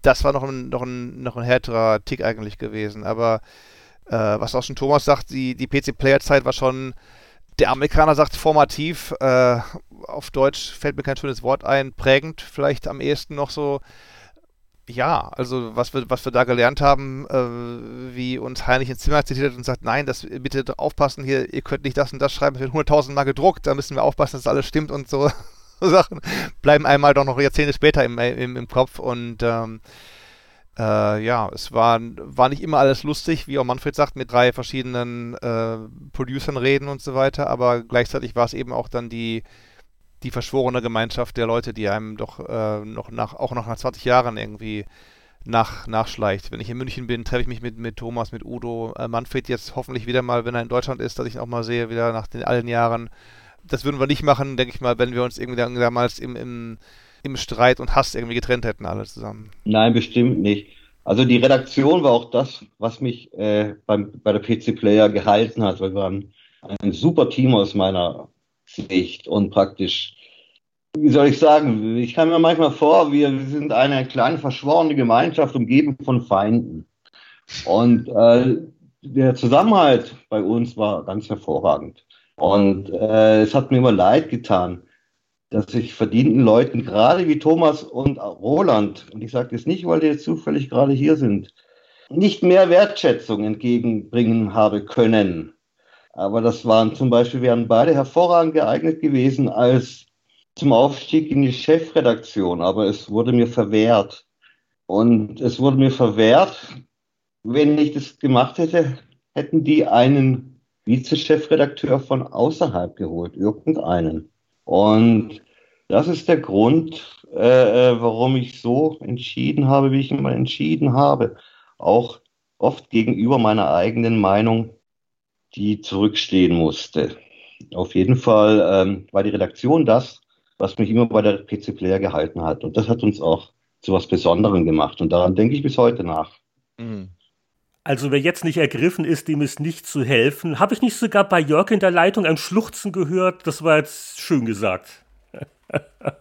Das war noch ein, noch ein, noch ein härterer Tick eigentlich gewesen. Aber äh, was auch schon Thomas sagt, die, die PC-Player-Zeit war schon der Amerikaner sagt formativ, äh, auf Deutsch fällt mir kein schönes Wort ein, prägend vielleicht am ehesten noch so. Ja, also was wir, was wir da gelernt haben, äh, wie uns Heinrich ins Zimmer zitiert und sagt, nein, das bitte aufpassen hier, ihr könnt nicht das und das schreiben, es wird 100.000 Mal gedruckt, da müssen wir aufpassen, dass alles stimmt und so <laughs> Sachen bleiben einmal doch noch Jahrzehnte später im, im, im Kopf und ähm, äh, ja, es war, war nicht immer alles lustig, wie auch Manfred sagt, mit drei verschiedenen äh, Producern reden und so weiter, aber gleichzeitig war es eben auch dann die, die verschworene Gemeinschaft der Leute, die einem doch äh, noch nach, auch noch nach 20 Jahren irgendwie nach, nachschleicht. Wenn ich in München bin, treffe ich mich mit, mit Thomas, mit Udo, äh, Manfred jetzt hoffentlich wieder mal, wenn er in Deutschland ist, dass ich ihn auch mal sehe, wieder nach den allen Jahren. Das würden wir nicht machen, denke ich mal, wenn wir uns irgendwie damals im, im im Streit und Hass irgendwie getrennt hätten, alle zusammen. Nein, bestimmt nicht. Also die Redaktion war auch das, was mich äh, beim, bei der PC Player gehalten hat. Wir waren ein super Team aus meiner Sicht und praktisch, wie soll ich sagen, ich kann mir manchmal vor, wir sind eine kleine verschworene Gemeinschaft umgeben von Feinden. Und äh, der Zusammenhalt bei uns war ganz hervorragend. Und äh, es hat mir immer leid getan, dass ich verdienten Leuten, gerade wie Thomas und Roland, und ich sage das nicht, weil die jetzt zufällig gerade hier sind, nicht mehr Wertschätzung entgegenbringen habe können. Aber das waren zum Beispiel, wären beide hervorragend geeignet gewesen als zum Aufstieg in die Chefredaktion, aber es wurde mir verwehrt. Und es wurde mir verwehrt, wenn ich das gemacht hätte, hätten die einen Vize-Chefredakteur von außerhalb geholt, irgendeinen. Und das ist der Grund, äh, äh, warum ich so entschieden habe, wie ich immer entschieden habe. Auch oft gegenüber meiner eigenen Meinung, die zurückstehen musste. Auf jeden Fall ähm, war die Redaktion das, was mich immer bei der PC Player gehalten hat. Und das hat uns auch zu was Besonderem gemacht. Und daran denke ich bis heute nach. Mhm. Also wer jetzt nicht ergriffen ist, dem ist nicht zu helfen. Habe ich nicht sogar bei Jörg in der Leitung ein Schluchzen gehört? Das war jetzt schön gesagt. <laughs>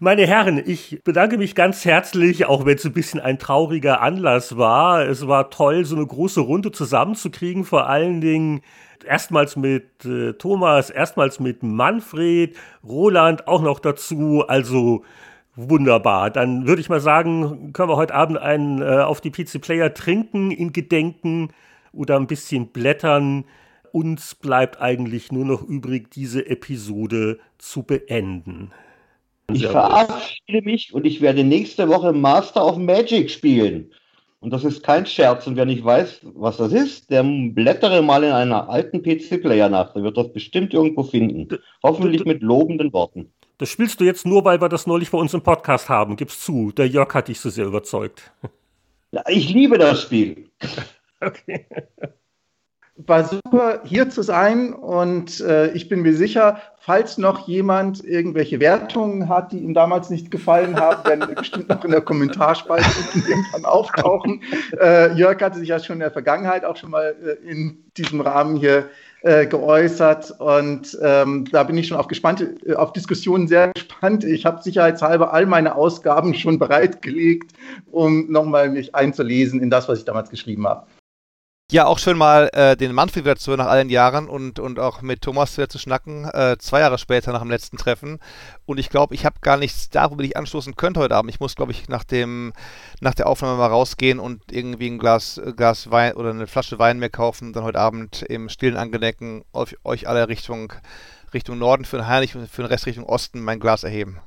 Meine Herren, ich bedanke mich ganz herzlich, auch wenn es ein bisschen ein trauriger Anlass war. Es war toll, so eine große Runde zusammenzukriegen, vor allen Dingen erstmals mit äh, Thomas, erstmals mit Manfred, Roland auch noch dazu. Also Wunderbar. Dann würde ich mal sagen, können wir heute Abend einen äh, auf die PC Player trinken in Gedenken oder ein bisschen blättern. Uns bleibt eigentlich nur noch übrig, diese Episode zu beenden. Ich verabschiede mich und ich werde nächste Woche Master of Magic spielen. Und das ist kein Scherz. Und wer nicht weiß, was das ist, der blättere mal in einer alten PC-Player nach. Der wird das bestimmt irgendwo finden. Hoffentlich mit lobenden Worten. Das spielst du jetzt nur, weil wir das neulich bei uns im Podcast haben. Gib's zu. Der Jörg hat dich so sehr überzeugt. Ja, ich liebe das Spiel. <laughs> okay. War super, hier zu sein und äh, ich bin mir sicher, falls noch jemand irgendwelche Wertungen hat, die ihm damals nicht gefallen haben, werden bestimmt noch in der Kommentarspalte <laughs> irgendwann auftauchen. Äh, Jörg hatte sich ja schon in der Vergangenheit auch schon mal äh, in diesem Rahmen hier äh, geäußert und ähm, da bin ich schon auf, gespannte, äh, auf Diskussionen sehr gespannt. Ich habe sicherheitshalber all meine Ausgaben schon bereitgelegt, um nochmal mich einzulesen in das, was ich damals geschrieben habe. Ja, auch schön mal äh, den Manfred wieder zu hören nach allen Jahren und, und auch mit Thomas wieder zu schnacken, äh, zwei Jahre später nach dem letzten Treffen. Und ich glaube, ich habe gar nichts da, womit ich anstoßen könnte heute Abend. Ich muss, glaube ich, nach, dem, nach der Aufnahme mal rausgehen und irgendwie ein Glas, Glas Wein oder eine Flasche Wein mehr kaufen dann heute Abend im stillen Angedenken euch alle Richtung, Richtung Norden für den Heinrich und für den Rest Richtung Osten mein Glas erheben.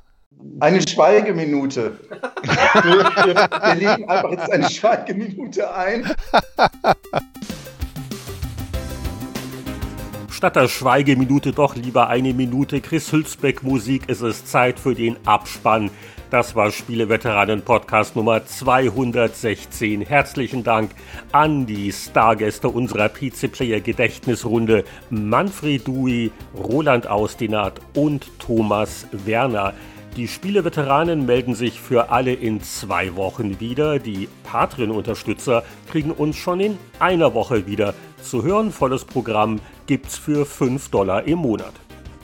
Eine Schweigeminute. wir, wir, legen einfach jetzt eine Schweigeminute ein. Statt der Schweigeminute doch lieber eine Minute Chris Hülsbeck Musik. Es ist Zeit für den Abspann. Das war Spieleveteranen Podcast Nummer 216. Herzlichen Dank an die Stargäste unserer PC Player Gedächtnisrunde Manfred Dui, Roland Austinat und Thomas Werner. Die Spieleveteranen melden sich für alle in zwei Wochen wieder. Die Patreon-Unterstützer kriegen uns schon in einer Woche wieder zu hören. Volles Programm gibt's für 5 Dollar im Monat.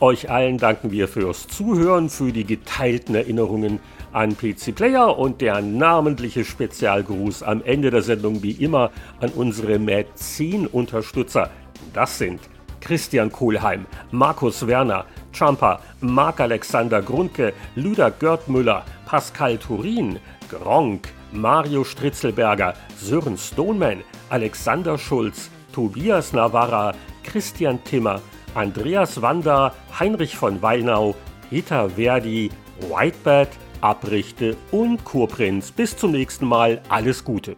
Euch allen danken wir fürs Zuhören, für die geteilten Erinnerungen an PC Player und der namentliche Spezialgruß am Ende der Sendung wie immer an unsere Mäzen-Unterstützer. Das sind Christian Kohlheim, Markus Werner, Trumper, Marc-Alexander Grundke, Lüder Görtmüller, Pascal Turin, Gronk, Mario Stritzelberger, Sören Stoneman, Alexander Schulz, Tobias Navarra, Christian Timmer, Andreas Wander, Heinrich von Weinau, Peter Verdi, Whitebird, Abrichte und Kurprinz. Bis zum nächsten Mal. Alles Gute.